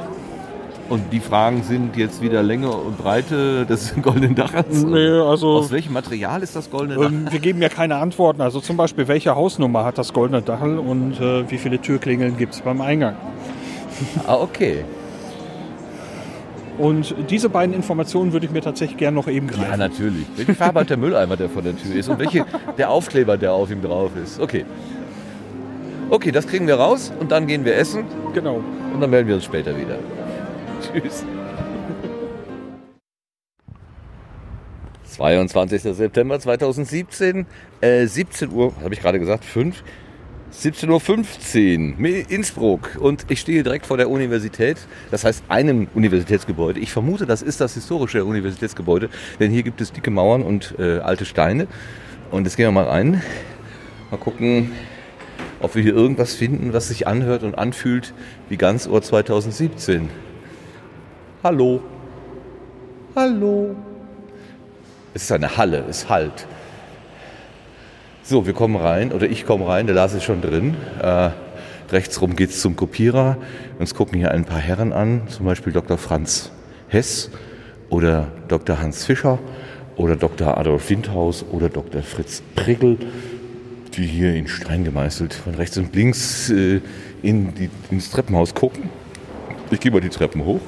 Und die Fragen sind jetzt wieder Länge und Breite des goldenen Dachels. Nee, also Aus welchem Material ist das goldene Dach? ähm, wir geben ja keine Antworten. Also zum Beispiel, welche Hausnummer hat das goldene Dachel und äh, wie viele Türklingeln gibt es beim Eingang. Ah, okay. Und diese beiden Informationen würde ich mir tatsächlich gerne noch eben Ja, greifen. natürlich. Welche Farbe hat der Mülleimer, der vor der Tür ist? Und welche der Aufkleber, der auf ihm drauf ist? Okay. Okay, das kriegen wir raus und dann gehen wir essen genau. und dann melden wir uns später wieder. Tschüss. 22. September 2017, äh, 17 Uhr, habe ich gerade gesagt, 5? 17.15 Uhr, Innsbruck. Und ich stehe direkt vor der Universität, das heißt einem Universitätsgebäude. Ich vermute, das ist das historische Universitätsgebäude, denn hier gibt es dicke Mauern und äh, alte Steine. Und jetzt gehen wir mal rein, mal gucken, ob wir hier irgendwas finden, was sich anhört und anfühlt wie Ganzohr 2017. Hallo. Hallo. Es ist eine Halle, es halt. So, wir kommen rein, oder ich komme rein, der Lars ist schon drin. Äh, rechts rum geht es zum Kopierer. Uns gucken hier ein paar Herren an, zum Beispiel Dr. Franz Hess oder Dr. Hans Fischer oder Dr. Adolf Windhaus oder Dr. Fritz Prigel, die hier in Stein gemeißelt von rechts und links äh, in die, ins Treppenhaus gucken. Ich gehe mal die Treppen hoch.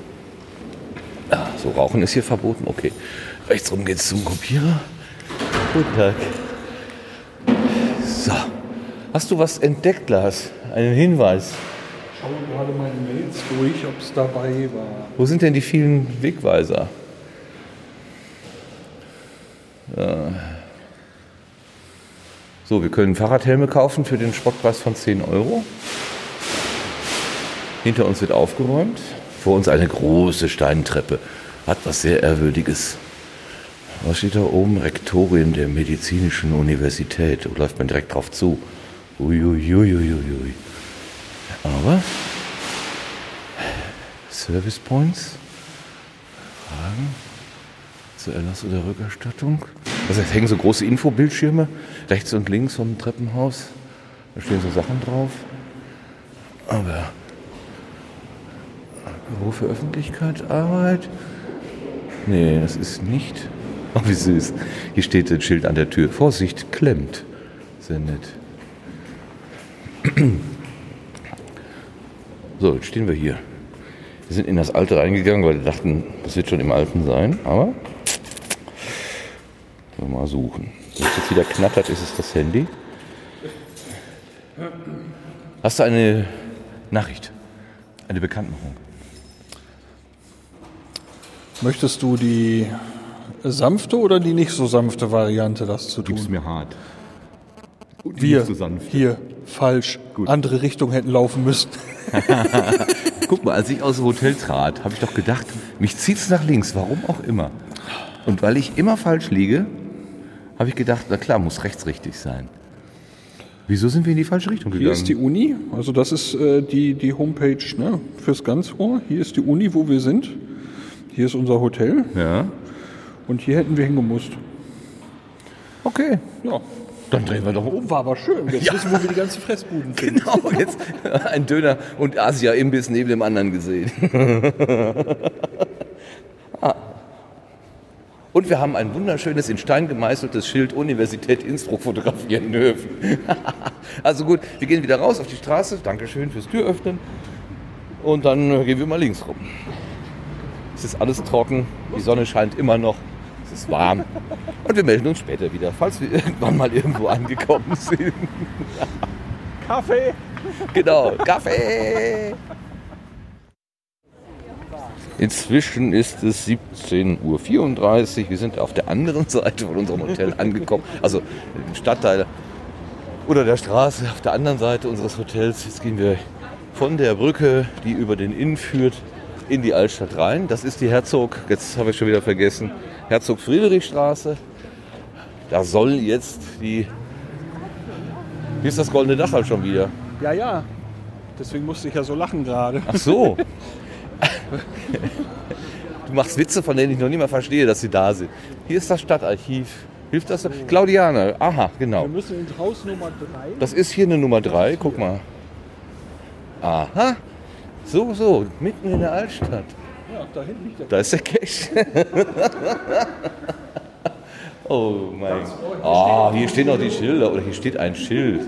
Ah, so Rauchen ist hier verboten, okay. Rechts rum geht's zum Kopierer. Guten Tag. So. Hast du was entdeckt, Lars? Einen Hinweis? Ich schaue gerade meine Mails durch, ob es dabei war. Wo sind denn die vielen Wegweiser? Ja. So, wir können Fahrradhelme kaufen für den Spottpreis von 10 Euro. Hinter uns wird aufgeräumt. Vor uns eine große Steintreppe. Hat was sehr Ehrwürdiges. Was steht da oben? Rektorin der Medizinischen Universität. Da läuft man direkt drauf zu. Uiuiuiuiui. Aber Service Points? Fragen zur Erlass oder Rückerstattung? Also es hängen so große Infobildschirme rechts und links vom Treppenhaus. Da stehen so Sachen drauf. Aber Büro für Öffentlichkeit, Arbeit? Nee, das ist nicht. Oh, wie süß. Hier steht ein Schild an der Tür. Vorsicht, klemmt. Sehr nett. So, jetzt stehen wir hier. Wir sind in das Alte reingegangen, weil wir dachten, das wird schon im Alten sein. Aber mal suchen. Wenn es jetzt wieder knattert, ist es das Handy. Hast du eine Nachricht? Eine Bekanntmachung? Möchtest du die sanfte oder die nicht so sanfte Variante, das zu tun? mir hart. Wir, so hier, Falsch. Andere Richtung hätten laufen müssen. Guck mal, als ich aus dem Hotel trat, habe ich doch gedacht, mich zieht's nach links, warum auch immer. Und weil ich immer falsch liege, habe ich gedacht, na klar, muss rechts richtig sein. Wieso sind wir in die falsche Richtung Hier gegangen? ist die Uni, also das ist äh, die, die Homepage ne, fürs Ganzohr. Hier ist die Uni, wo wir sind. Hier ist unser Hotel ja. und hier hätten wir hingemusst. Okay. Ja, Dann drehen wir doch um. war aber schön. Jetzt wissen wir, wo wir die ganzen Fressbuden finden. Genau, jetzt ein Döner und Asia-Imbiss neben dem anderen gesehen. Ah. Und wir haben ein wunderschönes in Stein gemeißeltes Schild Universität Innsbruck fotografieren dürfen. also gut, wir gehen wieder raus auf die Straße. Dankeschön fürs Türöffnen. Und dann gehen wir mal links rum. Es ist alles trocken, die Sonne scheint immer noch, es ist warm. Und wir melden uns später wieder, falls wir irgendwann mal irgendwo angekommen sind. Kaffee! Genau, Kaffee! Inzwischen ist es 17.34 Uhr. Wir sind auf der anderen Seite von unserem Hotel angekommen. Also im Stadtteil oder der Straße auf der anderen Seite unseres Hotels. Jetzt gehen wir von der Brücke, die über den Inn führt, in die Altstadt rein. Das ist die Herzog, jetzt habe ich schon wieder vergessen, Herzog-Friedrich-Straße. Da soll jetzt die. Wie ist das Goldene Dach halt schon wieder? Ja, ja. Deswegen musste ich ja so lachen gerade. Ach so. Du machst Witze, von denen ich noch nicht mal verstehe, dass sie da sind. Hier ist das Stadtarchiv. Hilft das? Claudiane. Aha, genau. Wir müssen ins Haus Nummer 3. Das ist hier eine Nummer 3. Guck mal. Aha. So, so. Mitten in der Altstadt. Ja, da hinten liegt der Da ist der Cash. oh mein Gott. Ah, hier stehen noch die Schilder. Oder hier steht ein Schild.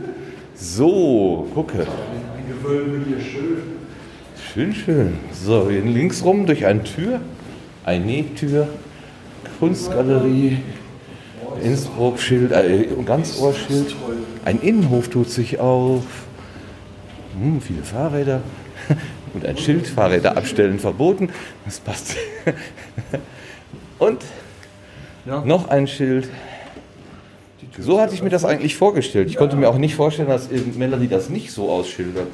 So, gucke. Schön, schön. So, hier links rum durch eine Tür. Eine Nähtür. Kunstgalerie. Innsbruck-Schild, äh, Ganzohrschild. Ein Innenhof tut sich auf. Hm, viele Fahrräder. Und ein Schild, Fahrräder abstellen verboten. Das passt. Und noch ein Schild. So hatte ich mir das eigentlich vorgestellt. Ich konnte mir auch nicht vorstellen, dass Melanie das nicht so ausschildert.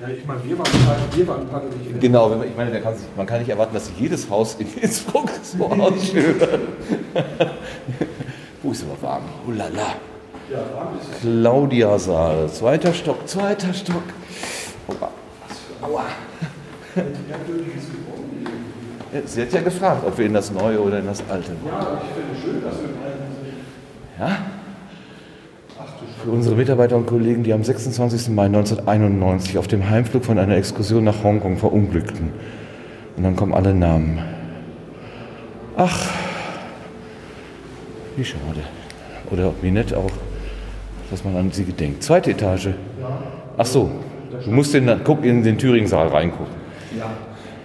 Ja, ich meine, wir waren, wir waren gerade nicht Genau, wenn man, ich meine, der kann man kann nicht erwarten, dass jedes Haus in Innsbruck so ausschildert. Wo ist aber warm? Oh la la. Claudia-Saal, zweiter Stock, zweiter Stock. Aua. Aua. Sie hat ja gefragt, ob wir in das Neue oder in das Alte wollen. Ja, ich finde schön, dass wir Ja? Für unsere Mitarbeiter und Kollegen, die am 26. Mai 1991 auf dem Heimflug von einer Exkursion nach Hongkong verunglückten. Und dann kommen alle Namen. Ach, wie schade. Oder wie nett auch, dass man an sie gedenkt. Zweite Etage. Ach so, du musst in, guck in den Thüringen-Saal reingucken.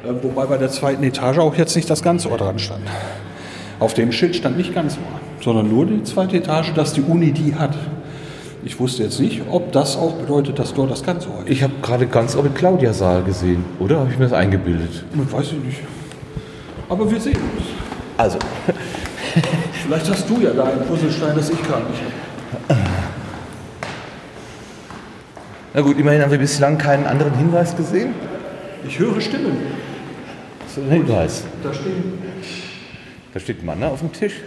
Äh, Wobei bei der zweiten Etage auch jetzt nicht das Ganzohr dran stand. Auf dem Schild stand nicht Ganzohr, sondern nur die zweite Etage, dass die Uni die hat. Ich wusste jetzt nicht, ob das auch bedeutet, dass dort das Ganzohr ist. Ich habe gerade ganz oben Claudia-Saal gesehen, oder? Habe ich mir das eingebildet? Weiß ich nicht. Aber wir sehen uns. Also, Vielleicht hast du ja da einen Puzzlestein, das ich gerade nicht habe. Na gut, immerhin haben wir bislang keinen anderen Hinweis gesehen. Ich höre Stimmen. Was ist ein Hinweis? Da stehen. Da steht ein Mann auf dem Tisch.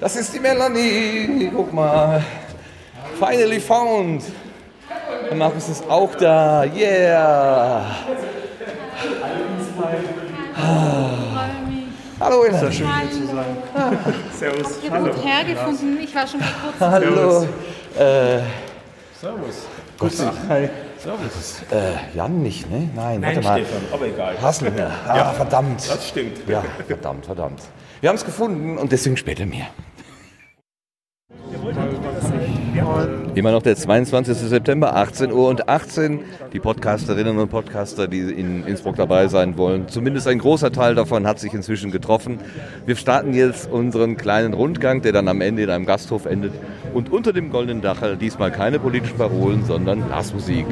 Das ist die Melanie. Guck mal. Finally found. Der Markus ist auch da. Yeah. Ah. Hallo, Melanie. Servus. Ich habe gut hergefunden. Ich war schon mal kurz. Hallo. Äh, Servus. Gott sei Hi. Äh, Jan nicht, ne? Nein, Nein, warte mal. Stefan, aber egal. Hasslinger. Ah, verdammt. Das stimmt. Ja, verdammt, verdammt. Wir haben es gefunden und deswegen später mehr. Immer noch der 22. September, 18 Uhr und 18. Die Podcasterinnen und Podcaster, die in Innsbruck dabei sein wollen, zumindest ein großer Teil davon hat sich inzwischen getroffen. Wir starten jetzt unseren kleinen Rundgang, der dann am Ende in einem Gasthof endet. Und unter dem goldenen Dachel diesmal keine politischen Parolen, sondern Blasmusik.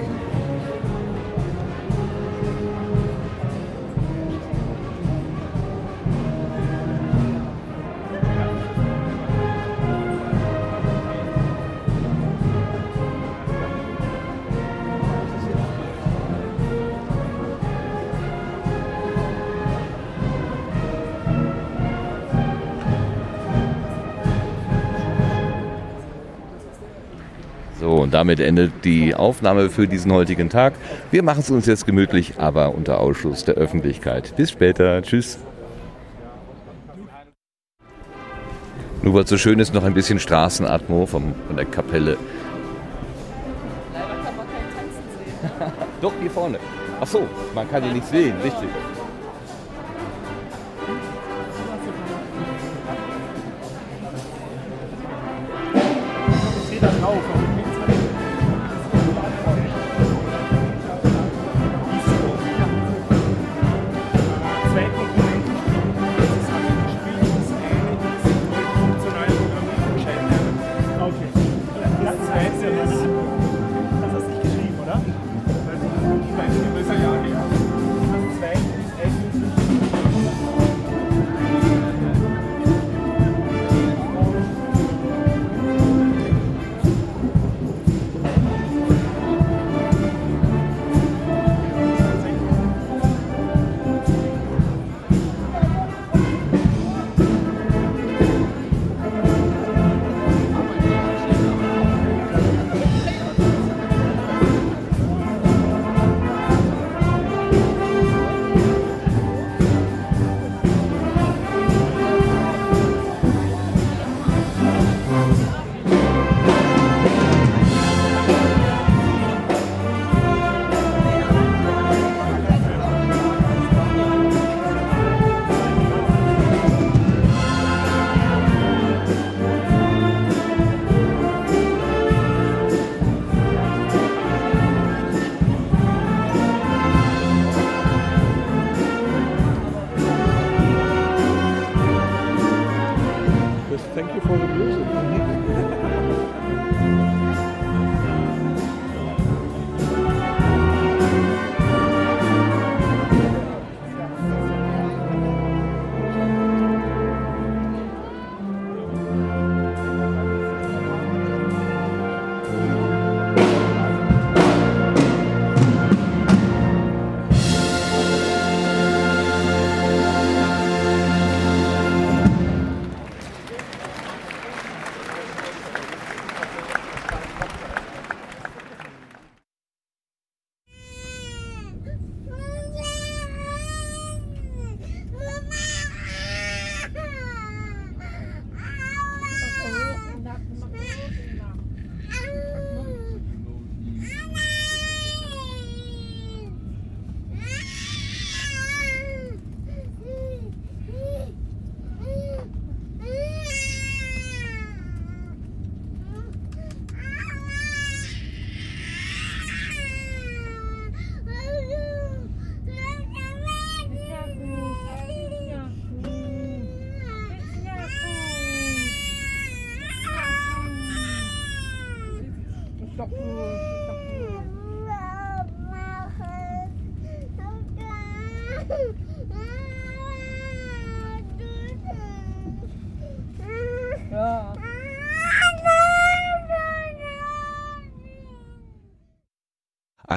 Damit endet die Aufnahme für diesen heutigen Tag. Wir machen es uns jetzt gemütlich, aber unter Ausschuss der Öffentlichkeit. Bis später. Tschüss. Nur weil es so schön ist, noch ein bisschen Straßenatmo vom, von der Kapelle. Doch, hier vorne. Ach so, man kann ihn nicht sehen, richtig. Thank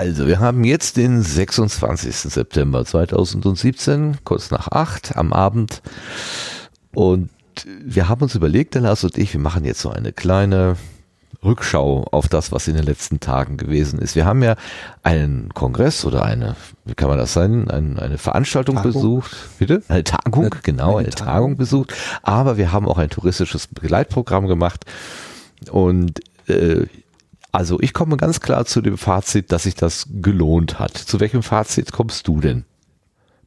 Also, wir haben jetzt den 26. September 2017, kurz nach acht am Abend. Und wir haben uns überlegt, der Lars und ich, wir machen jetzt so eine kleine Rückschau auf das, was in den letzten Tagen gewesen ist. Wir haben ja einen Kongress oder eine, wie kann man das sein, ein, eine Veranstaltung Tagung. besucht. Bitte? Eine Tagung, genau, eine, eine Tagung. Tagung. besucht. Aber wir haben auch ein touristisches Begleitprogramm gemacht. Und äh, also ich komme ganz klar zu dem Fazit, dass sich das gelohnt hat. Zu welchem Fazit kommst du denn?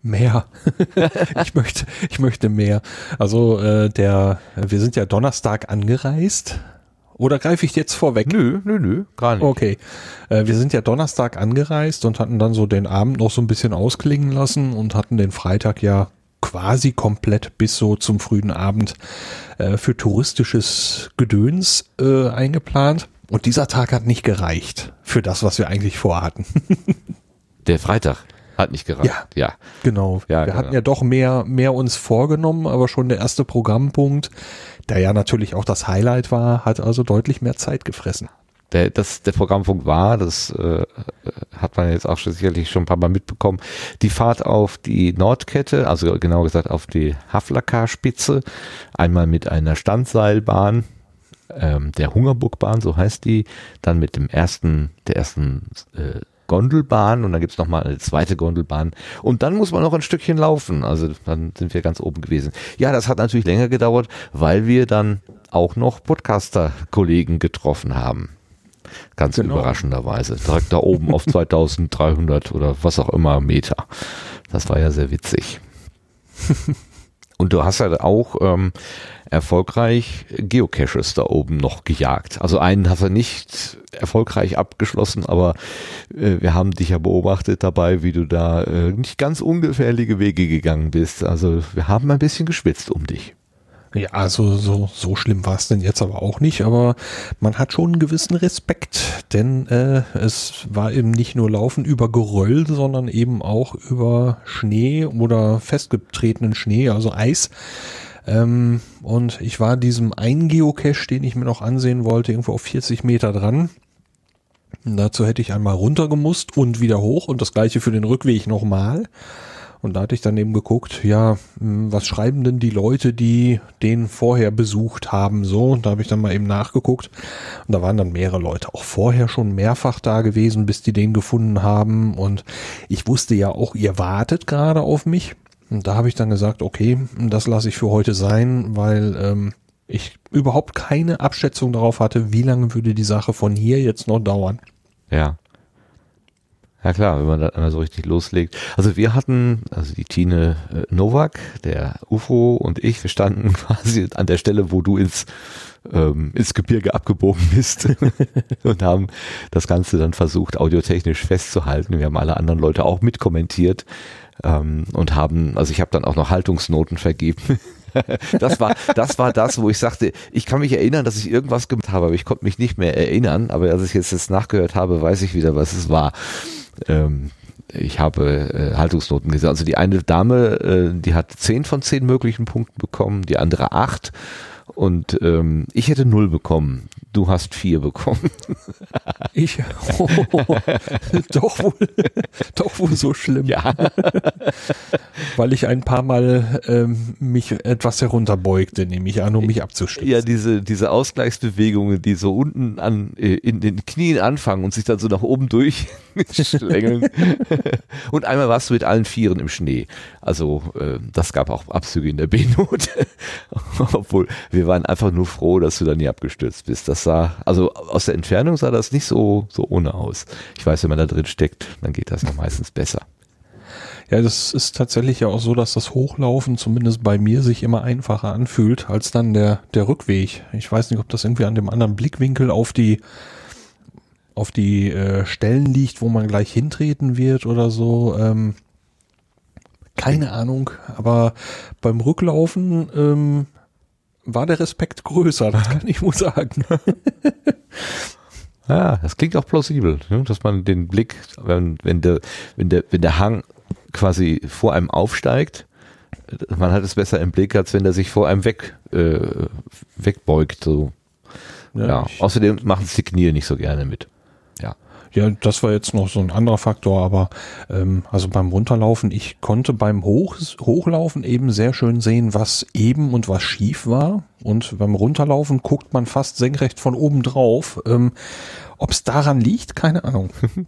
Mehr. ich möchte, ich möchte mehr. Also äh, der, wir sind ja Donnerstag angereist. Oder greife ich jetzt vorweg? Nö, nö, nö, gar nicht. Okay. Äh, wir sind ja Donnerstag angereist und hatten dann so den Abend noch so ein bisschen ausklingen lassen und hatten den Freitag ja quasi komplett bis so zum frühen Abend äh, für touristisches Gedöns äh, eingeplant. Und dieser Tag hat nicht gereicht für das, was wir eigentlich vorhatten. Der Freitag hat nicht gereicht. Ja. ja. Genau. Ja, wir genau. hatten ja doch mehr, mehr uns vorgenommen, aber schon der erste Programmpunkt, der ja natürlich auch das Highlight war, hat also deutlich mehr Zeit gefressen. Der, das, der Programmpunkt war, das äh, hat man jetzt auch schon sicherlich schon ein paar Mal mitbekommen, die Fahrt auf die Nordkette, also genau gesagt auf die Havlakar-Spitze, einmal mit einer Standseilbahn ähm, der Hungerburgbahn, so heißt die, dann mit dem ersten, der ersten äh, Gondelbahn und dann gibt's noch mal eine zweite Gondelbahn und dann muss man noch ein Stückchen laufen. Also dann sind wir ganz oben gewesen. Ja, das hat natürlich länger gedauert, weil wir dann auch noch Podcaster-Kollegen getroffen haben. Ganz Genau. überraschenderweise. Direkt da oben auf 2300 oder was auch immer Meter. Das war ja sehr witzig. Und du hast ja auch ähm, erfolgreich Geocaches da oben noch gejagt. Also einen hast du nicht erfolgreich abgeschlossen, aber äh, wir haben dich ja beobachtet dabei, wie du da äh, nicht ganz ungefährliche Wege gegangen bist. Also wir haben ein bisschen geschwitzt um dich. Ja, also so, so schlimm war es denn jetzt aber auch nicht, aber man hat schon einen gewissen Respekt, denn äh, es war eben nicht nur Laufen über Geröll, sondern eben auch über Schnee oder festgetretenen Schnee, also Eis. Ähm, und ich war diesem einen Geocache, den ich mir noch ansehen wollte, irgendwo auf 40 Meter dran. Dazu hätte ich einmal runtergemusst und wieder hoch und das gleiche für den Rückweg nochmal. Und da hatte ich dann eben geguckt, ja, hm, was schreiben denn die Leute, die den vorher besucht haben, so. Und da habe ich dann mal eben nachgeguckt. Und da waren dann mehrere Leute auch vorher schon mehrfach da gewesen, bis die den gefunden haben. Und ich wusste ja auch, ihr wartet gerade auf mich. Und da habe ich dann gesagt, okay, das lasse ich für heute sein, weil ähm, ich überhaupt keine Abschätzung darauf hatte, wie lange würde die Sache von hier jetzt noch dauern. Ja. Ja klar, wenn man da einmal so richtig loslegt. Also wir hatten, also die Tine äh, Nowak, der UFO und ich, wir standen quasi an der Stelle, wo du ins, ähm, ins Gebirge abgebogen bist und haben das Ganze dann versucht, audiotechnisch festzuhalten. Wir haben alle anderen Leute auch mitkommentiert ähm, und haben, also ich habe dann auch noch Haltungsnoten vergeben. Das war, das war das, wo ich sagte, ich kann mich erinnern, dass ich irgendwas gemacht habe, aber ich konnte mich nicht mehr erinnern. Aber als ich jetzt das nachgehört habe, weiß ich wieder, was es war. Ähm, ich habe äh, Haltungsnoten gesehen. Also die eine Dame, äh, die hat zehn von zehn möglichen Punkten bekommen, die andere acht. Und ähm, ich hätte null bekommen. Du hast vier bekommen. Ich, oh, doch wohl, doch wohl so schlimm. Ja. Weil ich ein paar Mal ähm, mich etwas herunterbeugte, nehme ich an, um mich abzustützen. Ja, diese, diese Ausgleichsbewegungen, die so unten an, äh, in den Knien anfangen und sich dann so nach oben durchschlängeln. und einmal warst du mit allen Vieren im Schnee. Also äh, das gab auch Abzüge in der B-Note. Obwohl, wir waren einfach nur froh, dass du da nie abgestürzt bist. Das sah, also aus der Entfernung sah das nicht so, so ohne aus. Ich weiß, wenn man da drin steckt, dann geht das noch meistens besser. Ja, das ist tatsächlich ja auch so, dass das Hochlaufen zumindest bei mir sich immer einfacher anfühlt als dann der, der Rückweg. Ich weiß nicht, ob das irgendwie an dem anderen Blickwinkel auf die auf die äh, Stellen liegt, wo man gleich hintreten wird oder so. Ähm, keine Ahnung, aber beim Rücklaufen ähm, war der Respekt größer, das kann ich wohl sagen. Ja, das klingt auch plausibel, ne? dass man den Blick, wenn, wenn, der, wenn, der, wenn der Hang quasi vor einem aufsteigt, man hat es besser im Blick, als wenn der sich vor einem weg, äh, wegbeugt. So. Ja, ich- Außerdem machen es die Knie nicht so gerne mit. Ja. Das war jetzt noch so ein anderer Faktor, aber ähm, also beim Runterlaufen, ich konnte beim Hoch, Hochlaufen eben sehr schön sehen, was eben und was schief war. Und beim Runterlaufen guckt man fast senkrecht von oben drauf. Ähm, Ob es daran liegt, keine Ahnung.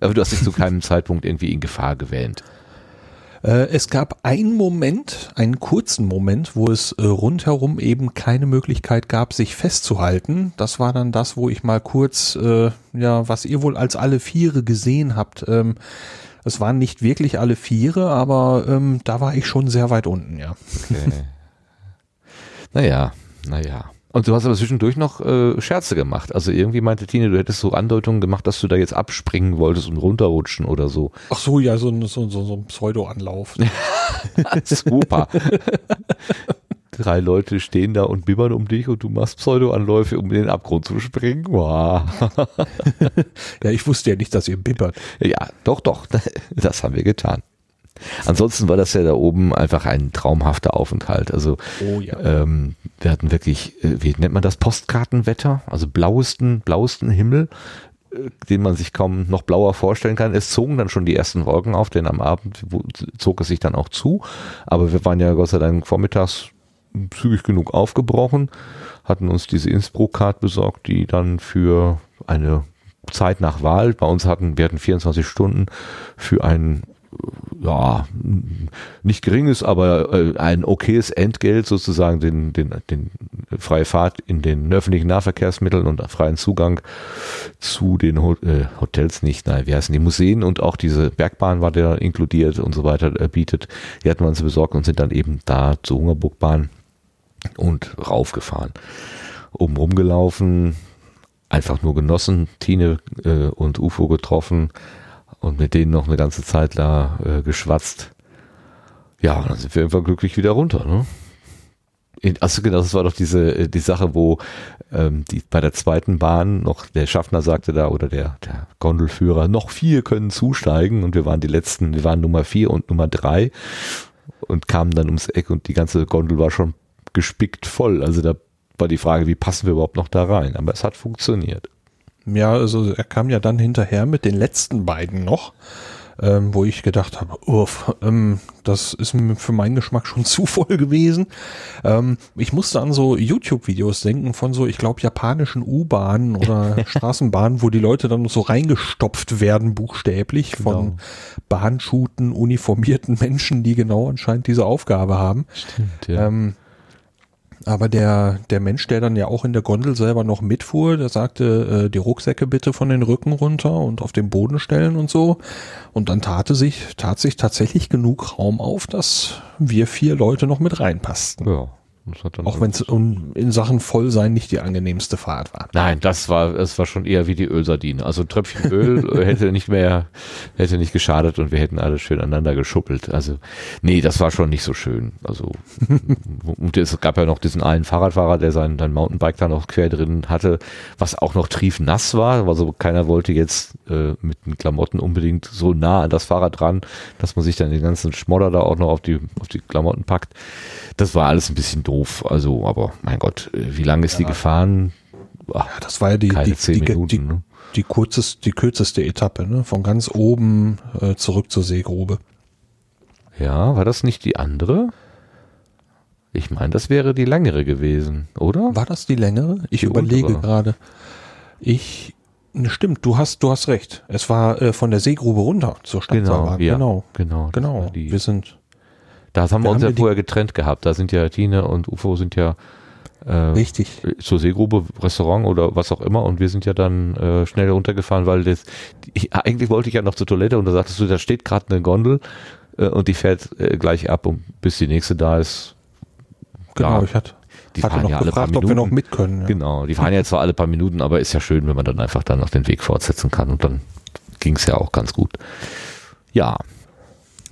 Aber du hast dich zu keinem Zeitpunkt irgendwie in Gefahr gewähnt. Äh, es gab einen Moment, einen kurzen Moment, wo es äh, rundherum eben keine Möglichkeit gab, sich festzuhalten. Das war dann das, wo ich mal kurz, äh, ja, was ihr wohl als alle Viere gesehen habt. Ähm, es waren nicht wirklich alle Viere, aber ähm, da war ich schon sehr weit unten, ja. Okay. naja, naja. Und du hast aber zwischendurch noch äh, Scherze gemacht. Also irgendwie meinte Tine, du hättest so Andeutungen gemacht, dass du da jetzt abspringen wolltest und runterrutschen oder so. Ach so, ja, so, ein- so, so, so ein Pseudo-Anlauf. Super. Drei Leute stehen da und bibbern um dich und du machst Pseudo-Anläufe, um in den Abgrund zu springen. Wow. ja, ich wusste ja nicht, dass ihr bibbert. Ja, doch, doch. Das haben wir getan. Ansonsten war das ja da oben einfach ein traumhafter Aufenthalt. Also Oh ja. ähm, wir hatten wirklich, äh, wie nennt man das, Postkartenwetter, also blauesten, blauesten Himmel, äh, den man sich kaum noch blauer vorstellen kann. Es zogen dann schon die ersten Wolken auf, denn am Abend zog es sich dann auch zu. Aber wir waren ja Gott sei Dank vormittags zügig genug aufgebrochen, hatten uns diese Innsbruck-Card besorgt, die dann für eine Zeit nach Wahl, bei uns hatten, wir hatten 24 Stunden für ein ja, nicht geringes, aber äh, ein okayes Entgelt sozusagen den, den, den freie Fahrt in den öffentlichen Nahverkehrsmitteln und freien Zugang zu den äh, Hotels nicht, nein, wie heißen die Museen und auch diese Bergbahn war der inkludiert und so weiter äh, bietet. Die hatten wir uns besorgt und sind dann eben da zur Hungerburgbahn und raufgefahren. Oben rumgelaufen, einfach nur genossen, Tine äh, und UFO getroffen, und mit denen noch eine ganze Zeit da äh, geschwatzt. Ja, dann sind wir irgendwann glücklich wieder runter. Ne? In, genau, das war doch diese äh, die Sache, wo ähm, die bei der zweiten Bahn noch der Schaffner sagte da oder der, der Gondelführer, noch vier können zusteigen und wir waren die letzten, wir waren Nummer vier und Nummer drei und kamen dann ums Eck und die ganze Gondel war schon gespickt voll. Also da war die Frage, wie passen wir überhaupt noch da rein? Aber es hat funktioniert. Ja, also er kam ja dann hinterher mit den letzten beiden noch, ähm, wo ich gedacht habe, uff, ähm, das ist für meinen Geschmack schon zu voll gewesen. Ähm, ich musste an so YouTube-Videos denken von so, ich glaube, japanischen U-Bahnen oder Straßenbahnen, wo die Leute dann so reingestopft werden, buchstäblich, Genau. von Bahnschuten, uniformierten Menschen, die genau anscheinend diese Aufgabe haben. Stimmt, ja. Ähm, aber der, der Mensch, der dann ja auch in der Gondel selber noch mitfuhr, der sagte, äh, die Rucksäcke bitte von den Rücken runter und auf den Boden stellen und so. Und dann tate sich, tat sich tatsächlich genug Raum auf, dass wir vier Leute noch mit reinpassten. ja. Auch wenn es in Sachen Vollsein nicht die angenehmste Fahrt war. Nein, das war, es war schon eher wie die Ölsardine. Also ein Tröpfchen Öl hätte nicht mehr, hätte nicht geschadet und wir hätten alle schön aneinander geschuppelt. Also, nee, das war schon nicht so schön. Also, und es gab ja noch diesen einen Fahrradfahrer, der sein, sein Mountainbike da noch quer drin hatte, was auch noch triefnass war. Also keiner wollte jetzt äh, mit den Klamotten unbedingt so nah an das Fahrrad dran, dass man sich dann den ganzen Schmodder da auch noch auf die, auf die Klamotten packt. Das war alles ein bisschen doof. Also, aber mein Gott, wie lange ist die gefahren? Ach, Ja, das war ja die, die, die, Minuten. die, ne? die, kurzes, die kürzeste Etappe, ne? von ganz oben äh, zurück zur Seegrube. Ja, war das nicht die andere? Ich meine, das wäre die längere gewesen, oder? War das die längere? Ich Die überlege untere. gerade. Ich, ne, stimmt, du hast, du hast recht. Es war äh, von der Seegrube runter zur Stadtseilbahn. ja, genau. genau. Genau. Wir sind das haben wir wir uns haben ja die- vorher getrennt gehabt. Da sind ja Tine und UFO sind ja äh, richtig. zur Seegrube, Restaurant oder was auch immer und wir sind ja dann äh, schnell runtergefahren, weil das, ich, eigentlich wollte ich ja noch zur Toilette und da sagtest du, da steht gerade eine Gondel äh, und die fährt äh, gleich ab und bis die nächste da ist. Genau, ja, ich hatte, die hatte fahren noch ja alle paar gefragt, ob wir noch Minuten. mit können. Ja. Genau, die fahren ja zwar alle paar Minuten, aber ist ja schön, wenn man dann einfach dann noch den Weg fortsetzen kann und dann ging es ja auch ganz gut. Ja.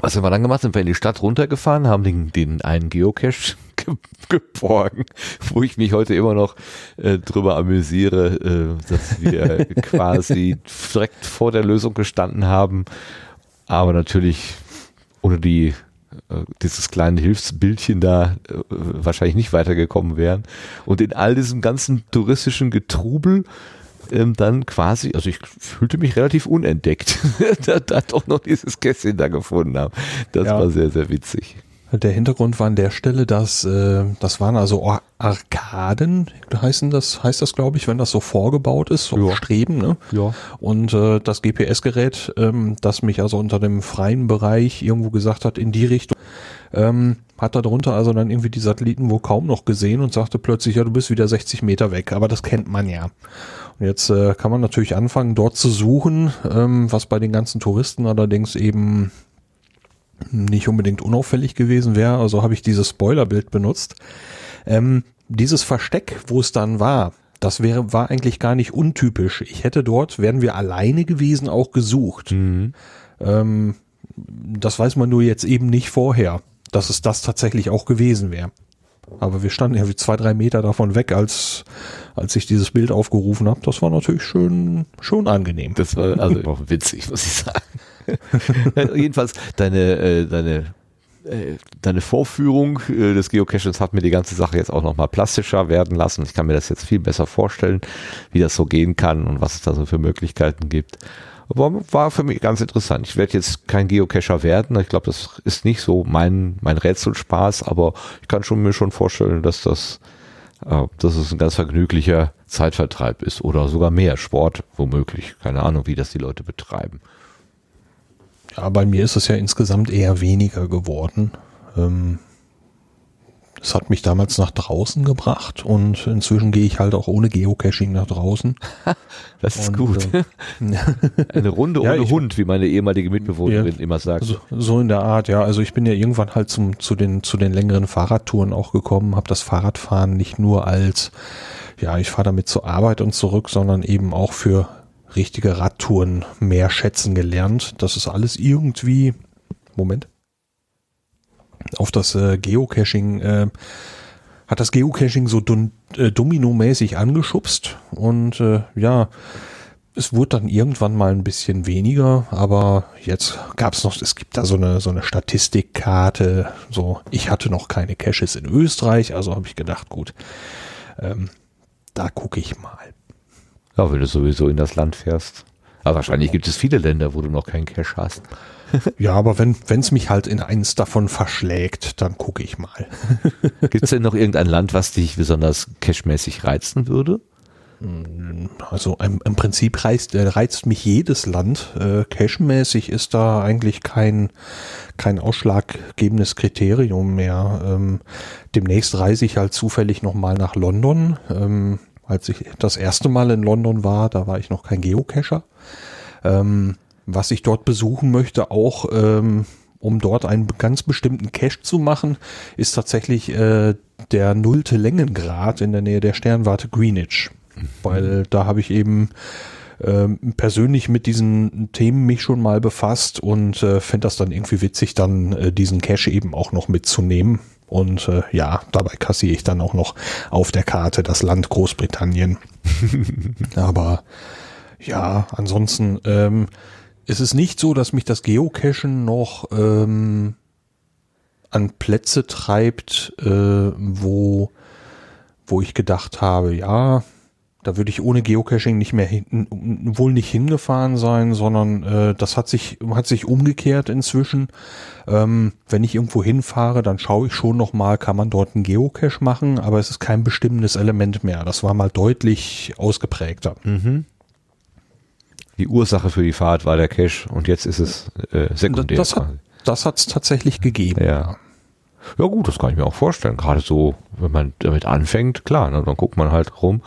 Was haben wir dann gemacht? Sind wir in die Stadt runtergefahren, haben den, den einen Geocache ge geborgen, wo ich mich heute immer noch äh, drüber amüsiere, äh, dass wir quasi direkt vor der Lösung gestanden haben, aber natürlich ohne die äh, dieses kleine Hilfsbildchen da äh, wahrscheinlich nicht weitergekommen wären. Und in all diesem ganzen touristischen Getrubel ähm, dann quasi, also ich fühlte mich relativ unentdeckt, da, da doch noch dieses Kästchen da gefunden haben. Das Ja. war sehr, sehr witzig. Der Hintergrund war an der Stelle, dass äh, das waren also Ar- Arkaden, heißen das, heißt das, glaube ich, wenn das so vorgebaut ist, so Ja. Streben, ne? Ja. Und äh, das GPS-Gerät, ähm, das mich also unter dem freien Bereich irgendwo gesagt hat, in die Richtung, ähm, hat da drunter also dann irgendwie die Satelliten wohl kaum noch gesehen und sagte plötzlich, ja, du bist wieder 60 Meter weg, aber das kennt man ja. Und jetzt äh, kann man natürlich anfangen, dort zu suchen, ähm, was bei den ganzen Touristen allerdings eben nicht unbedingt unauffällig gewesen wäre. Also habe ich dieses Spoilerbild benutzt. Ähm, dieses Versteck, wo es dann war, das wäre, war eigentlich gar nicht untypisch. Ich hätte dort, wären wir alleine gewesen, auch gesucht. Ähm, das weiß man nur jetzt eben nicht vorher, dass es das tatsächlich auch gewesen wäre. Aber wir standen irgendwie zwei, drei Meter davon weg, als, als ich dieses Bild aufgerufen habe. Das war natürlich schön, schon angenehm. Das war also auch witzig, muss ich sagen. Ja, Jedenfalls, deine, äh, deine, äh, deine Vorführung äh, des Geocaches hat mir die ganze Sache jetzt auch nochmal plastischer werden lassen. Ich kann mir das jetzt viel besser vorstellen, wie das so gehen kann und was es da so für Möglichkeiten gibt. Aber war für mich ganz interessant. Ich werde jetzt kein Geocacher werden. Ich glaube, das ist nicht so mein, mein Rätselspaß, aber ich kann schon mir schon vorstellen, dass das, äh, dass es ein ganz vergnüglicher Zeitvertreib ist oder sogar mehr Sport womöglich. Keine Ahnung, wie das die Leute betreiben. Ja, bei mir ist es ja insgesamt eher weniger geworden. Ähm, es hat mich damals nach draußen gebracht und inzwischen gehe ich halt auch ohne Geocaching nach draußen. Das ist Und, gut. äh, Eine Runde Ja, ohne ich- Hund, wie meine ehemalige Mitbewohnerin immer sagt. So, so in der Art, ja. Also ich bin ja irgendwann halt zum, zu, den, zu den längeren Fahrradtouren auch gekommen, habe das Fahrradfahren nicht nur als, ja, ich fahre damit zur Arbeit und zurück, sondern eben auch für richtige Radtouren mehr schätzen gelernt. Das ist alles irgendwie, Moment, auf das äh, Geocaching, äh, hat das Geocaching so dun, äh, dominomäßig angeschubst und äh, ja, es wurde dann irgendwann mal ein bisschen weniger, aber jetzt gab es noch, es gibt da so eine, so eine Statistikkarte, so, ich hatte noch keine Caches in Österreich, also habe ich gedacht, gut, ähm, da gucke ich mal. Ja, wenn du sowieso in das Land fährst. Aber wahrscheinlich gibt es viele Länder, wo du noch keinen Cash hast. Ja, aber wenn es mich halt in eins davon verschlägt, dann gucke ich mal. Gibt es denn noch irgendein Land, was dich besonders cashmäßig reizen würde? Also im, im Prinzip reizt, äh, reizt mich jedes Land. Äh, Cashmäßig ist da eigentlich kein, kein ausschlaggebendes Kriterium mehr. Ähm, demnächst reise ich halt zufällig nochmal nach London. Ähm, als ich das erste Mal in London war, da war ich noch kein Geocacher. Ähm, was ich dort besuchen möchte, auch ähm, um dort einen ganz bestimmten Cache zu machen, ist tatsächlich äh, der nullte Längengrad in der Nähe der Sternwarte Greenwich. Weil da habe ich eben ähm, persönlich mit diesen Themen mich schon mal befasst und äh, fände das dann irgendwie witzig, dann äh, diesen Cache eben auch noch mitzunehmen. Und äh, ja, dabei kassiere ich dann auch noch auf der Karte das Land Großbritannien. Aber ja, ansonsten ähm, ist es nicht so, dass mich das Geocachen noch ähm, an Plätze treibt, äh, wo, wo ich gedacht habe, ja, da würde ich ohne Geocaching nicht mehr hin, wohl nicht hingefahren sein, sondern äh, das hat sich hat sich umgekehrt inzwischen. Ähm, wenn ich irgendwo hinfahre, dann schaue ich schon noch mal, kann man dort einen Geocache machen, aber es ist kein bestimmendes Element mehr. Das war mal deutlich ausgeprägter. Die Ursache für die Fahrt war der Cache und jetzt ist es äh, sekundär. Das hat das hat's tatsächlich gegeben. ja. Ja gut, das kann ich mir auch vorstellen. Gerade so, wenn man damit anfängt, klar, ne, dann guckt man halt rum,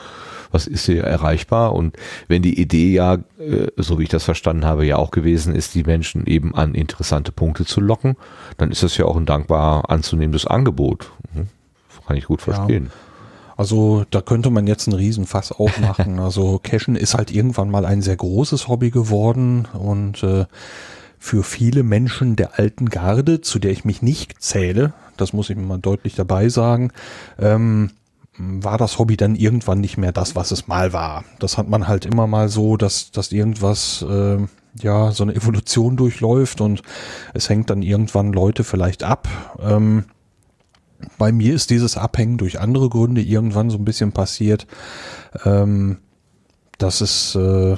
was ist hier erreichbar und wenn die Idee ja, äh, so wie ich das verstanden habe, ja auch gewesen ist, die Menschen eben an interessante Punkte zu locken, dann ist das ja auch ein dankbar anzunehmendes Angebot. Mhm. Kann ich gut Ja. Also da könnte man jetzt einen Riesenfass aufmachen. Also Cashen ist halt irgendwann mal ein sehr großes Hobby geworden und äh, für viele Menschen der alten Garde, zu der ich mich nicht zähle, das muss ich mal deutlich dabei sagen, ähm, war das Hobby dann irgendwann nicht mehr das, was es mal war. Das hat man halt immer mal so, dass, dass irgendwas äh, ja so eine Evolution durchläuft und es hängt dann irgendwann Leute vielleicht ab. Ähm, bei mir ist dieses Abhängen durch andere Gründe irgendwann so ein bisschen passiert. Ähm, dass es, äh,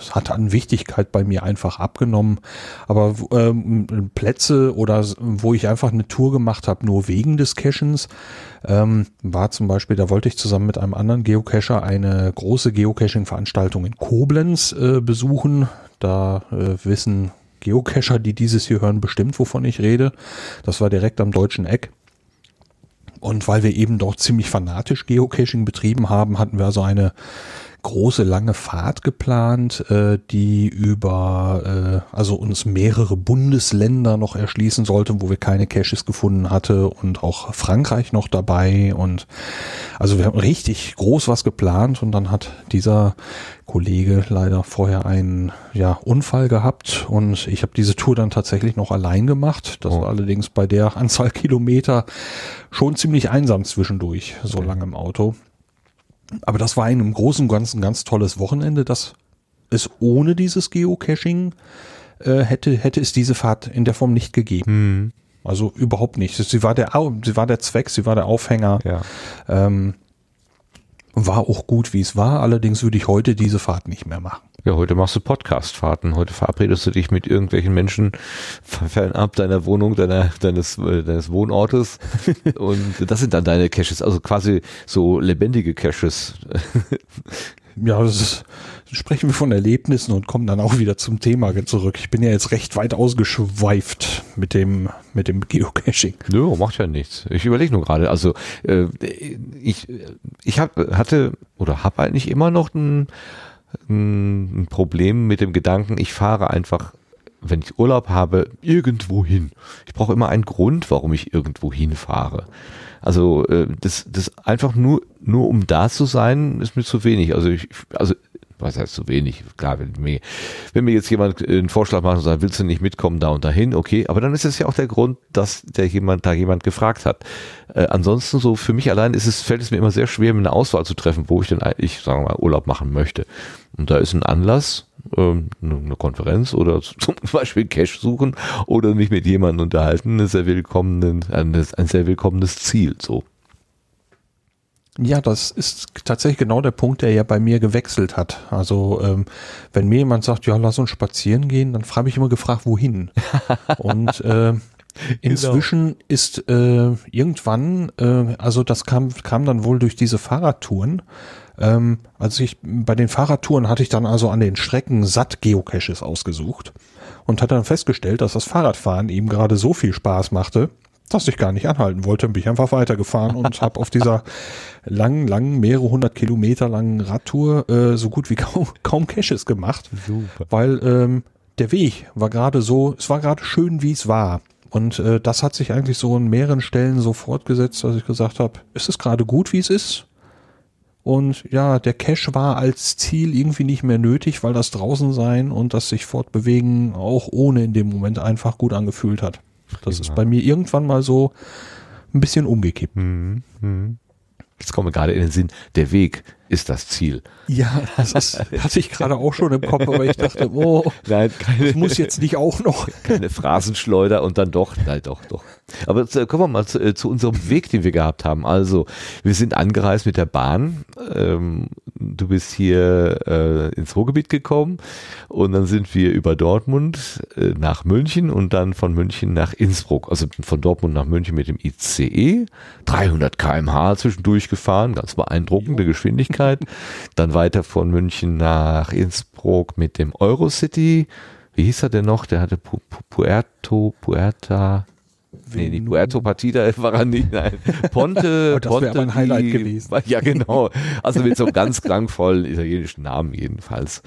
es hat an Wichtigkeit bei mir einfach abgenommen. Aber ähm, Plätze oder wo ich einfach eine Tour gemacht habe, nur wegen des Cachens, ähm, war zum Beispiel, da wollte ich zusammen mit einem anderen Geocacher eine große Geocaching-Veranstaltung in Koblenz äh, besuchen. Da äh, wissen Geocacher, die dieses hier hören, bestimmt, wovon ich rede. Das war direkt am deutschen Eck. Und weil wir eben dort ziemlich fanatisch Geocaching betrieben haben, hatten wir also eine große lange Fahrt geplant, äh, die über äh, also uns mehrere Bundesländer noch erschließen sollte, wo wir keine Caches gefunden hatte und auch Frankreich noch dabei und also wir haben richtig groß was geplant und dann hat dieser Kollege leider vorher einen ja, Unfall gehabt und ich habe diese Tour dann tatsächlich noch allein gemacht. Das Oh. war allerdings bei der Anzahl Kilometer schon ziemlich einsam zwischendurch, so lange im Auto. Aber das war ein im Großen und Ganzen ganz tolles Wochenende, das es ohne dieses Geocaching äh, hätte, hätte es diese Fahrt in der Form nicht gegeben. Also überhaupt nicht. Sie war der, sie war der Zweck, sie war der Aufhänger. Ja. Ähm, War auch gut, wie es war. Allerdings würde ich heute diese Fahrt nicht mehr machen. Ja, heute machst du Podcast-Fahrten. Heute verabredest du dich mit irgendwelchen Menschen fernab deiner Wohnung, deiner, deines, äh, deines Wohnortes. Und das sind dann deine Caches, also quasi so lebendige Caches. Ja, ist, sprechen wir von Erlebnissen und kommen dann auch wieder zum Thema zurück. Ich bin ja jetzt recht weit ausgeschweift mit dem, mit dem Geocaching. Nö, macht ja nichts. Ich überlege nur gerade. Also äh, ich, ich hab, hatte oder habe eigentlich immer noch ein, ein Problem mit dem Gedanken, ich fahre einfach wenn ich Urlaub habe, irgendwo hin. Ich brauche immer einen Grund, warum ich irgendwo hinfahre. Also äh, das, das einfach nur, nur um da zu sein, ist mir zu wenig. Also ich, also was heißt zu wenig? Klar, wenn mir, wenn mir jetzt jemand einen Vorschlag macht und sagt, willst du nicht mitkommen da und dahin, okay, aber dann ist es ja auch der Grund, dass der jemand da jemand gefragt hat. Äh, ansonsten so für mich allein ist es, fällt es mir immer sehr schwer, mir eine Auswahl zu treffen, wo ich denn eigentlich, sagen wir mal, Urlaub machen möchte. Und da ist ein Anlass, ähm, eine Konferenz oder zum Beispiel Cash suchen oder mich mit jemandem unterhalten, ein sehr willkommenes, ein sehr willkommenes Ziel, so. Ja, das ist tatsächlich genau der Punkt, der ja bei mir gewechselt hat. Also ähm, wenn mir jemand sagt, ja, lass uns spazieren gehen, dann frage ich immer gefragt, wohin. Und äh, inzwischen genau. ist äh, irgendwann, äh, also das kam, kam dann wohl durch diese Fahrradtouren, ähm, also ich, bei den Fahrradtouren hatte ich dann also an den Strecken satt Geocaches ausgesucht und hatte dann festgestellt, dass das Fahrradfahren eben gerade so viel Spaß machte, dass ich gar nicht anhalten wollte, bin ich einfach weitergefahren und habe auf dieser langen, langen, mehrere hundert Kilometer langen Radtour äh, so gut wie kaum, kaum Caches gemacht, Super. weil ähm, der Weg war gerade so, es war gerade schön, wie es war. Und äh, das hat sich eigentlich so an mehreren Stellen so fortgesetzt, dass ich gesagt habe, ist es gerade gut, wie es ist? Und ja, der Cache war als Ziel irgendwie nicht mehr nötig, weil das draußen sein und das sich fortbewegen auch ohne in dem Moment einfach gut angefühlt hat. Das Prima. ist bei mir irgendwann mal so ein bisschen umgekippt. Mhm. Mhm. Jetzt kommt mir gerade in den Sinn, der Weg ist das Ziel. Ja, das ist, hatte ich gerade auch schon im Kopf, aber ich dachte, oh, nein, keine, das muss jetzt nicht auch noch. Keine Phrasenschleuder und dann doch, nein, doch, doch. Aber jetzt, kommen wir mal zu, äh, zu, unserem Weg, den wir gehabt haben. Also, wir sind angereist mit der Bahn. Ähm, du bist hier äh, ins Ruhrgebiet gekommen und dann sind wir über Dortmund äh, nach München und dann von München nach Innsbruck. Also von Dortmund nach München mit dem ICE. 300 kmh zwischendurch gefahren, ganz beeindruckende Geschwindigkeit. Dann weiter von München nach Innsbruck mit dem Eurocity. Wie hieß er denn noch? Der hatte Pu Puerto, Puerta, Nee, die Puerto Partida war er nicht, nein. Ponte, oh, das Ponte. Das ein Highlight die, gewesen. Ja, genau. Also mit so einem ganz klangvollen italienischen Namen jedenfalls.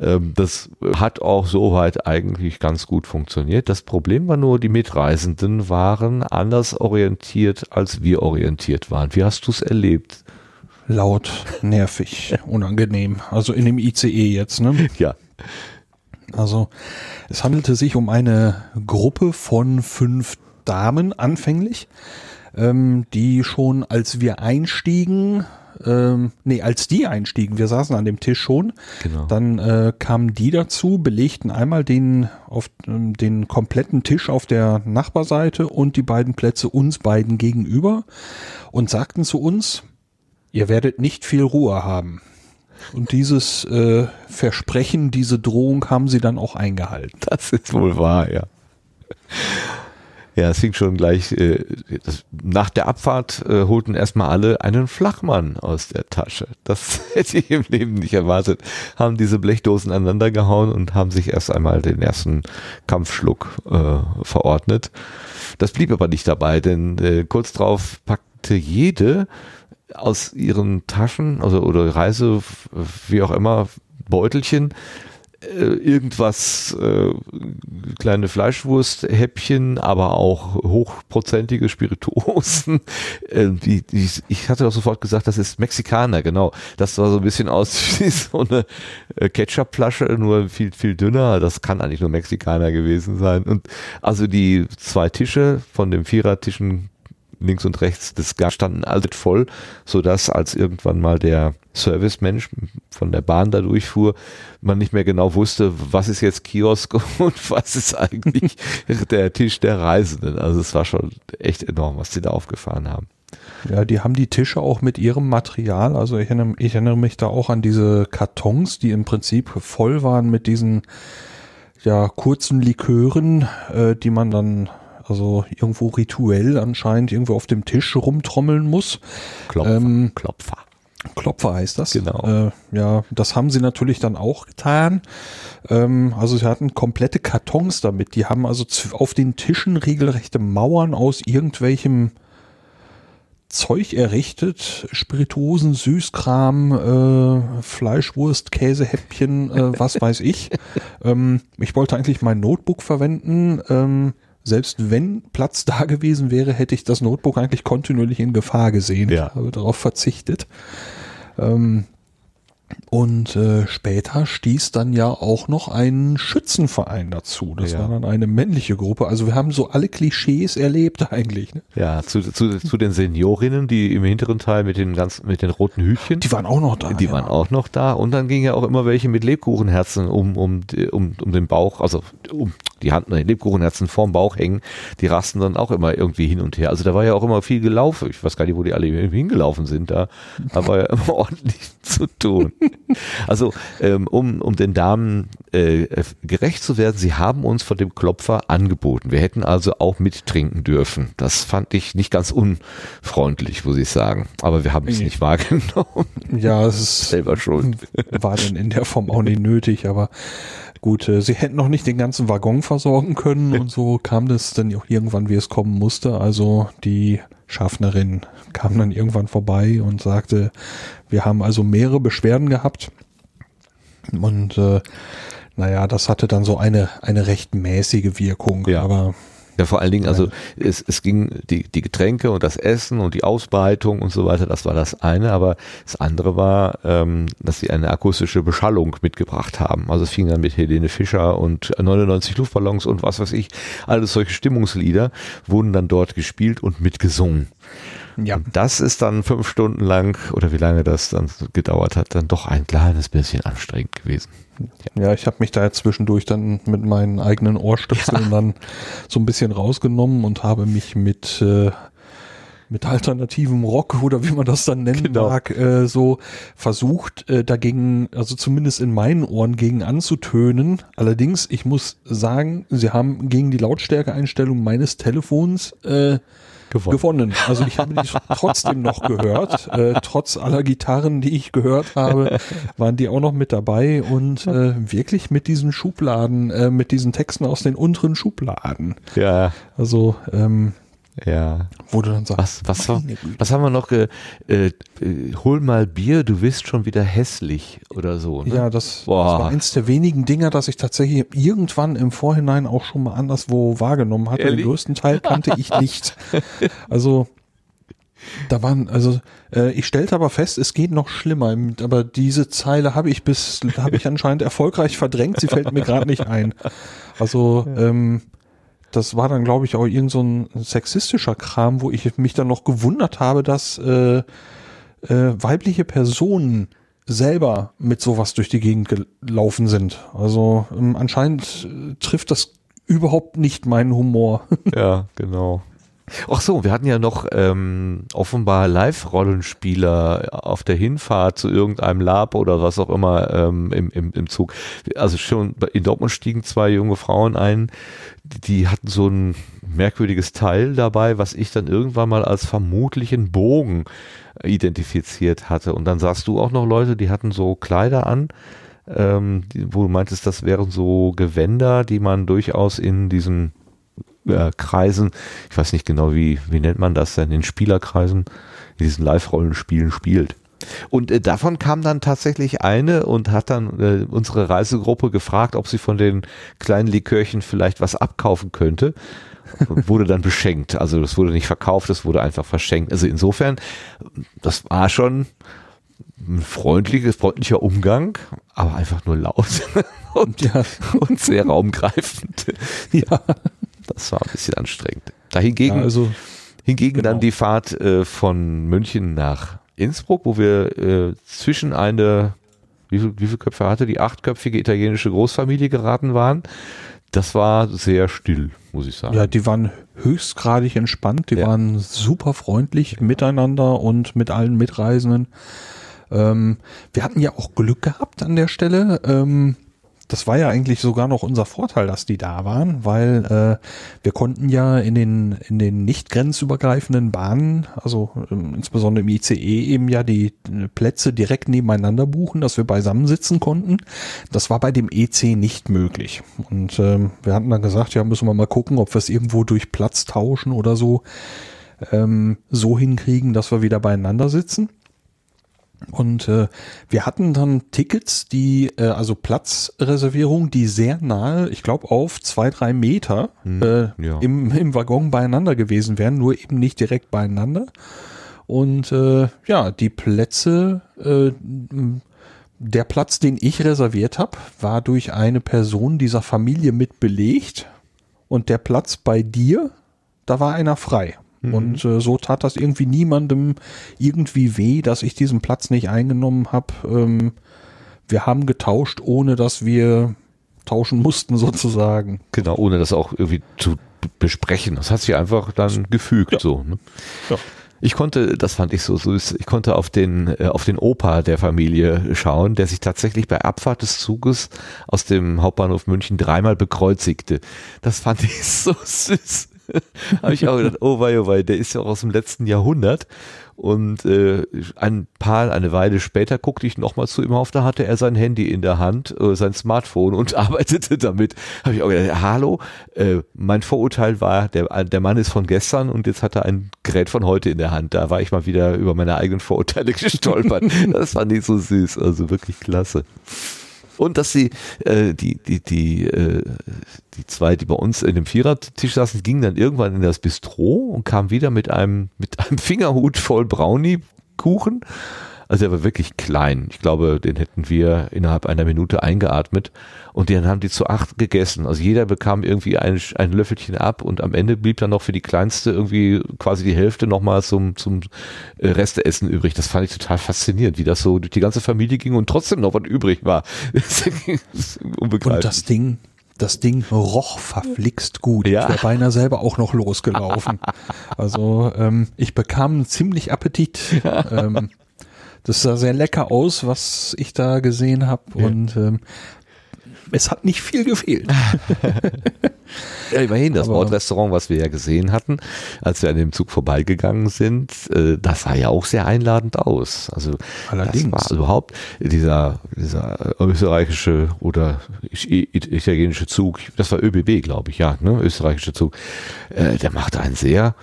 Ähm, das hat auch soweit eigentlich ganz gut funktioniert. Das Problem war nur, die Mitreisenden waren anders orientiert, als wir orientiert waren. Wie hast du es erlebt? Laut, nervig, unangenehm. Also in dem ICE jetzt, ne? Ja. Also es handelte sich um eine Gruppe von fünf Damen anfänglich, ähm, die schon als wir einstiegen, ähm, nee, als die einstiegen, wir saßen an dem Tisch schon, genau. dann äh, kamen die dazu, belegten einmal den, auf, ähm, den kompletten Tisch auf der Nachbarseite und die beiden Plätze uns beiden gegenüber und sagten zu uns, ihr werdet nicht viel Ruhe haben. Und dieses äh, Versprechen, diese Drohung haben sie dann auch eingehalten. Das ist wohl wahr, ja. Ja, es fing schon gleich, äh, das, nach der Abfahrt äh, holten erstmal alle einen Flachmann aus der Tasche. Das hätte ich im Leben nicht erwartet. Haben diese Blechdosen aneinander gehauen und haben sich erst einmal den ersten Kampfschluck äh, verordnet. Das blieb aber nicht dabei, denn äh, kurz drauf packte jede aus ihren Taschen, also oder Reise, wie auch immer, Beutelchen äh, irgendwas, äh, kleine Fleischwursthäppchen, aber auch hochprozentige Spirituosen. Äh, ich hatte auch sofort gesagt, das ist Mexikaner, genau. Das sah so ein bisschen aus wie so eine Ketchupflasche, nur viel, viel dünner. Das kann eigentlich nur Mexikaner gewesen sein. Und also die zwei Tische von dem Vierertischen links und rechts des Gas standen alles voll, sodass als irgendwann mal der Servicemensch von der Bahn da durchfuhr, man nicht mehr genau wusste, was ist jetzt Kiosk und was ist eigentlich der Tisch der Reisenden. Also es war schon echt enorm, was sie da aufgefahren haben. Ja, die haben die Tische auch mit ihrem Material. Also ich erinnere, ich erinnere mich da auch an diese Kartons, die im Prinzip voll waren mit diesen ja kurzen Likören, äh, die man dann also irgendwo rituell anscheinend irgendwo auf dem Tisch rumtrommeln muss. Klopfer. Ähm, Klopfer. Klopfer heißt das. Genau. Äh, ja, das haben sie natürlich dann auch getan. Ähm, also sie hatten komplette Kartons damit. Die haben also auf den Tischen regelrechte Mauern aus irgendwelchem Zeug errichtet. Spirituosen, Süßkram, äh, Fleischwurst, Käsehäppchen, äh, was weiß ich. ähm, ich wollte eigentlich mein Notebook verwenden. Ähm, selbst wenn Platz da gewesen wäre, hätte ich das Notebook eigentlich kontinuierlich in Gefahr gesehen. Ja. Ich habe darauf verzichtet. Ähm, und äh, später stieß dann ja auch noch ein Schützenverein dazu. Das Ja. war dann eine männliche Gruppe. Also wir haben so alle Klischees erlebt eigentlich. Ne? Ja, zu, zu, zu den Seniorinnen, die im hinteren Teil mit den ganzen, mit den roten Hütchen. Die waren auch noch da. Die ja. waren auch noch da und dann gingen ja auch immer welche mit Lebkuchenherzen um, um, um, um den Bauch, also um die Hand, ne, Lebkuchenherzen vorm Bauch hängen, die rasten dann auch immer irgendwie hin und her. Also da war ja auch immer viel gelaufen. Ich weiß gar nicht, wo die alle hingelaufen sind. Da war ja immer ordentlich zu tun. Also ähm, um, um den Damen äh, gerecht zu werden, sie haben uns von dem Klopfer angeboten. Wir hätten also auch mittrinken dürfen. Das fand ich nicht ganz unfreundlich, muss ich sagen. Aber wir haben es nicht wahrgenommen. Ja, es ist, Selber schuld. war dann in der Form auch nicht nötig, aber gut, äh, sie hätten noch nicht den ganzen Waggon versorgen können und so kam das dann auch irgendwann, wie es kommen musste. Also die Schaffnerin kam dann irgendwann vorbei und sagte, wir haben also mehrere Beschwerden gehabt und äh, naja, das hatte dann so eine, eine recht mäßige Wirkung, Ja. aber Ja, vor allen Dingen, also es, es ging die, die Getränke und das Essen und die Ausbreitung und so weiter, das war das eine, aber das andere war, ähm, dass sie eine akustische Beschallung mitgebracht haben. Also es fing dann mit Helene Fischer und 99 Luftballons und was weiß ich, alles solche Stimmungslieder wurden dann dort gespielt und mitgesungen. ja. Und das ist dann fünf Stunden lang oder wie lange das dann gedauert hat, dann doch ein kleines bisschen anstrengend gewesen. Ja, ich habe mich da jetzt zwischendurch dann mit meinen eigenen Ohrstöpseln dann so ein bisschen rausgenommen und habe mich mit äh, mit alternativem Rock oder wie man das dann nennen Genau. mag, äh, so versucht äh, dagegen, also zumindest in meinen Ohren gegen anzutönen. Allerdings, ich muss sagen, sie haben gegen die Lautstärkeeinstellung meines Telefons äh, Gewonnen. gewonnen. Also ich habe die trotzdem noch gehört. Äh, trotz aller Gitarren, die ich gehört habe, waren die auch noch mit dabei und äh, wirklich mit diesen Schubladen, äh, mit diesen Texten aus den unteren Schubladen. Ja, Also ähm, ja. wo du dann sagst, Was, was, war, was haben wir noch? Ge, äh, äh, hol mal Bier, du bist schon wieder hässlich oder so. Ne? Ja, das, das war eins der wenigen Dinger, das ich tatsächlich irgendwann im Vorhinein auch schon mal anderswo wahrgenommen hatte. Ehrlich? Den größten Teil kannte ich nicht. Also da waren, also äh, ich stellte aber fest, es geht noch schlimmer. Im- Aber diese Zeile habe ich bis, habe ich anscheinend erfolgreich verdrängt. Sie fällt mir gerade nicht ein. Also ähm, das war dann, glaube ich, auch irgend so ein sexistischer Kram, wo ich mich dann noch gewundert habe, dass äh, äh, weibliche Personen selber mit sowas durch die Gegend gelaufen sind. Also ähm, anscheinend äh, trifft das überhaupt nicht meinen Humor. Ja, genau. Ach so, wir hatten ja noch ähm, offenbar Live-Rollenspieler auf der Hinfahrt zu irgendeinem Lab oder was auch immer ähm, im, im, im Zug. Also schon in Dortmund stiegen zwei junge Frauen ein, die, hatten so ein merkwürdiges Teil dabei, was ich dann irgendwann mal als vermutlichen Bogen identifiziert hatte. Und dann sahst du auch noch Leute, die hatten so Kleider an, ähm, wo du meintest, das wären so Gewänder, die man durchaus in diesen äh, Kreisen, ich weiß nicht genau, wie, wie nennt man das denn, in Spielerkreisen, in diesen Live-Rollenspielen spielt. Und äh, davon kam dann tatsächlich eine und hat dann äh, unsere Reisegruppe gefragt, ob sie von den kleinen Likörchen vielleicht was abkaufen könnte. Und wurde dann beschenkt. Also das wurde nicht verkauft, das wurde einfach verschenkt. Also insofern, das war schon ein freundliches, freundlicher Umgang, aber einfach nur laut und, Ja. und sehr raumgreifend. ja, Das war ein bisschen anstrengend. Da hingegen, ja also hingegen genau. dann die Fahrt äh, von München nach Innsbruck, wo wir äh, zwischen eine, wie viel, wie viele Köpfe hatte die achtköpfige italienische Großfamilie geraten waren. das war sehr still, muss ich sagen. Ja, die waren höchstgradig entspannt, die Ja. waren super freundlich miteinander und mit allen Mitreisenden. Ähm, wir hatten ja auch Glück gehabt an der Stelle. Ähm, das war ja eigentlich sogar noch unser Vorteil, dass die da waren, weil äh, wir konnten ja in den in den nicht grenzübergreifenden Bahnen, also ähm, insbesondere im ICE eben ja die äh, Plätze direkt nebeneinander buchen, dass wir beisammen sitzen konnten. Das war bei dem EC nicht möglich. Und ähm, wir hatten dann gesagt, ja, müssen wir mal gucken, ob wir es irgendwo durch Platz tauschen oder so ähm, so hinkriegen, dass wir wieder beieinander sitzen. Und äh, wir hatten dann Tickets, die, äh, also Platzreservierung, die sehr nahe, ich glaube auf zwei, drei Meter äh, ja. im, im Waggon beieinander gewesen wären, nur eben nicht direkt beieinander. Und äh, ja, die Plätze, äh, der Platz, den ich reserviert habe, war durch eine Person dieser Familie mit belegt. Und der Platz bei dir, da war einer frei. Und äh, so tat das irgendwie niemandem irgendwie weh, dass ich diesen Platz nicht eingenommen habe. Ähm, wir haben getauscht, ohne dass wir tauschen mussten sozusagen. Genau, ohne das auch irgendwie zu besprechen. Das hat sich einfach dann gefügt so. Ne? Ja. Ich konnte, das fand ich so süß, ich konnte auf den, äh, auf den Opa der Familie schauen, der sich tatsächlich bei Abfahrt des Zuges aus dem Hauptbahnhof München dreimal bekreuzigte. Das fand ich so süß. Habe ich auch gedacht, oh wei, oh wei, der ist ja auch aus dem letzten Jahrhundert. Und äh, ein paar, eine Weile später guckte ich nochmal zu ihm auf, da hatte er sein Handy in der Hand, äh, sein Smartphone und arbeitete damit. Habe ich auch gedacht, hallo, äh, mein Vorurteil war, der, der Mann ist von gestern und jetzt hat er ein Gerät von heute in der Hand. Da war ich mal wieder über meine eigenen Vorurteile gestolpert. das fand ich so süß, also wirklich klasse. Und dass sie, äh, die, die, die, äh, die zwei, die bei uns in dem Vierertisch saßen, gingen dann irgendwann in das Bistro und kamen wieder mit einem, mit einem Fingerhut voll Brownie-Kuchen. Also der war wirklich klein. Ich glaube, den hätten wir innerhalb einer Minute eingeatmet. Und dann haben die zu acht gegessen. Also jeder bekam irgendwie ein, ein Löffelchen ab und am Ende blieb dann noch für die kleinste irgendwie quasi die Hälfte nochmal zum, zum äh, Resteessen übrig. Das fand ich total faszinierend, wie das so durch die ganze Familie ging und trotzdem noch was übrig war. Das ist Unbegreiflich. Und das Ding, das Ding roch verflixt gut. Ja. Ich wäre beinahe selber auch noch losgelaufen. also ähm, ich bekam ziemlich Appetit. Ähm, das sah sehr lecker aus, was ich da gesehen habe. Und ähm, es hat nicht viel gefehlt. Ja, immerhin, das Aber- Bordrestaurant, was wir ja gesehen hatten, als wir an dem Zug vorbeigegangen sind, äh, das sah ja auch sehr einladend aus. Also Allerdings. das war überhaupt dieser, dieser österreichische oder italienische Zug, das war ÖBB, glaube ich, ja, ne, österreichische Zug, äh, der machte einen sehr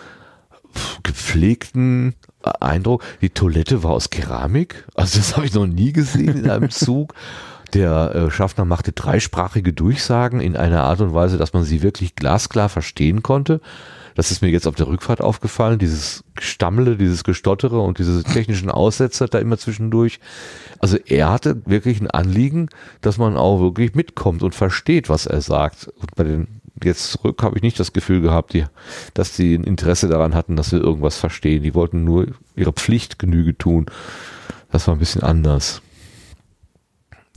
pf, gepflegten Eindruck. Die Toilette war aus Keramik, also das habe ich noch nie gesehen in einem Zug. Der äh, Schaffner machte dreisprachige Durchsagen in einer Art und Weise, dass man sie wirklich glasklar verstehen konnte. Das ist mir jetzt auf der Rückfahrt aufgefallen, dieses Gestammele, dieses Gestottere und diese technischen Aussetzer da immer zwischendurch. Also er hatte wirklich ein Anliegen, dass man auch wirklich mitkommt und versteht, was er sagt. Und bei den jetzt zurück habe ich nicht das Gefühl gehabt, die, dass die ein Interesse daran hatten, dass wir irgendwas verstehen. Die wollten nur ihre Pflicht Genüge tun. Das war ein bisschen anders.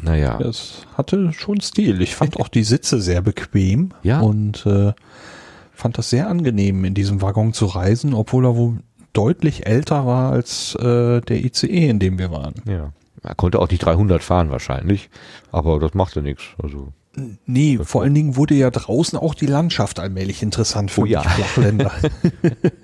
Naja. Es hatte schon Stil. Ich fand auch die Sitze sehr bequem Ja. und äh, fand das sehr angenehm, in diesem Waggon zu reisen, obwohl er wohl deutlich älter war als äh, der ICE, in dem wir waren. Ja. Er konnte auch nicht 300 fahren wahrscheinlich, aber das machte nichts. Also Nee, vor allen Dingen wurde ja draußen auch die Landschaft allmählich interessant für Oh ja. Flachländer.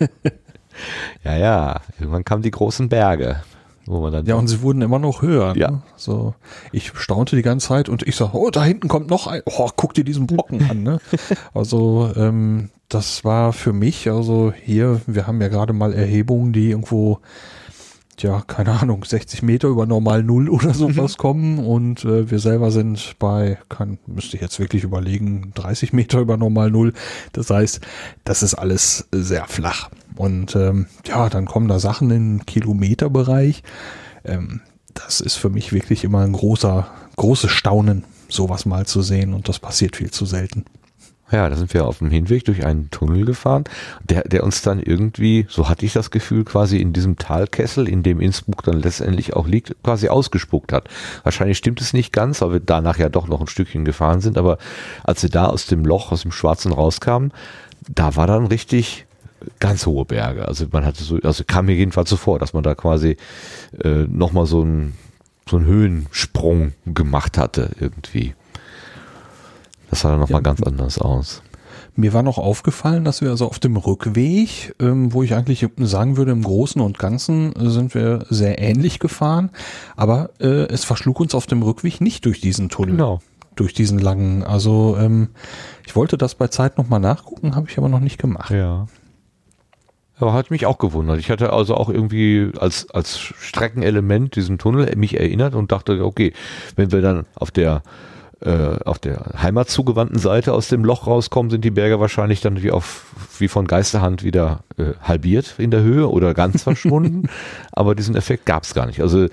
ja, ja. Irgendwann kamen die großen Berge, wo man dann ja, und sie wurden immer noch höher. Ja. Ne? So, ich staunte die ganze Zeit und ich sag, oh, da hinten kommt noch ein. Oh, guck dir diesen Brocken an. Ne? Also ähm, das war für mich, also hier, wir haben ja gerade mal Erhebungen, die irgendwo ja, keine Ahnung, 60 Meter über normal Null oder sowas kommen und äh, wir selber sind bei, kann, müsste ich jetzt wirklich überlegen, 30 Meter über normal Null. Das heißt, das ist alles sehr flach. Und ähm, ja, dann kommen da Sachen im Kilometerbereich. Ähm, das ist für mich wirklich immer ein großer, großes Staunen, sowas mal zu sehen und das passiert viel zu selten. Ja, da sind wir auf dem Hinweg durch einen Tunnel gefahren, der, der uns dann irgendwie, so hatte ich das Gefühl, quasi in diesem Talkessel, in dem Innsbruck dann letztendlich auch liegt, quasi ausgespuckt hat. Wahrscheinlich stimmt es nicht ganz, weil wir danach ja doch noch ein Stückchen gefahren sind, aber als wir da aus dem Loch, aus dem Schwarzen rauskamen, da war dann richtig ganz hohe Berge. Also man hatte so, also kam mir jedenfalls so vor, dass man da quasi äh, nochmal so einen so einen Höhensprung gemacht hatte irgendwie. Das sah dann nochmal Ja. ganz anders aus. Mir war noch aufgefallen, dass wir also auf dem Rückweg, ähm, wo ich eigentlich sagen würde, im Großen und Ganzen äh, sind wir sehr ähnlich gefahren, aber äh, es verschlug uns auf dem Rückweg nicht durch diesen Tunnel. Genau. Durch diesen langen. Also ähm, ich wollte das bei Zeit nochmal nachgucken, habe ich aber noch nicht gemacht. Ja. Aber hat mich auch gewundert. Ich hatte also auch irgendwie als, als Streckenelement diesen Tunnel mich erinnert und dachte, okay, wenn wir dann auf der äh, auf der heimatzugewandten Seite aus dem Loch rauskommen, sind die Berge wahrscheinlich dann wie auf wie von Geisterhand wieder äh, halbiert in der Höhe oder ganz verschwunden. Aber diesen Effekt gab es gar nicht. Also äh,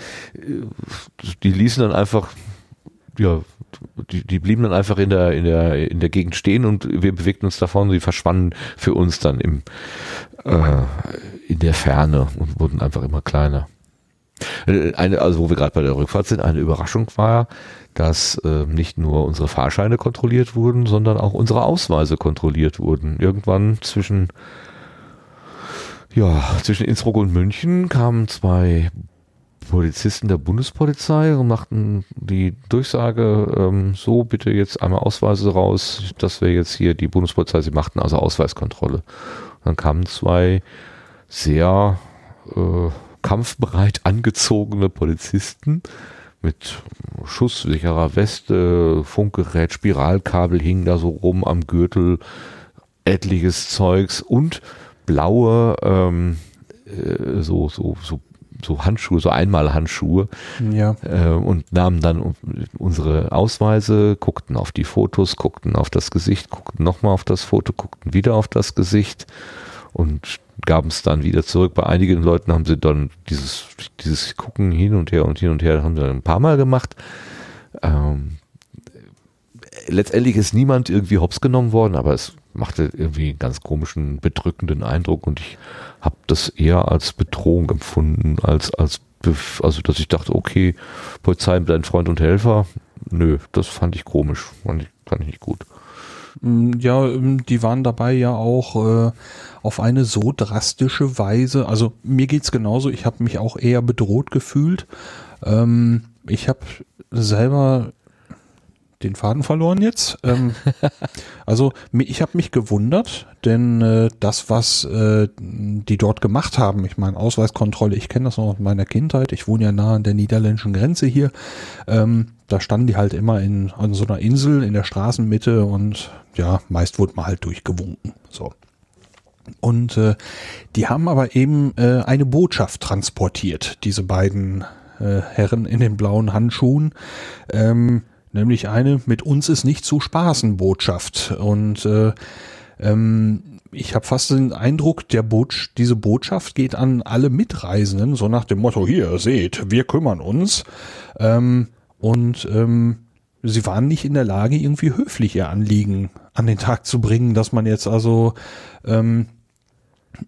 die ließen dann einfach ja, die, die blieben dann einfach in der, in der, in der Gegend stehen und wir bewegten uns davon, sie verschwanden für uns dann im, äh, in der Ferne und wurden einfach immer kleiner. Äh, Eine, also wo wir gerade bei der Rückfahrt sind, eine Überraschung war, dass äh, nicht nur unsere Fahrscheine kontrolliert wurden, sondern auch unsere Ausweise kontrolliert wurden. Irgendwann zwischen ja, zwischen Innsbruck und München kamen zwei Polizisten der Bundespolizei und machten die Durchsage, ähm, so bitte jetzt einmal Ausweise raus, dass wir jetzt hier die Bundespolizei, sie machten also Ausweiskontrolle. Dann kamen zwei sehr äh, kampfbereit angezogene Polizisten mit schusssicherer Weste, Funkgerät, Spiralkabel hingen da so rum am Gürtel, etliches Zeugs und blaue ähm, äh, so, so, so, so Handschuhe, so Einmalhandschuhe Ja. äh, und nahmen dann unsere Ausweise, guckten auf die Fotos, guckten auf das Gesicht, guckten nochmal auf das Foto, guckten wieder auf das Gesicht und gaben es dann wieder zurück. Bei einigen Leuten haben sie dann dieses, dieses Gucken hin und her und hin und her, haben sie dann ein paar Mal gemacht. Ähm, letztendlich ist niemand irgendwie hops genommen worden, aber es machte irgendwie einen ganz komischen, bedrückenden Eindruck und ich habe das eher als Bedrohung empfunden, als, als, also dass ich dachte, okay, Polizei dein Freund und Helfer, nö, das fand ich komisch, fand ich, fand ich nicht gut. Mm, Ja, ähm, die waren dabei ja auch äh, auf eine so drastische Weise. Also mir geht's genauso. Ich habe mich auch eher bedroht gefühlt. Ähm, ich habe selber den Faden verloren jetzt. Ähm, also ich habe mich gewundert, denn äh, das, was äh, die dort gemacht haben, ich meine Ausweiskontrolle, ich kenne das noch aus meiner Kindheit. Ich wohne ja nah an der niederländischen Grenze hier. Ähm, da standen die halt immer in an so einer Insel in der Straßenmitte und ja, meist wurde man halt durchgewunken. So. Und äh, die haben aber eben äh, eine Botschaft transportiert, diese beiden äh, Herren in den blauen Handschuhen. Ähm, nämlich eine mit uns ist nicht zu spaßen Botschaft. Und äh, ähm, ich habe fast den Eindruck, der Botsch diese Botschaft geht an alle Mitreisenden, so nach dem Motto, hier, seht, wir kümmern uns. Ähm, und ähm, sie waren nicht in der Lage, irgendwie höflich ihr Anliegen an den Tag zu bringen, dass man jetzt also ähm,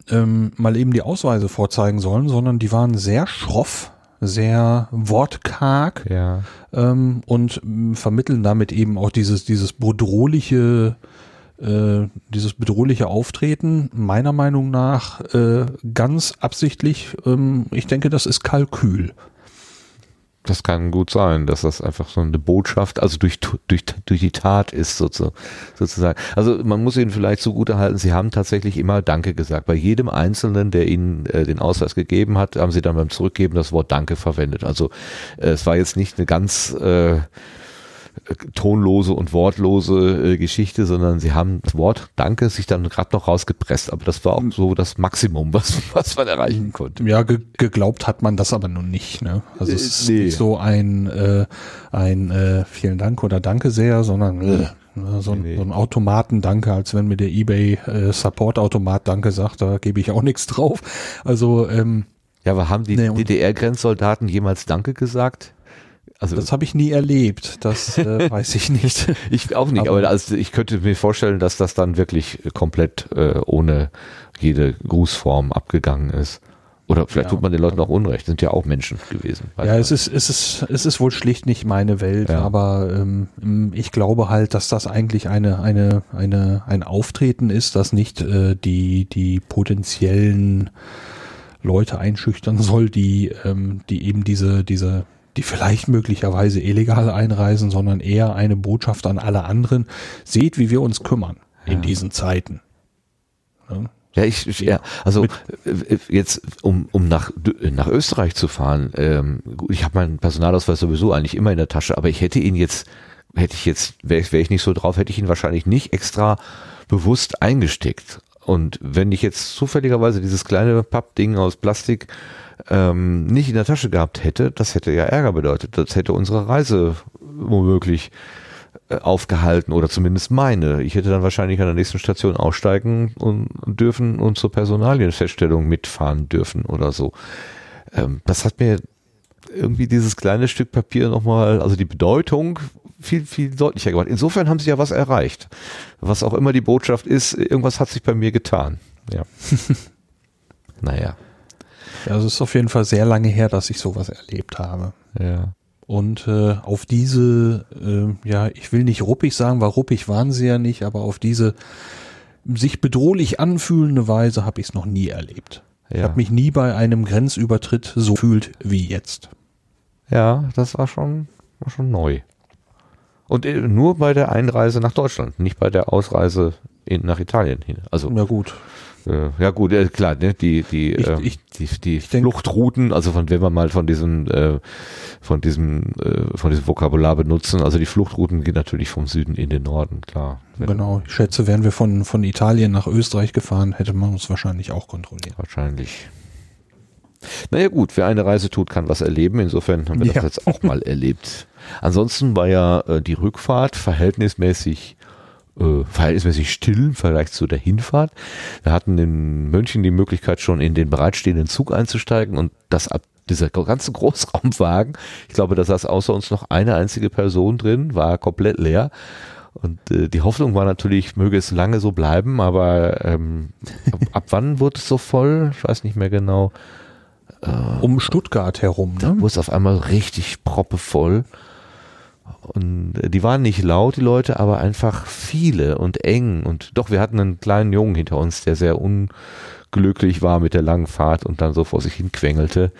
ähm, mal eben die Ausweise vorzeigen sollen, sondern die waren sehr schroff, sehr wortkarg Ja. ähm, und vermitteln damit eben auch dieses, dieses bedrohliche, äh, dieses bedrohliche Auftreten, meiner Meinung nach äh, ganz absichtlich. Ähm, ich denke, das ist Kalkül. Das kann gut sein, dass das einfach so eine Botschaft, also durch, durch, durch die Tat ist sozu- sozusagen. Also man muss ihnen vielleicht zugute halten, sie haben tatsächlich immer Danke gesagt. Bei jedem Einzelnen, der ihnen äh, den Ausweis gegeben hat, haben sie dann beim Zurückgeben das Wort Danke verwendet. Also äh, es war jetzt nicht eine ganz äh, tonlose und wortlose äh, Geschichte, sondern sie haben das Wort Danke sich dann gerade noch rausgepresst. Aber das war auch so das Maximum, was, was man erreichen konnte. Ja, ge geglaubt hat man das aber nun nicht. Ne? Also es ist nee. nicht so ein, äh, ein äh, vielen Dank oder Danke sehr, sondern äh, ne, so, ein, Nee. so ein Automaten-Danke, als wenn mir der eBay äh, Danke sagt, da gebe ich auch nichts drauf. Also ähm, Ja, aber haben die Nee, DDR-Grenzsoldaten jemals Danke gesagt? Also Das habe ich nie erlebt, das äh, weiß ich nicht. ich auch nicht, aber, Aber- also ich könnte mir vorstellen, dass das dann wirklich komplett äh, ohne jede Grußform abgegangen ist. Oder vielleicht Ja. tut man den Leuten auch Unrecht, sind ja auch Menschen gewesen. Ja, es ist, es ist, es ist wohl schlicht nicht meine Welt, Ja. aber ähm, ich glaube halt, dass das eigentlich eine, eine, eine, ein Auftreten ist, das nicht äh, die, die potenziellen Leute einschüchtern soll, die, ähm, die eben diese, diese, die vielleicht möglicherweise illegal einreisen, sondern eher eine Botschaft an alle anderen. Seht, wie wir uns kümmern in diesen Zeiten. Ja. Ja, ich, ja, also äh, jetzt, um, um nach, nach Österreich zu fahren, ähm, ich habe meinen Personalausweis sowieso eigentlich immer in der Tasche, aber ich hätte ihn jetzt, hätte ich jetzt, wäre wär ich nicht so drauf, hätte ich ihn wahrscheinlich nicht extra bewusst eingesteckt. Und wenn ich jetzt zufälligerweise dieses kleine Pappding aus Plastik ähm, nicht in der Tasche gehabt hätte, das hätte ja Ärger bedeutet. Das hätte unsere Reise womöglich äh, aufgehalten oder zumindest meine. Ich hätte dann wahrscheinlich an der nächsten Station aussteigen und dürfen und zur Personalienfeststellung mitfahren dürfen oder so. Ähm, das hat mir irgendwie dieses kleine Stück Papier nochmal, also die Bedeutung viel, viel deutlicher gemacht. Insofern haben sie ja was erreicht. Was auch immer die Botschaft ist, irgendwas hat sich bei mir getan. Ja. naja. Ja, es ist auf jeden Fall sehr lange her, dass ich sowas erlebt habe. Ja. Und äh, auf diese, äh, ja, ich will nicht ruppig sagen, weil ruppig waren sie ja nicht, aber auf diese sich bedrohlich anfühlende Weise habe ich es noch nie erlebt. Ich Ja. habe mich nie bei einem Grenzübertritt so fühlt wie jetzt. Ja, das war schon, war schon neu. Und äh, nur bei der Einreise nach Deutschland, nicht bei der Ausreise in, nach Italien hin. Also Ja gut. Ja gut, äh, klar, ne, die die Ich- äh, ich- die, die Fluchtrouten, also von wenn wir mal von diesem äh, von diesem äh, von diesem Vokabular benutzen, also die Fluchtrouten gehen natürlich vom Süden in den Norden, klar. Genau. Ich schätze, wären wir von, von Italien nach Österreich gefahren, hätte man uns wahrscheinlich auch kontrolliert. Wahrscheinlich. Naja gut, wer eine Reise tut, kann was erleben. Insofern haben wir Ja. das jetzt auch mal erlebt. Ansonsten war ja äh, die Rückfahrt verhältnismäßig äh, verhältnismäßig still im Vergleich zu der Hinfahrt. Wir hatten in München die Möglichkeit schon in den bereitstehenden Zug einzusteigen und das ab dieser ganze Großraumwagen, ich glaube, da saß außer uns noch eine einzige Person drin, war komplett leer. Und äh, die Hoffnung war natürlich, möge es lange so bleiben, aber ähm, ab, ab wann wurde es so voll? Ich weiß nicht mehr genau. Um Stuttgart herum, Da ne? wurde es auf einmal richtig proppevoll. Und die waren nicht laut, die Leute, aber einfach viele und eng. Und doch, wir hatten einen kleinen Jungen hinter uns, der sehr unglücklich war mit der langen Fahrt und dann so vor sich hin quengelte.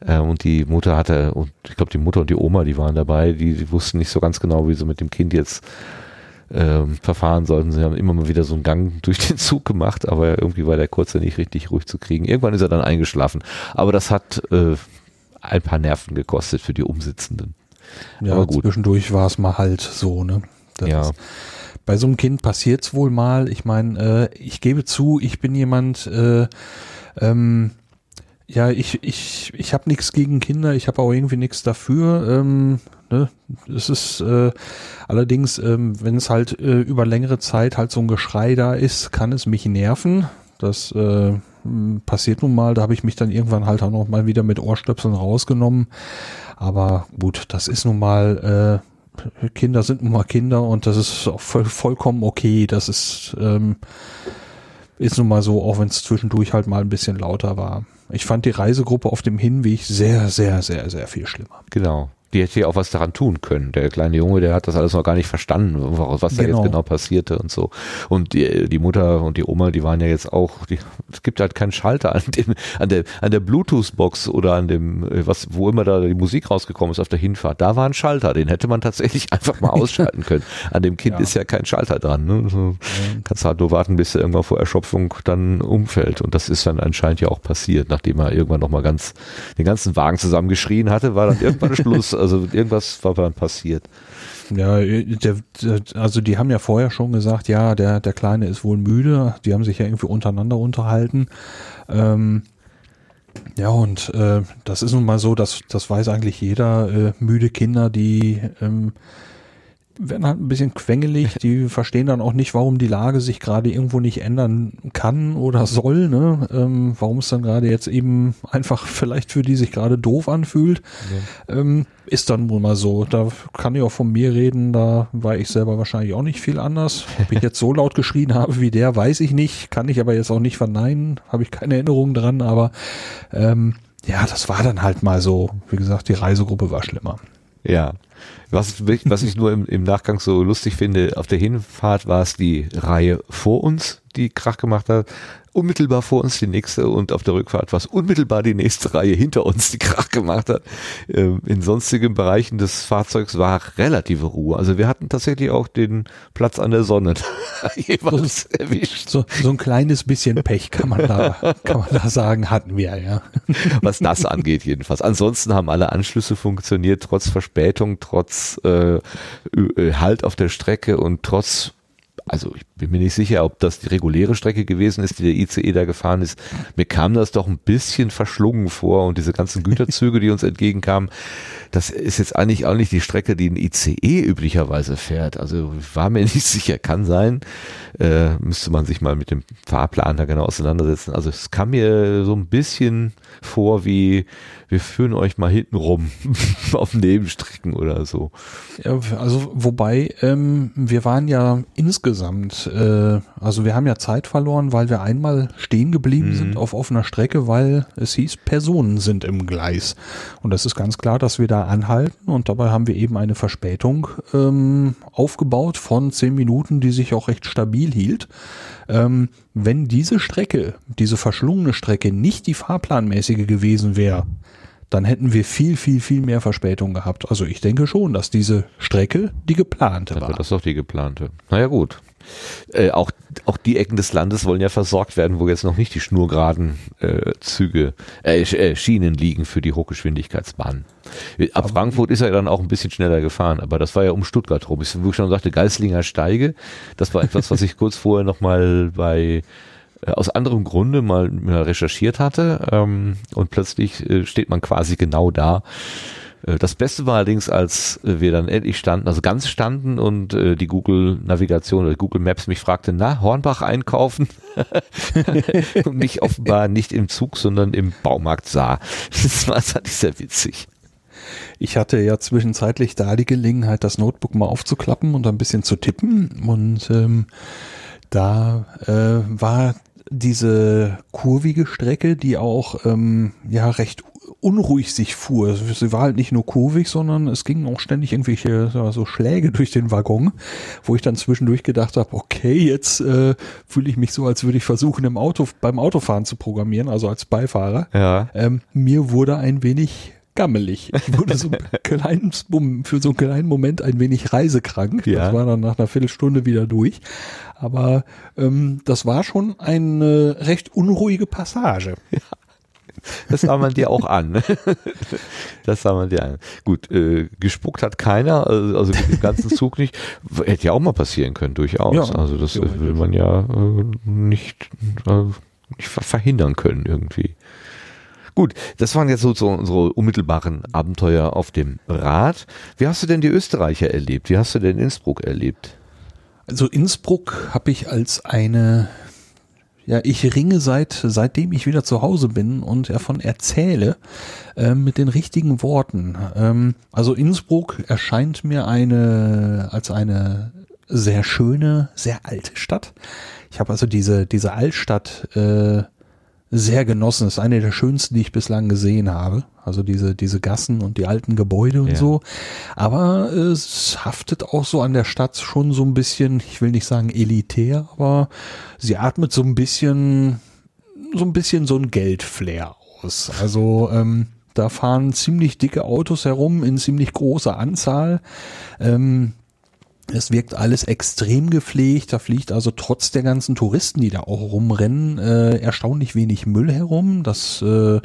Äh, Und die Mutter hatte, und ich glaube, die Mutter und die Oma, die waren dabei, die, die wussten nicht so ganz genau, wie sie mit dem Kind jetzt ähm, verfahren sollten. Sie haben immer mal wieder so einen Gang durch den Zug gemacht, aber irgendwie war der Kurze nicht richtig ruhig zu kriegen. Irgendwann ist er dann eingeschlafen. Aber das hat äh, ein paar Nerven gekostet für die Umsitzenden. Ja, aber gut. zwischendurch war es mal halt so, ne? Das Ja. ist, bei so einem Kind passiert's wohl mal. Ich meine, äh, ich gebe zu, ich bin jemand, äh, ähm, ja, ich, ich, ich habe nichts gegen Kinder, ich habe auch irgendwie nichts dafür. Ähm, ne? Es ist äh, allerdings, ähm, wenn es halt äh, über längere Zeit halt so ein Geschrei da ist, kann es mich nerven. Das äh, passiert nun mal, da habe ich mich dann irgendwann halt auch noch mal wieder mit Ohrstöpseln rausgenommen. Aber gut, das ist nun mal, äh, Kinder sind nun mal Kinder und das ist auch voll, vollkommen okay. Das ist, ähm, ist nun mal so, auch wenn es zwischendurch halt mal ein bisschen lauter war. Ich fand die Reisegruppe auf dem Hinweg sehr, sehr, sehr, sehr viel schlimmer. Genau. Die hätte ja auch was daran tun können. Der kleine Junge, der hat das alles noch gar nicht verstanden, was da Genau. jetzt genau passierte und so. Und die, die Mutter und die Oma, die waren ja jetzt auch, die, es gibt halt keinen Schalter an dem, an der, an der Bluetooth-Box oder an dem, äh, was, wo immer da die Musik rausgekommen ist auf der Hinfahrt. Da war ein Schalter, den hätte man tatsächlich einfach mal ausschalten können. An dem Kind Ja. ist ja kein Schalter dran. Ne? So, Kannst halt nur warten, bis er irgendwann vor Erschöpfung dann umfällt. Und das ist dann anscheinend ja auch passiert, nachdem er irgendwann nochmal ganz, den ganzen Wagen zusammengeschrien hatte, war dann irgendwann Schluss. Also irgendwas war dann passiert. Ja, der, also die haben ja vorher schon gesagt, ja, der, der Kleine ist wohl müde. Die haben sich ja irgendwie untereinander unterhalten. Ähm, ja, und äh, das ist nun mal so, dass das weiß eigentlich jeder, äh, müde Kinder, die ähm, werden halt ein bisschen quengelig. Die verstehen dann auch nicht, warum die Lage sich gerade irgendwo nicht ändern kann oder soll. Ne? Ähm, warum es dann gerade jetzt eben einfach vielleicht für die sich gerade doof anfühlt. Ähm, ist dann wohl mal so. Da kann ich auch von mir reden. Da war ich selber wahrscheinlich auch nicht viel anders. Ob ich jetzt so laut geschrien habe wie der, weiß ich nicht. Kann ich aber jetzt auch nicht verneinen. Habe ich keine Erinnerung dran. Aber ähm, ja, das war dann halt mal so. Wie gesagt, die Reisegruppe war schlimmer. Ja. Was, was ich nur im, im Nachgang so lustig finde, auf der Hinfahrt war es die Reihe vor uns, die Krach gemacht hat. Unmittelbar vor uns die nächste und auf der Rückfahrt war es unmittelbar die nächste Reihe hinter uns, die Krach gemacht hat. Ähm, in sonstigen Bereichen des Fahrzeugs war relative Ruhe. Also wir hatten tatsächlich auch den Platz an der Sonne jeweils erwischt. So, so ein kleines bisschen Pech kann man da, kann man da sagen, hatten wir, ja. was das angeht jedenfalls. Ansonsten haben alle Anschlüsse funktioniert, trotz Verspätung, trotz äh, Ö- Halt auf der Strecke und trotz also ich bin mir nicht sicher, ob das die reguläre Strecke gewesen ist, die der ICE da gefahren ist. Mir kam das doch ein bisschen verschlungen vor und diese ganzen Güterzüge, die uns entgegenkamen, das ist jetzt eigentlich auch nicht die Strecke, die ein ICE üblicherweise fährt. Also war mir nicht sicher, kann sein. Äh, müsste man sich mal mit dem Fahrplan da genau auseinandersetzen. Also es kam mir so ein bisschen vor wie, wir führen euch mal hinten rum auf Nebenstrecken oder so. Ja, also wobei, ähm, wir waren ja insgesamt, äh, also wir haben ja Zeit verloren, weil wir einmal stehen geblieben Mhm. sind auf offener Strecke, weil es hieß, Personen sind im Gleis. Und das ist ganz klar, dass wir da anhalten und dabei haben wir eben eine Verspätung ähm, aufgebaut von zehn Minuten, die sich auch recht stabil hielt. Ähm, wenn diese Strecke, diese verschlungene Strecke nicht die fahrplanmäßige gewesen wäre, dann hätten wir viel, viel, viel mehr Verspätung gehabt. Also ich denke schon, dass diese Strecke die geplante Dann war. das doch die geplante. Naja gut. Äh, auch, auch die Ecken des Landes wollen ja versorgt werden, wo jetzt noch nicht die schnurgeraden äh, Züge, äh, äh, Schienen liegen für die Hochgeschwindigkeitsbahnen. Ab Frankfurt ist er dann auch ein bisschen schneller gefahren, aber das war ja um Stuttgart rum. Ich, wo ich schon sagte, Geislinger Steige, das war etwas, was ich kurz vorher nochmal bei äh, aus anderem Grunde mal, mal recherchiert hatte ähm, und plötzlich äh, steht man quasi genau da. Äh, Das Beste war allerdings, als äh, wir dann endlich standen, also ganz standen und äh, die Google Navigation oder Google Maps mich fragte, na, Hornbach einkaufen? und mich offenbar nicht im Zug, sondern im Baumarkt sah. Das war das sehr witzig. Ich hatte ja zwischenzeitlich da die Gelegenheit, das Notebook mal aufzuklappen und ein bisschen zu tippen. Und ähm, da äh, war diese kurvige Strecke, die auch ähm, ja recht unruhig sich fuhr. Sie war halt nicht nur kurvig, sondern es gingen auch ständig irgendwelche so Schläge durch den Waggon, wo ich dann zwischendurch gedacht habe, okay, jetzt äh, fühle ich mich so, als würde ich versuchen, im Auto beim Autofahren zu programmieren, also als Beifahrer. Ja. Ähm, mir wurde ein wenig gammelig. Ich wurde so Mom- für so einen kleinen Moment ein wenig reisekrank. Ja. Das war dann nach einer Viertelstunde wieder durch. Aber ähm, das war schon eine recht unruhige Passage. Das sah man dir auch an. ne? Das sah man dir an. Gut, äh, gespuckt hat keiner, also, also im ganzen Zug nicht. Hätte ja auch mal passieren können, durchaus. Ja, also das äh, will man ja äh, nicht, äh, nicht ver- verhindern können irgendwie. Gut, das waren jetzt so, so unsere unmittelbaren Abenteuer auf dem Rad. Wie hast du denn die Österreicher erlebt? Wie hast du denn Innsbruck erlebt? Also Innsbruck habe ich als eine, ja, ich ringe seit, seitdem ich wieder zu Hause bin und davon erzähle, ähm, mit den richtigen Worten. Ähm, also Innsbruck erscheint mir eine, als eine sehr schöne, sehr alte Stadt. Ich habe also diese, diese Altstadt, äh, sehr genossen. Das ist eine der schönsten, die ich bislang gesehen habe. Also diese, diese Gassen und die alten Gebäude und Ja. so. Aber es haftet auch so an der Stadt schon so ein bisschen, ich will nicht sagen elitär, aber sie atmet so ein bisschen, so ein bisschen so ein Geldflair aus. Also, ähm, da fahren ziemlich dicke Autos herum in ziemlich großer Anzahl. Ähm, es wirkt alles extrem gepflegt. Da fliegt also trotz der ganzen Touristen, die da auch rumrennen, äh, erstaunlich wenig Müll herum. Das äh,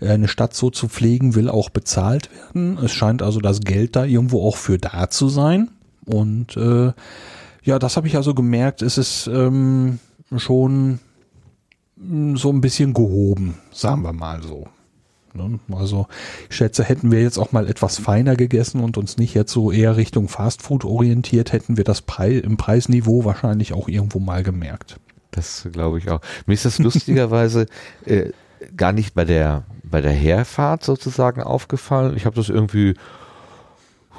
eine Stadt so zu pflegen will auch bezahlt werden. Es scheint also das Geld da irgendwo auch für da zu sein. Und äh, ja, das habe ich also gemerkt. Es ist ähm, schon mh, so ein bisschen gehoben, sagen wir mal so. Ne? Also ich schätze, hätten wir jetzt auch mal etwas feiner gegessen und uns nicht jetzt so eher Richtung Fastfood orientiert, hätten wir das Pre im Preisniveau wahrscheinlich auch irgendwo mal gemerkt. Das glaube ich auch. Mir ist das lustigerweise äh, gar nicht bei der bei der Herfahrt sozusagen aufgefallen. Ich habe das irgendwie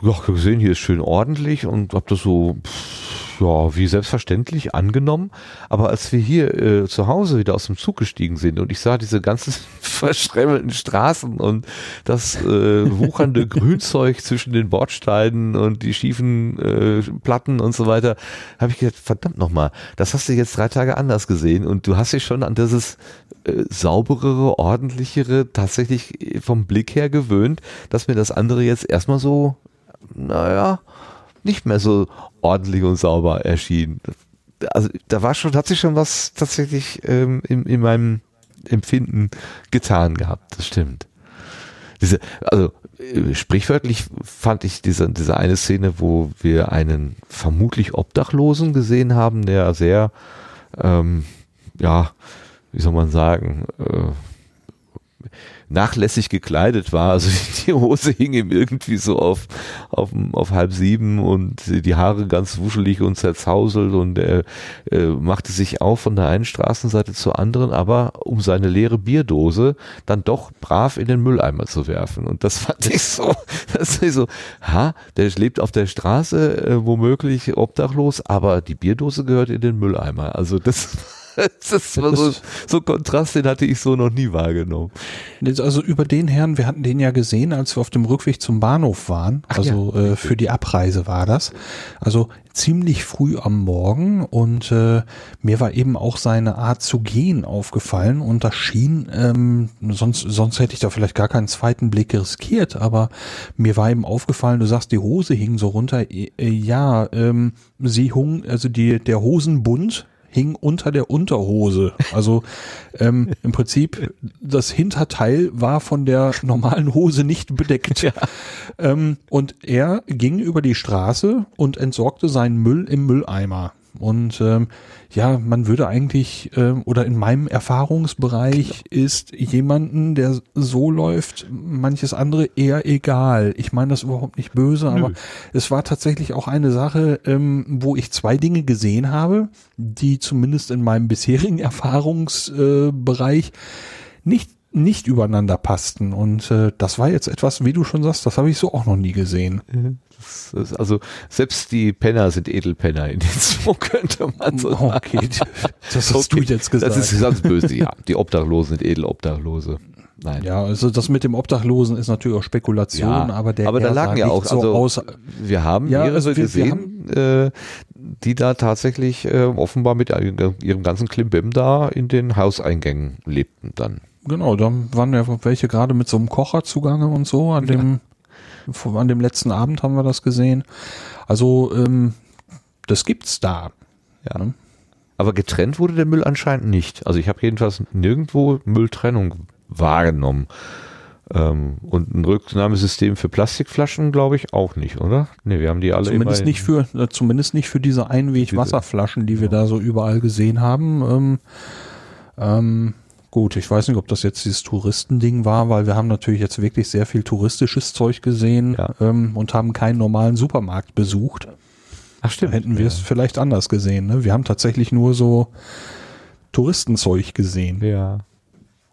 ja, gesehen, hier ist schön ordentlich und habe das so pff, ja, wie selbstverständlich angenommen. Aber als wir hier äh, zu Hause wieder aus dem Zug gestiegen sind und ich sah diese ganzen verschremmelten Straßen und das äh, wuchernde Grünzeug zwischen den Bordsteinen und die schiefen äh, Platten und so weiter, habe ich gedacht, verdammt nochmal, das hast du jetzt drei Tage anders gesehen und du hast dich schon an dieses äh, sauberere, ordentlichere tatsächlich vom Blick her gewöhnt, dass mir das andere jetzt erstmal so, naja, nicht mehr so ordentlich und sauber erschien. Also da war schon, hat sich schon was tatsächlich ähm, in, in meinem Empfinden getan gehabt, das stimmt. Diese, also äh, sprichwörtlich fand ich diese, diese eine Szene, wo wir einen vermutlich Obdachlosen gesehen haben, der sehr, ähm, ja, wie soll man sagen, äh, nachlässig gekleidet war. Also die Hose hing ihm irgendwie so auf, auf, auf halb sieben und die Haare ganz wuschelig und zerzauselt und er äh, machte sich auf von der einen Straßenseite zur anderen, aber um seine leere Bierdose dann doch brav in den Mülleimer zu werfen. Und das fand ich so, das ist so, ha, der lebt auf der Straße, äh, womöglich obdachlos, aber die Bierdose gehört in den Mülleimer. Also das das war so, so ein Kontrast, den hatte ich so noch nie wahrgenommen. Also über den Herrn, wir hatten den ja gesehen, als wir auf dem Rückweg zum Bahnhof waren. Ach also ja, äh, für die Abreise war das. Also ziemlich früh am Morgen und äh, mir war eben auch seine Art zu gehen aufgefallen und das schien, ähm, sonst, sonst hätte ich da vielleicht gar keinen zweiten Blick riskiert, aber mir war eben aufgefallen, du sagst, die Hose hing so runter. Äh, ja, ähm, sie hung, also die, der Hosenbund hing unter der Unterhose. Also ähm, im Prinzip das Hinterteil war von der normalen Hose nicht bedeckt. Ja. Ähm, und er ging über die Straße und entsorgte seinen Müll im Mülleimer. Und ähm, ja, man würde eigentlich, ähm, oder in meinem Erfahrungsbereich ist jemanden, der so läuft, manches andere eher egal. Ich meine das überhaupt nicht böse, aber es war tatsächlich auch eine Sache, ähm, wo ich zwei Dinge gesehen habe, die zumindest in meinem bisherigen Erfahrungsbereich nicht nicht übereinander passten. Und äh, das war jetzt etwas, wie du schon sagst, das habe ich so auch noch nie gesehen. Das ist, also selbst die Penner sind Edelpenner in den Zoo, könnte man so sagen. Okay, das hast du jetzt gesagt. Das ist ganz böse, ja. Die Obdachlosen sind Edelobdachlose. Nein. Ja, also das mit dem Obdachlosen ist natürlich auch Spekulation, Ja, aber der aber da lagen ja auch so also, aus. Wir haben Ja, mehrere also wir- wir gesehen, äh, die da tatsächlich äh, offenbar mit ihrem ganzen Klimbim da in den Hauseingängen lebten dann. Genau, da waren ja welche gerade mit so einem Kocher zugange und so. An dem, an dem letzten Abend haben wir das gesehen. Also ähm, das gibt's da. Ja. Aber getrennt wurde der Müll anscheinend nicht. Also ich habe jedenfalls nirgendwo Mülltrennung wahrgenommen. Ähm, und ein Rücknahmesystem für Plastikflaschen glaube ich auch nicht, oder? Ne, wir haben die alle Zumindest nicht für, äh, zumindest nicht für diese Einweg-Wasserflaschen, die wir da so überall gesehen haben. Ähm, ähm, gut, ich weiß nicht, ob das jetzt dieses Touristending war, weil wir haben natürlich jetzt wirklich sehr viel touristisches Zeug gesehen Ja. ähm, und haben keinen normalen Supermarkt besucht. Ach Da stimmt. hätten wir es vielleicht anders gesehen. Ne? Wir haben tatsächlich nur so Touristenzeug gesehen. Ja.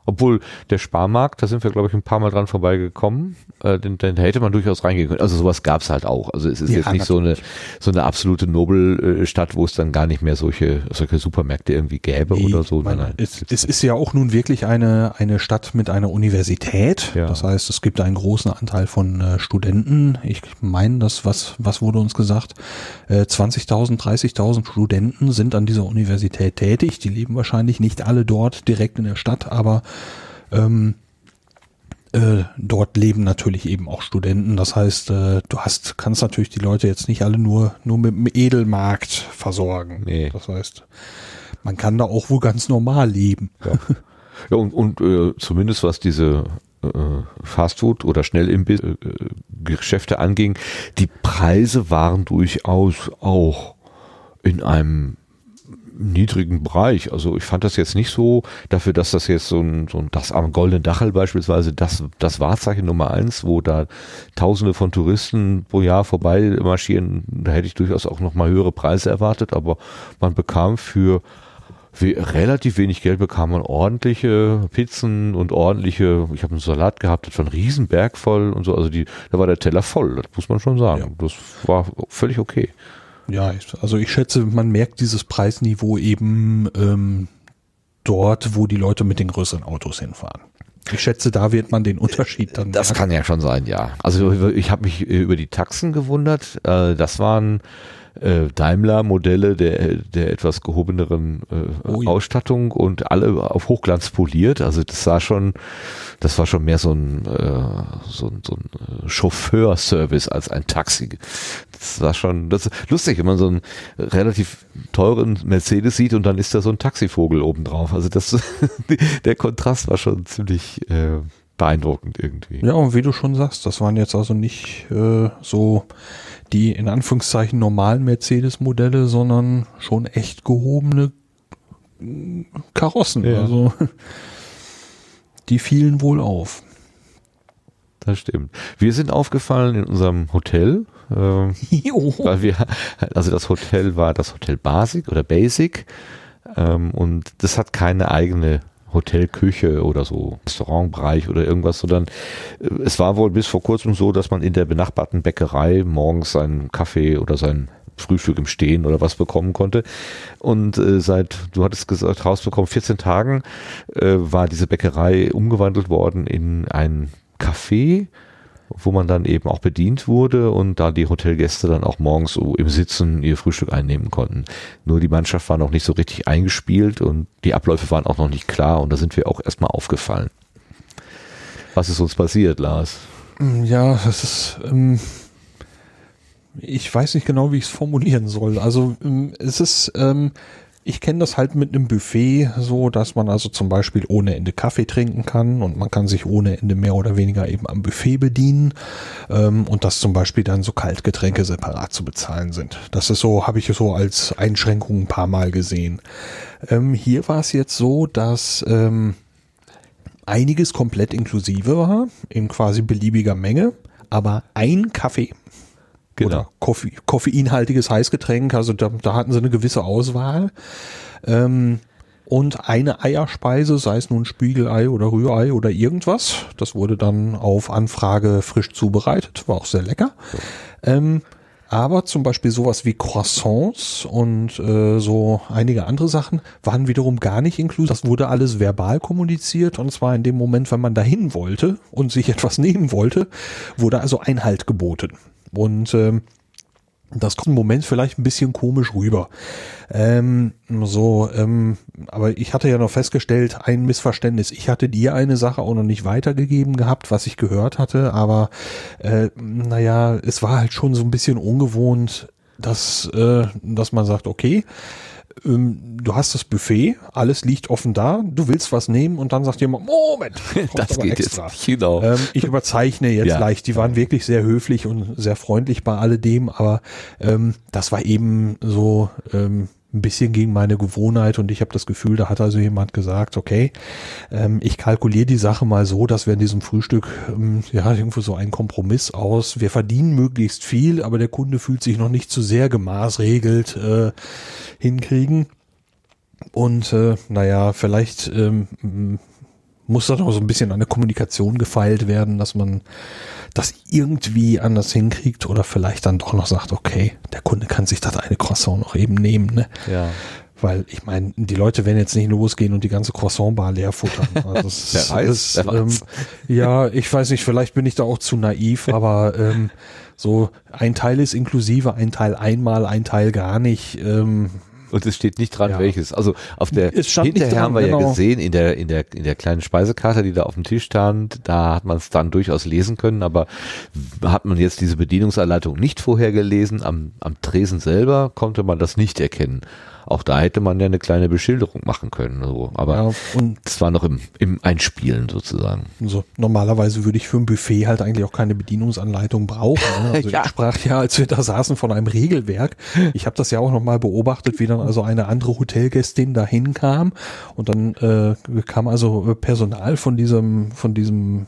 Obwohl der Sparmarkt, da sind wir, glaube ich, ein paar Mal dran vorbeigekommen, äh, den, den hätte man durchaus reingehen können. Also sowas gab es halt auch. Also es ist Ja, jetzt nicht so eine, so eine absolute Nobelstadt, wo es dann gar nicht mehr solche, solche Supermärkte irgendwie gäbe Nee, oder so. meine, Nein, nein. es, es ist ja auch nun wirklich eine, eine Stadt mit einer Universität. Ja. Das heißt, es gibt einen großen Anteil von äh, Studenten. Ich meine, das, was, was wurde uns gesagt? Äh, 20.000, 30.000 Studenten sind an dieser Universität tätig. Die leben wahrscheinlich nicht alle dort direkt in der Stadt, aber ähm, äh, dort leben natürlich eben auch Studenten. Das heißt, äh, du hast, kannst natürlich die Leute jetzt nicht alle nur, nur mit dem Edelmarkt versorgen. Nee. Das heißt, man kann da auch wohl ganz normal leben. Ja, und, und äh, zumindest was diese äh, Fastfood- oder Schnellimbiss-Geschäfte anging, die Preise waren durchaus auch in einem niedrigen Bereich. Also ich fand das jetzt nicht so, dafür, dass das jetzt so ein, so ein das am Goldenen Dachel beispielsweise, das, das Wahrzeichen Nummer eins, wo da tausende von Touristen pro Jahr vorbei marschieren, da hätte ich durchaus auch nochmal höhere Preise erwartet, aber man bekam für we relativ wenig Geld bekam man ordentliche Pizzen und ordentliche, ich habe einen Salat gehabt, das war ein Riesenberg voll und so, also die, da war der Teller voll, das muss man schon sagen. Ja. Das war völlig okay. Ja, also ich schätze, man merkt dieses Preisniveau eben ähm, dort, wo die Leute mit den größeren Autos hinfahren. Ich schätze, da wird man den Unterschied dann Das merken. kann ja schon sein, ja. Also ich habe mich über die Taxen gewundert. Äh, Das waren äh, Daimler-Modelle der, der etwas gehobeneren äh, Oh ja. Ausstattung und alle auf Hochglanz poliert. Also das sah schon, das war schon mehr so ein, äh, so ein, so ein äh, Chauffeurservice als ein Taxi. Das war schon, das ist lustig, wenn man so einen relativ teuren Mercedes sieht und dann ist da so ein Taxivogel obendrauf. Also das, der Kontrast war schon ziemlich äh, beeindruckend irgendwie. Ja, und wie du schon sagst, das waren jetzt also nicht äh, so die in Anführungszeichen normalen Mercedes-Modelle, sondern schon echt gehobene mm, Karossen. Ja. Also die fielen wohl auf. Das stimmt. Wir sind aufgefallen in unserem Hotel, ähm, weil wir, also das Hotel war das Hotel Basic oder Basic ähm, und das hat keine eigene Hotelküche oder so Restaurantbereich oder irgendwas, sondern äh, es war wohl bis vor kurzem so, dass man in der benachbarten Bäckerei morgens seinen Kaffee oder sein Frühstück im Stehen oder was bekommen konnte. Und äh, seit, du hattest gesagt, rausbekommen, 14 Tagen äh, war diese Bäckerei umgewandelt worden in ein Café, wo man dann eben auch bedient wurde und da die Hotelgäste dann auch morgens im Sitzen ihr Frühstück einnehmen konnten. Nur die Mannschaft war noch nicht so richtig eingespielt und die Abläufe waren auch noch nicht klar und da sind wir auch erstmal aufgefallen. Was ist uns passiert, Lars? Ja, das ist. Ähm, ich weiß nicht genau, wie ich es formulieren soll. Also ähm, es ist. Ähm, ich kenne das halt mit einem Buffet so, dass man also zum Beispiel ohne Ende Kaffee trinken kann und man kann sich ohne Ende mehr oder weniger eben am Buffet bedienen ähm, und dass zum Beispiel dann so Kaltgetränke separat zu bezahlen sind. Das ist so, habe ich so als Einschränkung ein paar Mal gesehen. Ähm, hier war es jetzt so, dass ähm, einiges komplett inklusive war, in quasi beliebiger Menge, aber ein Kaffee oder Koffe koffeinhaltiges Heißgetränk, also da, da hatten sie eine gewisse Auswahl. Ähm, und eine Eierspeise, sei es nun Spiegelei oder Rührei oder irgendwas, das wurde dann auf Anfrage frisch zubereitet, war auch sehr lecker. Ähm, aber zum Beispiel sowas wie Croissants und äh, so einige andere Sachen waren wiederum gar nicht inklusiv. Das wurde alles verbal kommuniziert und zwar in dem Moment, wenn man dahin wollte und sich etwas nehmen wollte, wurde also Einhalt geboten. Und ähm, das kommt im Moment vielleicht ein bisschen komisch rüber. Ähm, so, ähm, aber ich hatte ja noch festgestellt, ein Missverständnis. Ich hatte dir eine Sache auch noch nicht weitergegeben gehabt, was ich gehört hatte, aber äh, naja, es war halt schon so ein bisschen ungewohnt, dass, äh, dass man sagt, okay, ähm, du hast das Buffet, alles liegt offen da, du willst was nehmen und dann sagt jemand, Moment, Das geht extra. jetzt nicht, genau. Ähm, ich überzeichne jetzt Ja. leicht. Die waren wirklich sehr höflich und sehr freundlich bei alledem, aber ähm, das war eben so ähm, ein bisschen gegen meine Gewohnheit und ich habe das Gefühl, da hat also jemand gesagt, okay, ähm, ich kalkuliere die Sache mal so, dass wir in diesem Frühstück ähm, ja irgendwo so einen Kompromiss aus. Wir verdienen möglichst viel, aber der Kunde fühlt sich noch nicht zu sehr gemaßregelt äh, hinkriegen. Und äh, naja, vielleicht ähm, muss da noch so ein bisschen an der Kommunikation gefeilt werden, dass man das irgendwie anders hinkriegt oder vielleicht dann doch noch sagt, okay, der Kunde kann sich das eine Croissant noch eben nehmen, ne? Ja. Weil ich meine, die Leute werden jetzt nicht losgehen und die ganze Croissant-Bar leer futtern. Also es Wer weiß, ist, ähm, ja, ich weiß nicht, vielleicht bin ich da auch zu naiv, aber ähm, so ein Teil ist inklusive, ein Teil einmal, ein Teil gar nicht. Ähm, Und es steht nicht dran, Ja. welches. Also auf der hinterher dran, haben wir ja genau. gesehen in der in der in der kleinen Speisekarte, die da auf dem Tisch stand, da hat man es dann durchaus lesen können, aber hat man jetzt diese Bedienungsanleitung nicht vorher gelesen, am am Tresen selber konnte man das nicht erkennen. Auch da hätte man ja eine kleine Beschilderung machen können. So. Aber Ja, und das war noch im, im Einspielen sozusagen. so, normalerweise würde ich für ein Buffet halt eigentlich auch keine Bedienungsanleitung brauchen. Ne? Also Ja. ich sprach ja, als wir da saßen, von einem Regelwerk. Ich habe das ja auch nochmal beobachtet, wie dann also eine andere Hotelgästin da hinkam und dann äh, kam also Personal von diesem, von diesem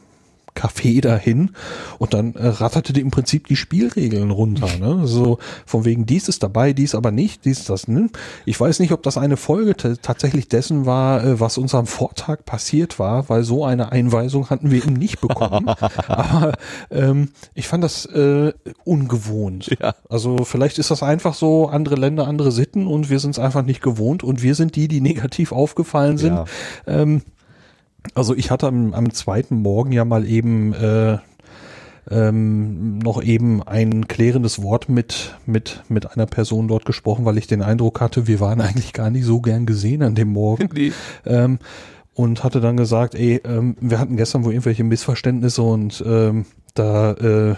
Café dahin und dann äh, ratterte die im Prinzip die Spielregeln runter. Ne? So von wegen dies ist dabei, dies aber nicht, dies das. Ne? Ich weiß nicht, ob das eine Folge tatsächlich dessen war, äh, was uns am Vortag passiert war, weil so eine Einweisung hatten wir eben nicht bekommen. aber ähm, ich fand das äh, ungewohnt. Ja. Also vielleicht ist das einfach so andere Länder, andere Sitten und wir sind es einfach nicht gewohnt und wir sind die, die negativ aufgefallen sind. Ja. Ähm, also ich hatte am, am zweiten Morgen ja mal eben äh, ähm, noch eben ein klärendes Wort mit, mit, mit einer Person dort gesprochen, weil ich den Eindruck hatte, wir waren eigentlich gar nicht so gern gesehen an dem Morgen. Ähm, und hatte dann gesagt, ey, ähm, wir hatten gestern wohl irgendwelche Missverständnisse und ähm, da, äh,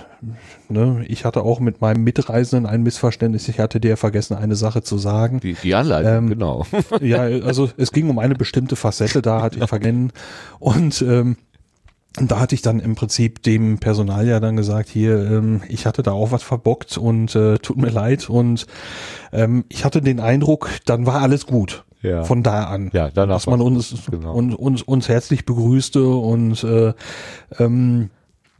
ne, ich hatte auch mit meinem Mitreisenden ein Missverständnis. Ich hatte dir vergessen, eine Sache zu sagen. Die, die Anleitung, Ähm, genau. Ja, also es ging um eine bestimmte Facette, da hatte ich vergessen. Und ähm, da hatte ich dann im Prinzip dem Personal ja dann gesagt, hier, ähm, ich hatte da auch was verbockt und äh, tut mir leid. Und ähm, ich hatte den Eindruck, dann war alles gut. Ja. Von da an. Ja, danach Dass man uns, genau. uns, uns, uns herzlich begrüßte und äh, ähm,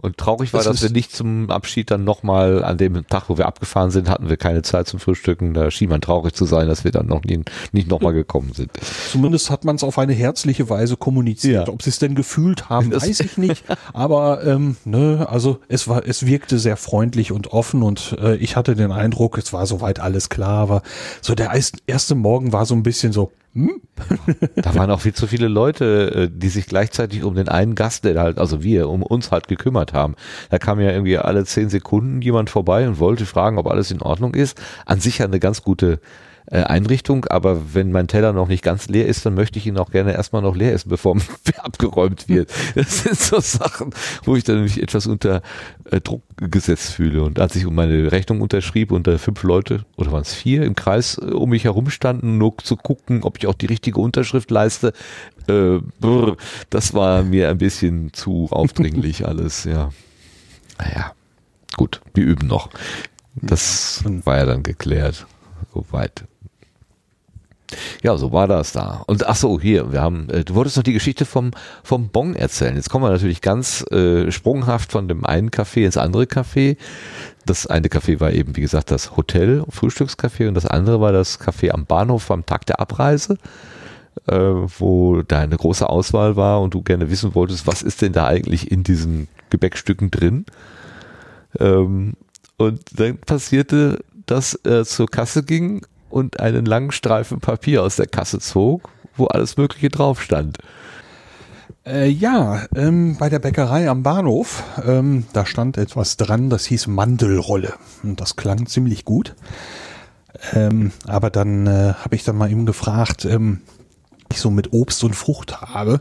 Und traurig war, Das dass wir nicht zum Abschied dann nochmal an dem Tag, wo wir abgefahren sind, hatten wir keine Zeit zum Frühstücken. Da schien man traurig zu sein, dass wir dann noch nie, nicht nochmal gekommen sind. Zumindest hat man es auf eine herzliche Weise kommuniziert. Ja. Ob sie es denn gefühlt haben, Das- weiß ich nicht. Aber ähm, ne, also es war, es wirkte sehr freundlich und offen und äh, ich hatte den Eindruck, es war soweit alles klar. Aber so der erste Morgen war so ein bisschen so. Hm? Da waren auch viel zu viele Leute, äh, die sich gleichzeitig um den einen Gast, der halt, also wir, um uns halt gekümmert haben. Da kam ja irgendwie alle zehn Sekunden jemand vorbei und wollte fragen, ob alles in Ordnung ist. An sich ja eine ganz gute Einrichtung, aber wenn mein Teller noch nicht ganz leer ist, dann möchte ich ihn auch gerne erstmal noch leer essen, bevor abgeräumt wird. Das sind so Sachen, wo ich dann mich etwas unter äh, Druck gesetzt fühle. Und als ich um meine Rechnung unterschrieb und da fünf Leute, oder waren es vier, im Kreis äh, um mich herum standen, nur zu gucken, ob ich auch die richtige Unterschrift leiste, äh, brr, das war mir ein bisschen zu aufdringlich alles, ja. Naja, gut, wir üben noch. Das war ja dann geklärt. Soweit. Ja, so war das da. Und ach so, hier, wir haben, äh, du wolltest noch die Geschichte vom, vom Bon erzählen. Jetzt kommen wir natürlich ganz äh, sprunghaft von dem einen Café ins andere Café. Das eine Café war eben, wie gesagt, das Hotel, Frühstückscafé und das andere war das Café am Bahnhof am Tag der Abreise, äh, wo da eine große Auswahl war und du gerne wissen wolltest, was ist denn da eigentlich in diesen Gebäckstücken drin? Ähm, und dann passierte, dass er zur Kasse ging und einen langen Streifen Papier aus der Kasse zog, wo alles Mögliche drauf stand. Äh, ja, ähm, bei der Bäckerei am Bahnhof, ähm, da stand etwas dran, das hieß Mandelrolle. Und das klang ziemlich gut. Ähm, aber dann äh, habe ich dann mal eben gefragt, ähm, ich so mit Obst und Frucht habe,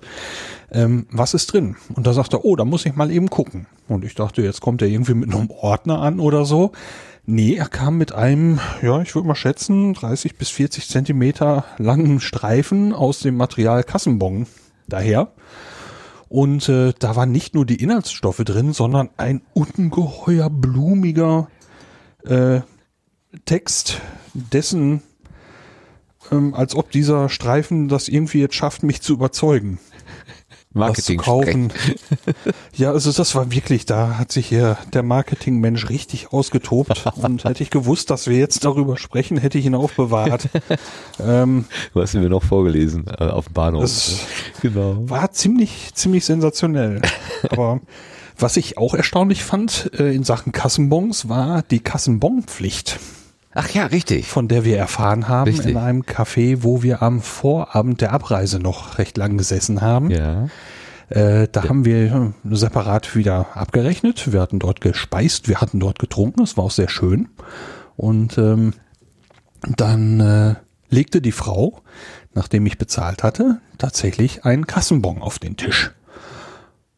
ähm, was ist drin? Und da sagte er, oh, da muss ich mal eben gucken. Und ich dachte, jetzt kommt er irgendwie mit einem Ordner an oder so. Nee, er kam mit einem, ja, ich würde mal schätzen, 30 bis 40 Zentimeter langen Streifen aus dem Material Kassenbon daher. Und äh, da waren nicht nur die Inhaltsstoffe drin, sondern ein ungeheuer blumiger äh, Text, dessen, ähm, als ob dieser Streifen das irgendwie jetzt schafft, mich zu überzeugen. Was zu Marketing kaufen. Ja, also das war wirklich, da hat sich hier der Marketingmensch richtig ausgetobt und hätte ich gewusst, dass wir jetzt darüber sprechen, hätte ich ihn aufbewahrt. ähm, Du hast ihn mir noch vorgelesen äh, auf dem Bahnhof. Das- genau. war ziemlich, ziemlich sensationell. Aber was ich auch erstaunlich fand äh, in Sachen Kassenbons war die Kassenbonpflicht, Ach ja, richtig. von der wir erfahren haben Richtig. in einem Café, wo wir am Vorabend der Abreise noch recht lang gesessen haben. Ja. Äh, da haben wir äh, separat wieder abgerechnet. Wir hatten dort gespeist, wir hatten dort getrunken. Es war auch sehr schön. Und ähm, dann äh, legte die Frau, nachdem ich bezahlt hatte, tatsächlich einen Kassenbon auf den Tisch.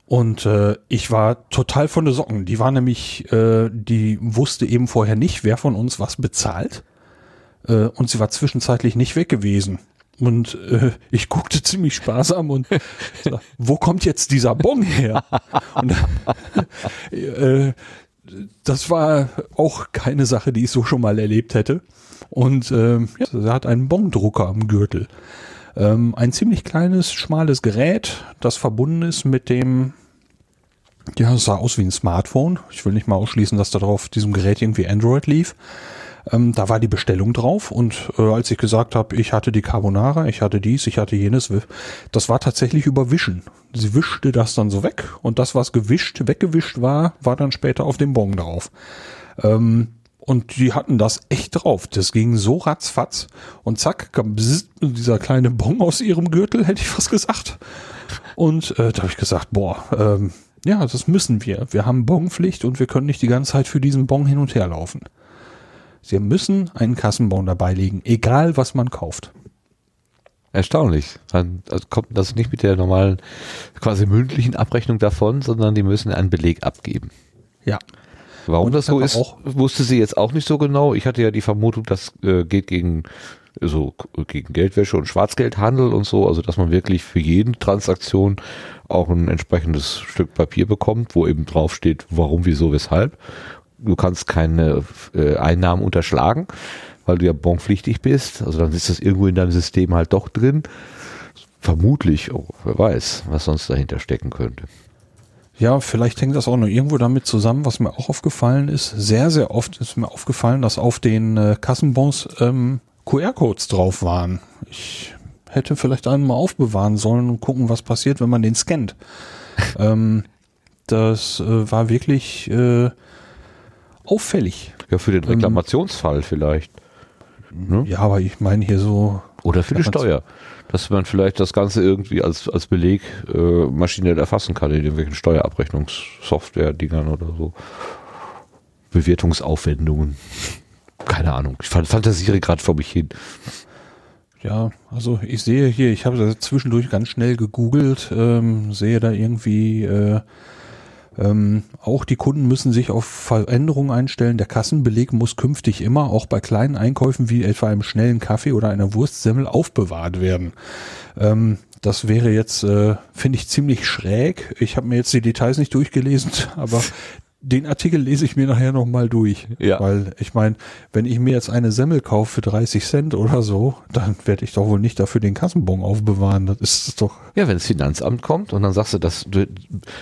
Und äh, ich war total von der Socken. Die war nämlich, äh, die wusste eben vorher nicht, wer von uns was bezahlt. Äh, und sie war zwischenzeitlich nicht weg gewesen. Und äh, ich guckte ziemlich sparsam und sag, wo kommt jetzt dieser Bon her? Und, äh, das war auch keine Sache, die ich so schon mal erlebt hätte. Und ähm, ja, sie hat einen Bongdrucker am Gürtel. Ähm, ein ziemlich kleines, schmales Gerät, das verbunden ist mit dem, ja, es sah aus wie ein Smartphone. Ich will nicht mal ausschließen, dass da drauf diesem Gerät irgendwie Android lief. Ähm, da war die Bestellung drauf und äh, als ich gesagt habe, ich hatte die Carbonara, ich hatte dies, ich hatte jenes, das war tatsächlich überwischen. Sie wischte das dann so weg und das, was gewischt, weggewischt war, war dann später auf dem Bon drauf. Ähm, und die hatten das echt drauf. Das ging so ratzfatz. Und zack, kam dieser kleine Bon aus ihrem Gürtel, hätte ich fast gesagt. Und äh, da habe ich gesagt, boah, ähm, ja, das müssen wir. Wir haben Bonpflicht und wir können nicht die ganze Zeit für diesen Bon hin und her laufen. Sie müssen einen Kassenbon dabei legen, egal was man kauft. Erstaunlich. Dann also kommt das nicht mit der normalen quasi mündlichen Abrechnung davon, sondern die müssen einen Beleg abgeben. Ja. Warum Und das so ist, auch- wusste sie jetzt auch nicht so genau. Ich hatte ja die Vermutung, das äh, geht gegen so gegen Geldwäsche und Schwarzgeldhandel und so, also dass man wirklich für jede Transaktion auch ein entsprechendes Stück Papier bekommt, wo eben draufsteht, warum, wieso, weshalb. Du kannst keine äh, Einnahmen unterschlagen, weil du ja bonpflichtig bist. Also dann ist das irgendwo in deinem System halt doch drin. Vermutlich, oh, wer weiß, was sonst dahinter stecken könnte. Ja, vielleicht hängt das auch noch irgendwo damit zusammen, was mir auch aufgefallen ist. Sehr, sehr oft ist mir aufgefallen, dass auf den äh, Kassenbons ähm, QR-Codes drauf waren. Ich hätte vielleicht einen mal aufbewahren sollen und gucken, was passiert, wenn man den scannt. ähm, das äh, war wirklich äh, auffällig. Ja, für den Reklamationsfall vielleicht. Ne? Ja, aber ich meine hier so. Oder für die Steuer. Dass man vielleicht das Ganze irgendwie als, als Beleg äh, maschinell erfassen kann in irgendwelchen Steuerabrechnungssoftware-Dingern oder so. Bewertungsaufwendungen. Keine Ahnung. Ich fan- fantasiere gerade vor mich hin. Ja, also ich sehe hier, ich habe zwischendurch ganz schnell gegoogelt, ähm, sehe da irgendwie äh, ähm, auch die Kunden müssen sich auf Veränderungen einstellen. Der Kassenbeleg muss künftig immer, auch bei kleinen Einkäufen wie etwa einem schnellen Kaffee oder einer Wurstsemmel, aufbewahrt werden. Ähm, das wäre jetzt, äh, finde ich, ziemlich schräg. Ich habe mir jetzt die Details nicht durchgelesen, aber den Artikel lese ich mir nachher nochmal durch. Ja. Weil ich meine, wenn ich mir jetzt eine Semmel kaufe für 30 Cent oder so, dann werde ich doch wohl nicht dafür den Kassenbon aufbewahren. Das ist doch. Ja, wenn das Finanzamt kommt und dann sagst du, dass du,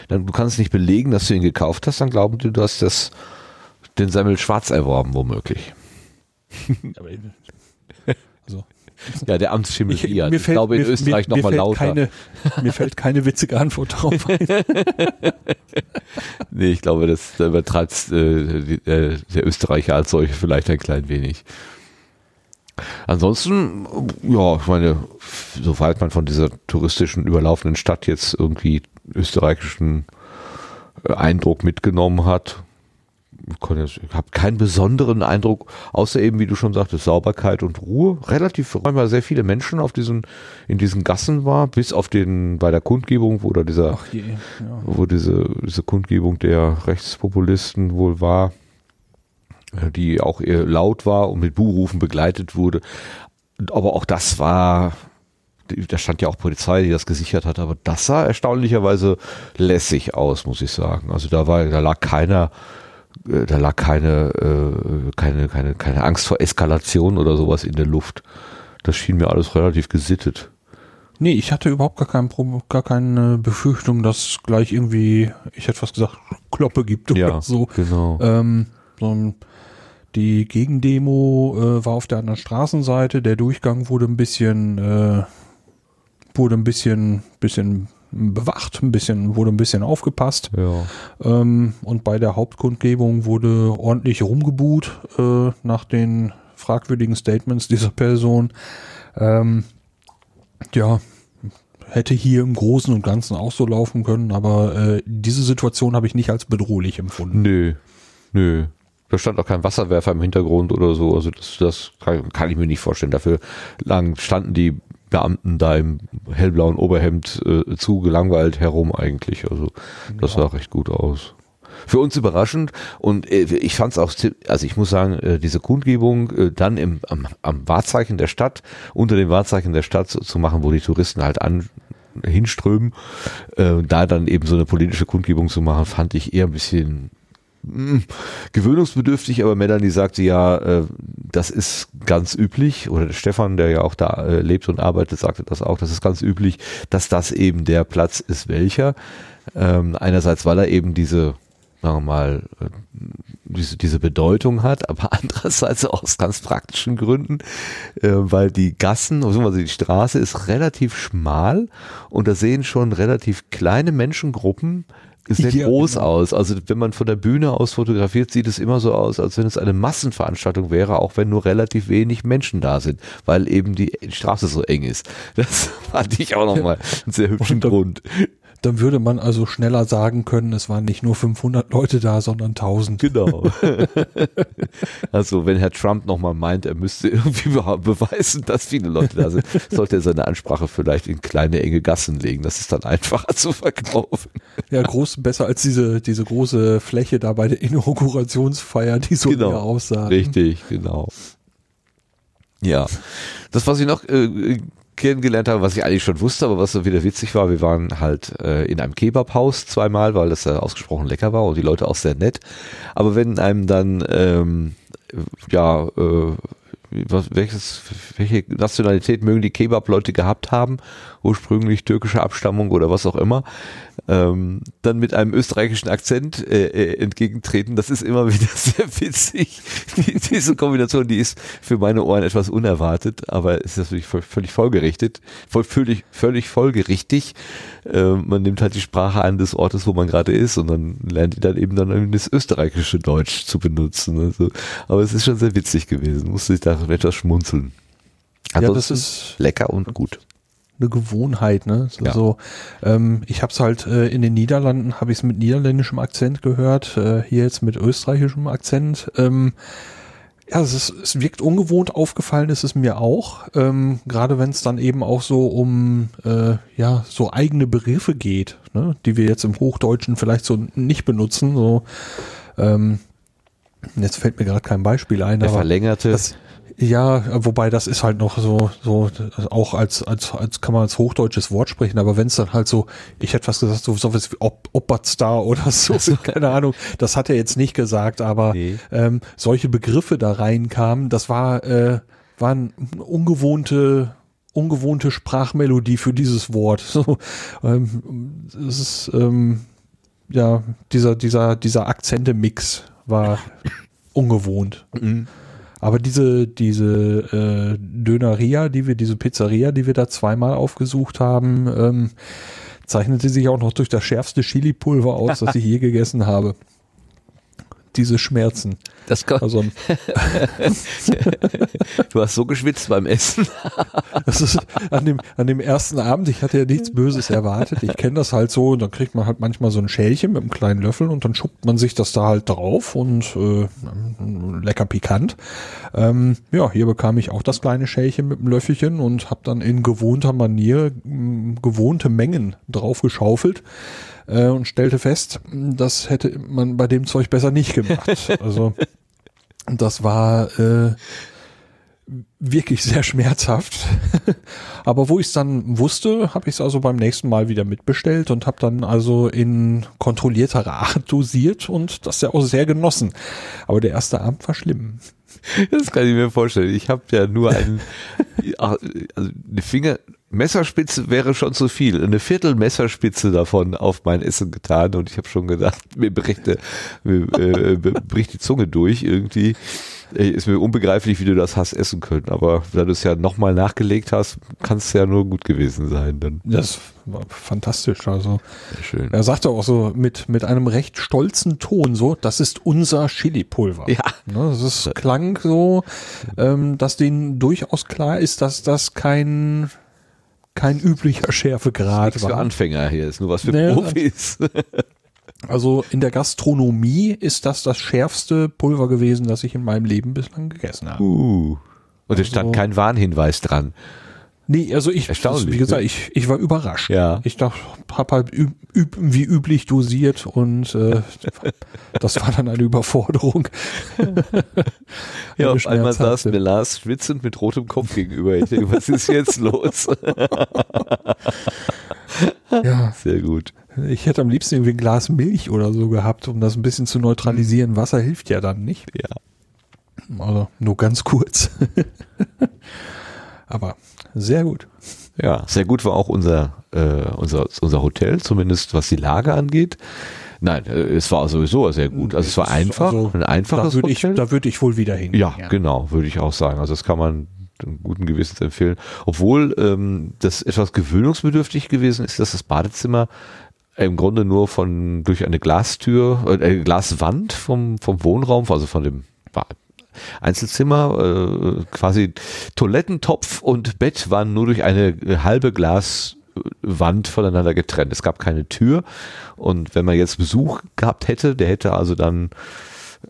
dann, du kannst nicht belegen, dass du ihn gekauft hast, dann glauben die, du hast das, den Semmel schwarz erworben, womöglich. Also, Ja, der Amtsschimmel ich, hier. mir Ich fällt, glaube in mir, Österreich nochmal lauter. Keine, mir fällt keine witzige Antwort darauf ein. Nee, ich glaube, das da übertreibt äh, äh, der Österreicher als solche vielleicht ein klein wenig. Ansonsten, ja, ich meine, soweit man von dieser touristischen, überlaufenden Stadt jetzt irgendwie österreichischen äh, Eindruck mitgenommen hat, ich habe keinen besonderen Eindruck, außer eben, wie du schon sagtest, Sauberkeit und Ruhe. Relativ, weil sehr viele Menschen auf diesen, in diesen Gassen war, bis auf den, bei der Kundgebung, wo da dieser je, ja. wo diese, diese Kundgebung der Rechtspopulisten wohl war, äh, die auch eher laut war und mit Buhrufen begleitet wurde. Aber auch das war, da stand ja auch Polizei, die das gesichert hat, aber das sah erstaunlicherweise lässig aus, muss ich sagen. Also da war, da lag keiner, da lag keine, äh, keine, keine, keine Angst vor Eskalation oder sowas in der Luft. Das schien mir alles relativ gesittet. Nee, ich hatte überhaupt gar, kein gar keine Befürchtung, dass gleich irgendwie, ich hätte fast gesagt, Kloppe gibt oder so. genau. Ähm, so die Gegendemo äh, war auf der anderen Straßenseite. Der Durchgang wurde ein bisschen, äh, wurde ein bisschen, bisschen bewacht, ein bisschen, wurde ein bisschen aufgepasst. Ja. Ähm, und bei der Hauptkundgebung wurde ordentlich rumgebuht äh, nach den fragwürdigen Statements dieser Person. Ähm, ja, hätte hier im Großen und Ganzen auch so laufen können, aber äh, diese Situation habe ich nicht als bedrohlich empfunden. Nö, nö. Da stand auch kein Wasserwerfer im Hintergrund oder so. Also das, das kann, kann ich mir nicht vorstellen. Dafür lang standen die Beamten da im hellblauen Oberhemd äh, zu gelangweilt herum eigentlich. Also das sah recht gut aus. für uns überraschend und äh, ich fand es auch, also ich muss sagen, äh, diese Kundgebung äh, dann im, am, am Wahrzeichen der Stadt, unter dem Wahrzeichen der Stadt zu, zu machen, wo die Touristen halt an hinströmen, äh, da dann eben so eine politische Kundgebung zu machen, fand ich eher ein bisschen mh, gewöhnungsbedürftig, aber Melanie sagte ja, äh, das ist ganz üblich, oder der Stefan, der ja auch da äh, lebt und arbeitet, sagte das auch, das ist ganz üblich, dass das eben der Platz ist, welcher. Ähm, einerseits, weil er eben diese, sagen wir mal, äh, diese, diese Bedeutung hat, aber andererseits auch aus ganz praktischen Gründen, äh, weil die Gassen, also die Straße ist relativ schmal und da sehen schon relativ kleine Menschengruppen sehr Ja, groß genau. aus. Also wenn man von der Bühne aus fotografiert, sieht es immer so aus, als wenn es eine Massenveranstaltung wäre, auch wenn nur relativ wenig Menschen da sind, weil eben die Straße so eng ist. Das fand ich auch nochmal einen sehr hübschen Und Grund. Dann würde man also schneller sagen können, es waren nicht nur 500 Leute da, sondern 1000. Genau. also wenn Herr Trump nochmal meint, er müsste irgendwie be- beweisen, dass viele Leute da sind, sollte er seine Ansprache vielleicht in kleine, enge Gassen legen. Das ist dann einfacher zu verkaufen. Ja, groß, besser als diese, diese große Fläche da bei der Inaugurationsfeier, die so Genau. aussah. Richtig, genau. Ja, das, was ich noch äh, kennengelernt habe, was ich eigentlich schon wusste, aber was so wieder witzig war, wir waren halt äh, in einem Kebabhaus zweimal, weil das ja ausgesprochen lecker war und die Leute auch sehr nett. Aber wenn einem dann, ähm, ja, äh, was, welches, welche Nationalität mögen die Kebab-Leute gehabt haben, ursprünglich türkische Abstammung oder was auch immer, ähm, dann mit einem österreichischen Akzent äh, äh, entgegentreten, das ist immer wieder sehr witzig. Die, diese Kombination, die ist für meine Ohren etwas unerwartet, aber ist natürlich völlig folgerichtet, völlig, völlig folgerichtig. Äh, man nimmt halt die Sprache an des Ortes, wo man gerade ist und dann lernt ihr dann eben dann das österreichische Deutsch zu benutzen. Also, aber es ist schon sehr witzig gewesen, musste ich da etwas schmunzeln. Ja, das Ansonsten ist lecker und gut. Eine Gewohnheit, ne? So, Ja. so, ähm, ich habe es halt äh, in den Niederlanden, habe ich es mit niederländischem Akzent gehört, äh, hier jetzt mit österreichischem Akzent. Ähm, ja, es, ist, es wirkt ungewohnt aufgefallen, ist es mir auch. Ähm, Gerade wenn es dann eben auch so um äh, ja so eigene Begriffe geht, ne? die wir jetzt im Hochdeutschen vielleicht so nicht benutzen. So, ähm, jetzt fällt mir gerade kein Beispiel ein, Der aber verlängerte. das, ja, wobei das ist halt noch so, so auch als, als, als kann man als hochdeutsches Wort sprechen, aber wenn es dann halt so, ich hätte was gesagt, so sowas wie Op Oppertstar oder so, keine Ahnung, das hat er jetzt nicht gesagt, aber Nee. ähm, solche Begriffe da reinkamen, das war, äh, war eine ungewohnte, ungewohnte Sprachmelodie für dieses Wort. So, ähm, es ist, ähm, ja, dieser, dieser, dieser Akzente-Mix war ungewohnt. Aber diese, diese äh, Döneria, die wir, diese Pizzeria, die wir da zweimal aufgesucht haben, ähm, zeichnete sich auch noch durch das schärfste Chili-Pulver aus, das ich je gegessen habe. Diese Schmerzen. Das kann, Also du hast so geschwitzt beim Essen. das ist an dem, an dem ersten Abend, ich hatte ja nichts Böses erwartet. Ich kenne das halt so, dann kriegt man halt manchmal so ein Schälchen mit einem kleinen Löffel und dann schubt man sich das da halt drauf und äh, lecker pikant. Ähm, ja, hier bekam ich auch das kleine Schälchen mit einem Löffelchen und habe dann in gewohnter Manier mh, gewohnte Mengen draufgeschaufelt äh, und stellte fest, das hätte man bei dem Zeug besser nicht gemacht. Also das war äh, wirklich sehr schmerzhaft. Aber wo ich es dann wusste, habe ich es also beim nächsten Mal wieder mitbestellt und habe dann also in kontrollierterer Art dosiert und das ja auch sehr genossen. Aber der erste Abend war schlimm. Das kann ich mir vorstellen. Ich habe ja nur einen, also eine Finger, Messerspitze wäre schon zu viel. Eine Viertel Messerspitze davon auf mein Essen getan und ich habe schon gedacht, mir bricht, mir, äh, bricht die Zunge durch irgendwie. Äh, Ist mir unbegreiflich, wie du das hast essen können. Aber da du es ja nochmal nachgelegt hast, kann es ja nur gut gewesen sein. Dann Das war fantastisch. Also sehr schön. er sagte auch so mit, mit einem recht stolzen Ton so, das ist unser Chili-Pulver. Ja. Ne, das ist, klang so, ähm, dass denen durchaus klar ist, dass das kein, kein üblicher Schärfegrad Nichts für war. Anfänger hier, ist nur was für Nee, Profis. Also in der Gastronomie ist das das schärfste Pulver gewesen, das ich in meinem Leben bislang gegessen habe. Uh. Und es stand Also- kein Warnhinweis dran. Nee, also ich, wie gesagt, ne? ich, ich war überrascht. Ja. Ich dachte, hab halt üb, üb, wie üblich dosiert und äh, das war dann eine Überforderung. Ja, Eine auf einmal saß mir Lars schwitzend mit rotem Kopf gegenüber. Ich denke, was ist jetzt los? Ja, Sehr gut. Ich hätte am liebsten irgendwie ein Glas Milch oder so gehabt, um das ein bisschen zu neutralisieren. Wasser hilft ja dann nicht. Ja. Also nur ganz kurz. Aber sehr gut. Ja, sehr gut war auch unser, äh, unser, unser Hotel, zumindest was die Lage angeht. Nein, äh, es war sowieso sehr gut. Also es war einfach, Also, ein einfaches da würde ich, Hotel. da würde ich wohl wieder hin. Ja, genau, würde ich auch sagen. Also das kann man guten Gewissens empfehlen. Obwohl ähm, das etwas gewöhnungsbedürftig gewesen ist, dass das Badezimmer im Grunde nur von durch eine Glastür, äh, äh, Glaswand vom, vom Wohnraum, also von dem Einzelzimmer, äh, quasi Toilettentopf und Bett waren nur durch eine äh, halbe Glaswand voneinander getrennt. Es gab keine Tür und wenn man jetzt Besuch gehabt hätte, der hätte also dann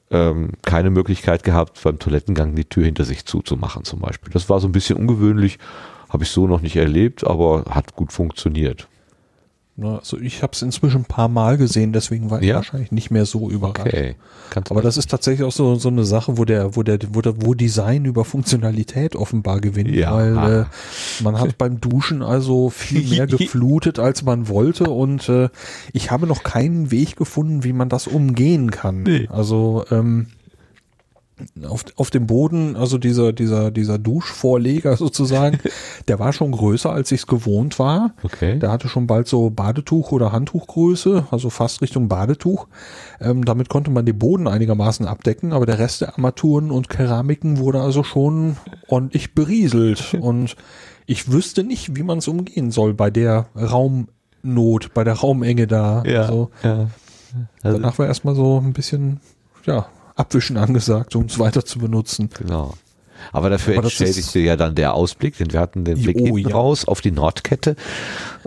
ähm, keine Möglichkeit gehabt, beim Toilettengang die Tür hinter sich zuzumachen zum Beispiel. Das war so ein bisschen ungewöhnlich, habe ich so noch nicht erlebt, aber hat gut funktioniert. Ne, Also ich habe es inzwischen ein paar Mal gesehen, deswegen war ich Ja? wahrscheinlich nicht mehr so überrascht. Okay. Kannst Aber das ist tatsächlich auch so, so eine Sache, wo der, wo der, wo der, wo Design über Funktionalität offenbar gewinnt, Ja. weil äh, man hat beim Duschen also viel mehr geflutet, als man wollte und äh, ich habe noch keinen Weg gefunden, wie man das umgehen kann. Nee. Also ähm, auf, auf dem Boden, also dieser, dieser, dieser Duschvorleger sozusagen, der war schon größer, als ich es gewohnt war. Okay. Der hatte schon bald so Badetuch- oder Handtuchgröße, also fast Richtung Badetuch. Ähm, damit konnte man den Boden einigermaßen abdecken, aber der Rest der Armaturen und Keramiken wurde also schon ordentlich berieselt. Und ich wüsste nicht, wie man es umgehen soll bei der Raumnot, bei der Raumenge da. ja, Also, ja. Also, danach war erstmal so ein bisschen, ja, Abwischen angesagt, um es weiter zu benutzen. genau. Aber dafür Aber entschädigte ja dann der Ausblick, denn wir hatten den Blick Oh, hinten ja. raus auf die Nordkette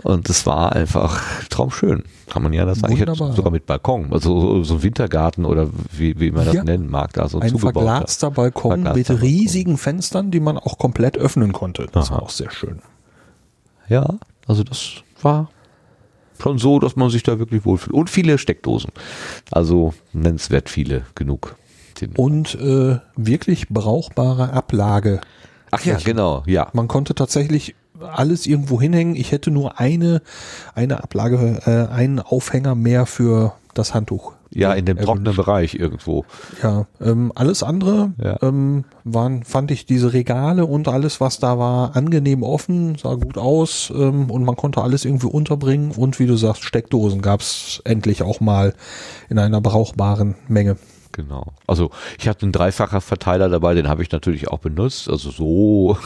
und es war einfach traumschön. Kann man ja das eigentlich Wunderbar. sogar mit Balkon, also so, ein Wintergarten oder wie, wie man das Ja. nennen mag, da so Ein verglaster Balkon Verglaster mit Balkon. riesigen Fenstern, die man auch komplett öffnen konnte. Das Aha. war auch sehr schön. Ja, also das war schon so, dass man sich da wirklich wohlfühlt. Und viele Steckdosen. Also nennenswert viele genug. Und äh, wirklich brauchbare Ablage. Ach ja, genau, ja. Man konnte tatsächlich alles irgendwo hinhängen. Ich hätte nur eine, eine Ablage, äh, einen Aufhänger mehr für das Handtuch. Ja, in dem trockenen Bereich irgendwo. Ja, ähm, alles andere Ja. ähm, waren, fand ich diese Regale und alles, was da war, angenehm offen, sah gut aus ähm, und man konnte alles irgendwie unterbringen und wie du sagst, Steckdosen gab's endlich auch mal in einer brauchbaren Menge. Genau. Also ich hatte einen dreifacher Verteiler dabei, den habe ich natürlich auch benutzt. Also so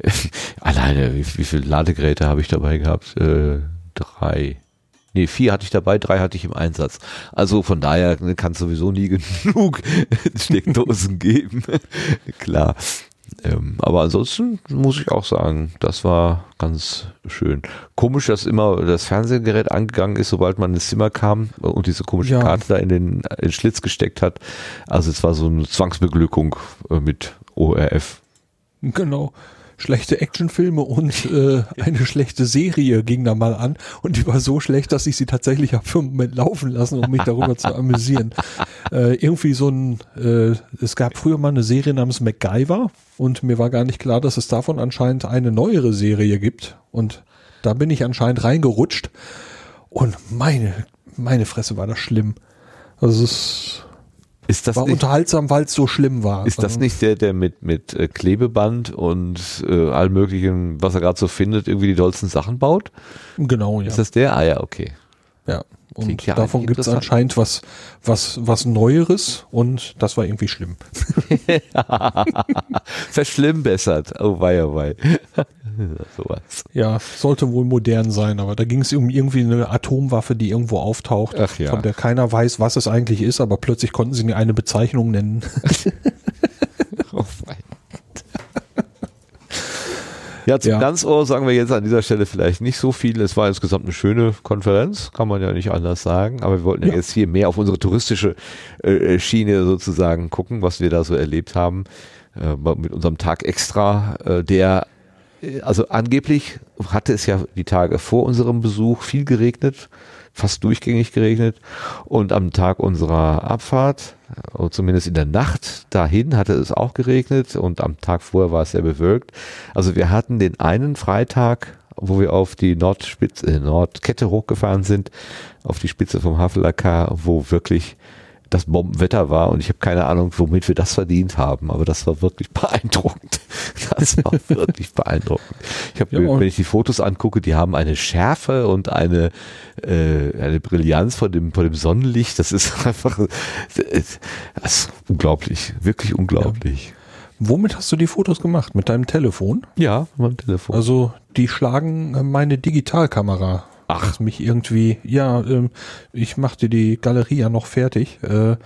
alleine, wie, wie viele Ladegeräte habe ich dabei gehabt? Äh, drei. Nee, vier hatte ich dabei, drei hatte ich im Einsatz. Also von daher kann es sowieso nie genug Steckdosen geben. Klar. Ähm, aber ansonsten muss ich auch sagen, das war ganz schön. Komisch, dass immer das Fernsehgerät angegangen ist, sobald man ins Zimmer kam und diese komische Ja. Karte da in den, in den Schlitz gesteckt hat. Also es war so eine Zwangsbeglückung äh, mit ORF. Genau. Schlechte Actionfilme und äh, eine schlechte Serie ging da mal an und die war so schlecht, dass ich sie tatsächlich habe für einen Moment laufen lassen, um mich darüber zu amüsieren. Äh, irgendwie so ein, äh, es gab früher mal eine Serie namens MacGyver und mir war gar nicht klar, dass es davon anscheinend eine neuere Serie gibt und da bin ich anscheinend reingerutscht und meine, meine Fresse war das schlimm. Also es Ist das war nicht, unterhaltsam, weil es so schlimm war. ist das nicht der, der mit, mit äh, Klebeband und äh, allem möglichen, was er gerade so findet, irgendwie die dollsten Sachen baut? Genau, ja. Ist das der? Ah ja, okay. Ja, und ja davon gibt es anscheinend was, was, was Neueres und das war irgendwie schlimm. Verschlimmbessert. Oh wei, oh wei. Sowas. Ja, sollte wohl modern sein, aber da ging es um irgendwie eine Atomwaffe, die irgendwo auftaucht, Ach ja. von der keiner weiß, was es eigentlich ist, aber plötzlich konnten sie eine Bezeichnung nennen. Oh wei. Ja, zum Ja. Ganzohr sagen wir jetzt an dieser Stelle vielleicht nicht so viel. Es war insgesamt eine schöne Konferenz, kann man ja nicht anders sagen. Aber wir wollten ja, Ja. jetzt hier mehr auf unsere touristische äh, Schiene sozusagen gucken, was wir da so erlebt haben. Äh, mit unserem Tag extra, äh, der also angeblich hatte es ja die Tage vor unserem Besuch viel geregnet, fast durchgängig geregnet. Und am Tag unserer Abfahrt, oder zumindest in der Nacht dahin, hatte es auch geregnet und am Tag vorher war es sehr bewölkt. Also wir hatten den einen Freitag, wo wir auf die Nordspitze, äh, Nordkette hochgefahren sind, auf die Spitze vom Havelaker, wo wirklich das Bombenwetter war und ich habe keine Ahnung, womit wir das verdient haben, aber das war wirklich beeindruckend. Das war wirklich beeindruckend. Ich habe, Ja, wenn ich die Fotos angucke, die haben eine Schärfe und eine äh, eine Brillanz von dem von dem Sonnenlicht. Das ist einfach das ist unglaublich, wirklich unglaublich. Womit hast du die Fotos gemacht? Mit deinem Telefon? Ja, mein Telefon. Also die schlagen meine Digitalkamera. Ach. Mich irgendwie, ja, ähm, ich machte die Galerie ja noch fertig. Äh,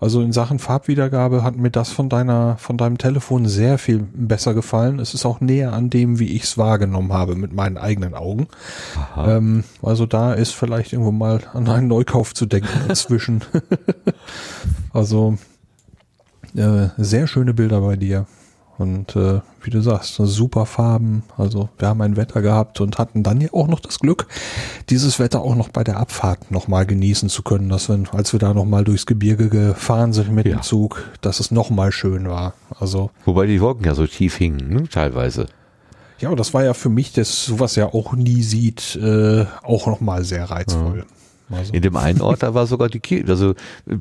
also in Sachen Farbwiedergabe hat mir das von deiner, von deinem Telefon sehr viel besser gefallen. Es ist auch näher an dem, wie ich es wahrgenommen habe mit meinen eigenen Augen. Ähm, also da ist vielleicht irgendwo mal an einen Neukauf zu denken inzwischen. also äh, sehr schöne Bilder bei dir. Und äh, wie du sagst, super Farben. Also wir haben ein Wetter gehabt und hatten dann ja auch noch das Glück, dieses Wetter auch noch bei der Abfahrt nochmal genießen zu können, dass wir, als wir da nochmal durchs Gebirge gefahren sind mit Ja. dem Zug, dass es nochmal schön war. Also Wobei die Wolken ja so tief hingen, ne, teilweise. ja, das war ja für mich, das sowas ja auch nie sieht, äh, auch nochmal sehr reizvoll. Also, In dem einen Ort, da war sogar die Kirche, also äh,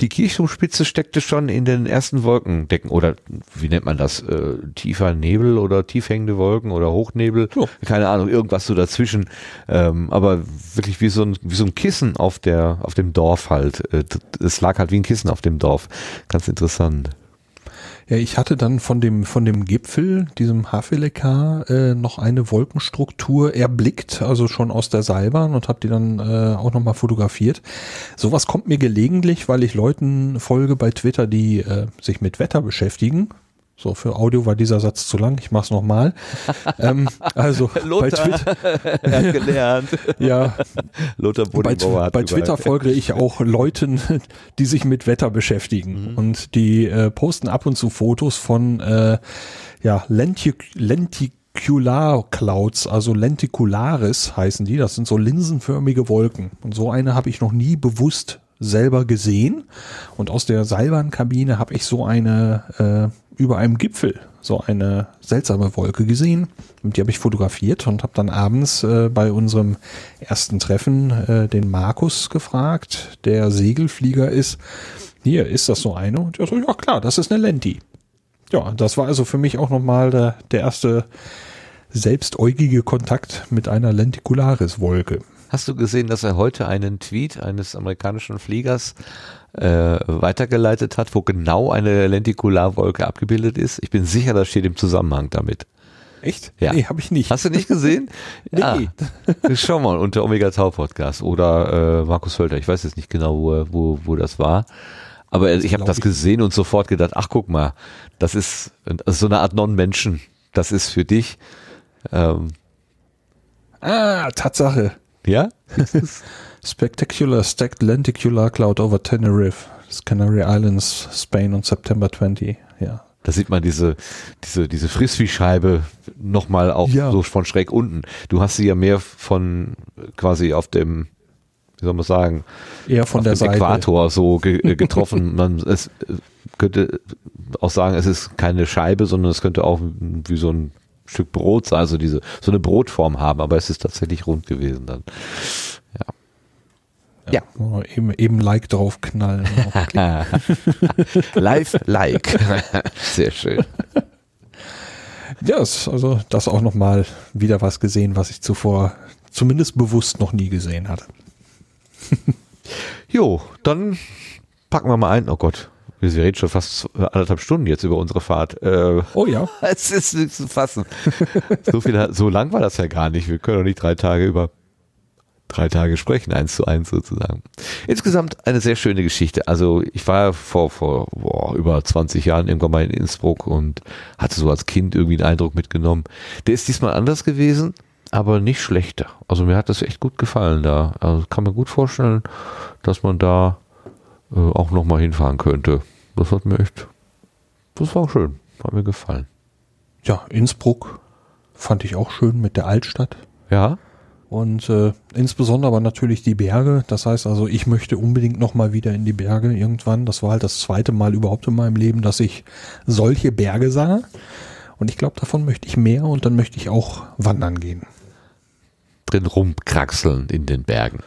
die Kirchturmspitze steckte schon in den ersten Wolkendecken oder wie nennt man das? Äh, tiefer Nebel oder tief hängende Wolken oder Hochnebel? Ja. Keine Ahnung, irgendwas so dazwischen. Ähm, aber wirklich wie so ein wie so ein Kissen auf der auf dem Dorf halt. Äh, Es lag halt wie ein Kissen auf dem Dorf. Ganz interessant. Ja, ich hatte dann von dem, von dem Gipfel, diesem Havelekar, äh, noch eine Wolkenstruktur erblickt, also schon aus der Seilbahn und habe die dann äh, auch nochmal fotografiert. Sowas kommt mir gelegentlich, weil ich Leuten folge bei Twitter, die äh, sich mit Wetter beschäftigen. So, für Audio war dieser Satz zu lang, ich mach's nochmal. ähm, also bei Twitter, er hat gelernt. ja, Lothar bei, hat bei Twitter folge ich auch Leuten, die sich mit Wetter beschäftigen. Mhm. Und die äh, posten ab und zu Fotos von äh, ja, Lentic Lenticular Clouds, also Lenticularis heißen die. Das sind so linsenförmige Wolken. Und so eine habe ich noch nie bewusst selber gesehen. Und aus der Seilbahnkabine habe ich so eine äh, über einem Gipfel so eine seltsame Wolke gesehen. Und die habe ich fotografiert und habe dann abends äh, bei unserem ersten Treffen äh, den Markus gefragt, der Segelflieger ist. Hier, ist das so eine? Und er so, ja klar, das ist eine Lenti. Ja, das war also für mich auch nochmal der, der erste selbstäugige Kontakt mit einer Lenticularis-Wolke. Hast du gesehen, dass er heute einen Tweet eines amerikanischen Fliegers äh, weitergeleitet hat, wo genau eine Lentikularwolke abgebildet ist? Ich bin sicher, das steht im Zusammenhang damit. Echt? Ja. Nee, habe ich nicht. Hast du nicht gesehen? Nee. Ah, schau mal unter Omega Tau Podcast oder äh, Markus Völter. Ich weiß jetzt nicht genau, wo, wo, wo das war. Aber ich habe das gesehen und sofort gedacht, ach guck mal, das ist, das ist so eine Art Non-Menschen. Das ist für dich. Ähm, Ah, Tatsache. ja? Spectacular stacked lenticular cloud over Tenerife, das Canary Islands, Spain on September 20. Ja. Da sieht man diese, diese, diese Frisbee-Scheibe nochmal auch Ja. so von schräg unten. Du hast sie ja mehr von quasi auf dem, wie soll man sagen, Eher von auf der Seite. Äquator so ge äh, getroffen. man es äh, könnte auch sagen, es ist keine Scheibe, sondern es könnte auch wie so ein Stück Brot sein, also diese so eine Brotform haben, aber es ist tatsächlich rund gewesen dann. Ja. Oh, eben, eben Like draufknallen. Live like. Sehr schön. ja, ist also das auch nochmal wieder was gesehen, was ich zuvor zumindest bewusst noch nie gesehen hatte. Jo, dann packen wir mal ein. Oh Gott, wir reden schon fast anderthalb Stunden jetzt über unsere Fahrt. Äh, Oh ja. es ist nicht zu fassen. so, viel, so lang war das ja gar nicht. Wir können doch nicht drei Tage über drei Tage sprechen, eins zu eins sozusagen. Insgesamt eine sehr schöne Geschichte. Also ich war vor, vor boah, über 20 Jahren irgendwann mal in Innsbruck und hatte so als Kind irgendwie einen Eindruck mitgenommen. Der ist diesmal anders gewesen, aber nicht schlechter. Also mir hat das echt gut gefallen da. Also kann mir gut vorstellen, dass man da äh, auch nochmal hinfahren könnte. Das hat mir echt, das war schön. Hat mir gefallen. Ja, Innsbruck fand ich auch schön mit der Altstadt. Ja. Und äh, insbesondere aber natürlich die Berge. Das heißt also, ich möchte unbedingt noch mal wieder in die Berge irgendwann. Das war halt das zweite Mal überhaupt in meinem Leben, dass ich solche Berge sah. Und ich glaube, davon möchte ich mehr und dann möchte ich auch wandern gehen. Drin rumkraxeln in den Bergen.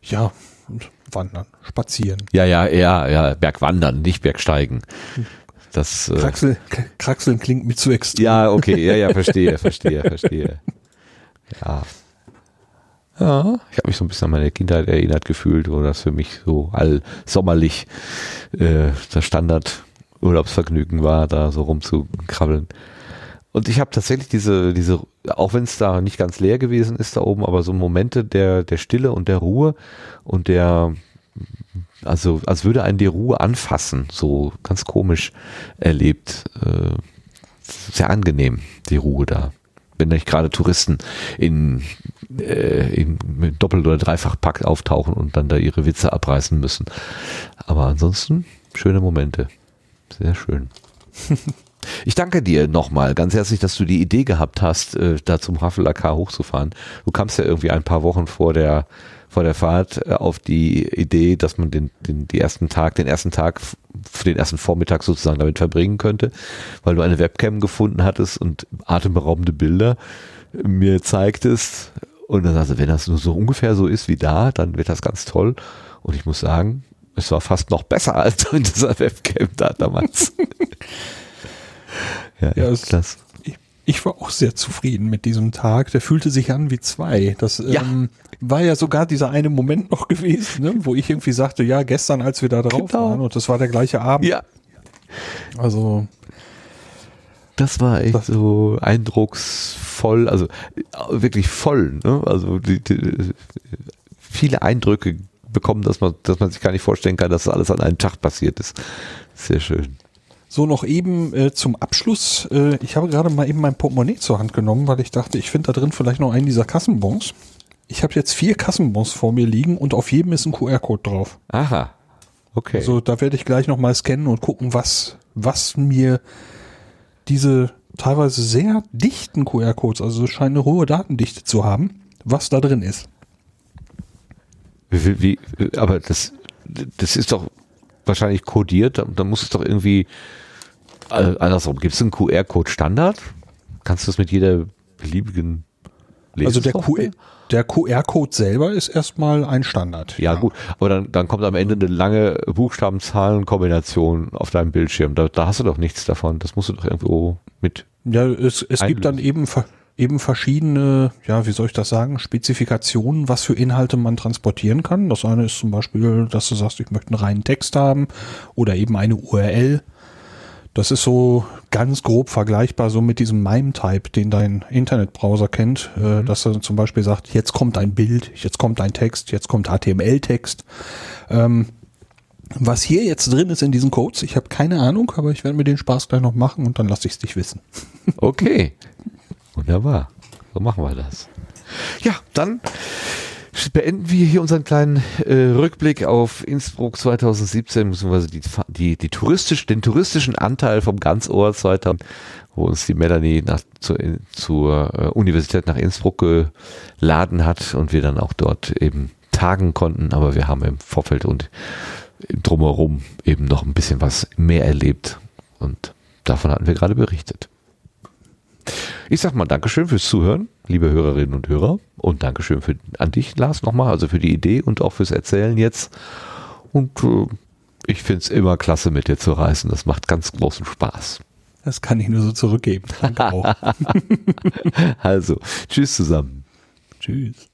Ja, und wandern, spazieren. Ja, ja, ja, ja, Bergwandern, nicht Bergsteigen. Das, äh, Kraxel, Kraxeln klingt mir zu extrem. ja, okay, ja, ja, verstehe, verstehe, verstehe. Ja. Ja, ich habe mich so ein bisschen an meine Kindheit erinnert gefühlt, wo das für mich so all sommerlich äh, das Standard Urlaubsvergnügen war, da so rumzukrabbeln. Und ich habe tatsächlich diese, diese, auch wenn es da nicht ganz leer gewesen ist da oben, aber so Momente der, der Stille und der Ruhe und der, also als würde einen die Ruhe anfassen, so ganz komisch erlebt. Äh, sehr angenehm, die Ruhe da. Wenn nicht gerade Touristen in, äh, in Doppel- oder Dreifachpack auftauchen und dann da ihre Witze abreißen müssen. Aber ansonsten schöne Momente. Sehr schön. Ich danke dir nochmal ganz herzlich, dass du die Idee gehabt hast, äh, da zum Havel AK hochzufahren. Du kamst ja irgendwie ein paar Wochen vor der vor der Fahrt äh, auf die Idee, dass man den, den die ersten Tag, den ersten Tag, den ersten Vormittag sozusagen damit verbringen könnte, weil du eine Webcam gefunden hattest und atemberaubende Bilder mir zeigtest. Und dann also, wenn das nur so ungefähr so ist wie da, dann wird das ganz toll. Und ich muss sagen, es war fast noch besser als in dieser Webcam da damals. ja, Ja, es- klasse. Ich, war auch sehr zufrieden mit diesem Tag. Der fühlte sich an wie zwei. Das Ja. ähm, war ja sogar dieser eine Moment noch gewesen, ne, wo ich irgendwie sagte, ja, gestern, als wir da drauf Genau. waren, und das war der gleiche Abend. Ja, Also, Das war echt Das- so eindrucksvoll, also äh, wirklich voll, ne? Also die, die, viele Eindrücke bekommen, dass man, dass man sich gar nicht vorstellen kann, dass das alles an einem Tag passiert ist. Sehr schön. So noch eben äh, zum Abschluss. Äh, ich habe gerade mal eben mein Portemonnaie zur Hand genommen, weil ich dachte, ich finde da drin vielleicht noch einen dieser Kassenbons. Ich habe jetzt vier Kassenbons vor mir liegen und auf jedem ist ein QR-Code drauf. Aha. Okay. Also da werde ich gleich nochmal scannen und gucken, was, was mir diese teilweise sehr dichten QR-Codes, also es scheint eine hohe Datendichte zu haben, was da drin ist. wie, wie, aber das, das ist doch wahrscheinlich kodiert, dann, dann muss es doch irgendwie äh, andersrum. Gibt es einen QR-Code-Standard? Kannst du das mit jeder beliebigen Also der? QR der QR-Code selber ist erstmal ein Standard. Ja, gut, aber dann, dann kommt am Ende eine lange Buchstaben-Zahlen-Kombination auf deinem Bildschirm. Da, da hast du doch nichts davon. Das musst du doch irgendwo mit. Ja, es, es gibt dann eben, ver- eben verschiedene, ja, wie soll ich das sagen, Spezifikationen, was für Inhalte man transportieren kann. Das eine ist zum Beispiel, dass du sagst, ich möchte einen reinen Text haben oder eben eine URL. Das ist so ganz grob vergleichbar so mit diesem MIME-Type, den dein Internetbrowser kennt, äh, dass er zum Beispiel sagt, jetzt kommt ein Bild, jetzt kommt ein Text, jetzt kommt HTML-Text. Ähm, was hier jetzt drin ist in diesen Codes, ich habe keine Ahnung, aber ich werde mir den Spaß gleich noch machen und dann lasse ich es dich wissen. Okay. Wunderbar. So machen wir das. Ja, dann beenden wir hier unseren kleinen äh, Rückblick auf Innsbruck 2017, beziehungsweise die, die, die touristisch, den touristischen Anteil vom Ganzohr 2000, wo uns die Melanie nach, zur, zur äh, Universität nach Innsbruck geladen hat und wir dann auch dort eben tagen konnten, aber wir haben im Vorfeld und drumherum eben noch ein bisschen was mehr erlebt und davon hatten wir gerade berichtet. Ich sag mal Dankeschön fürs Zuhören, liebe Hörerinnen und Hörer. Und Dankeschön für, an dich, Lars, nochmal, also für die Idee und auch fürs Erzählen jetzt. Und äh, ich find's immer klasse, mit dir zu reisen. Das macht ganz großen Spaß. Das kann ich nur so zurückgeben. Danke auch. Also, tschüss zusammen. Tschüss.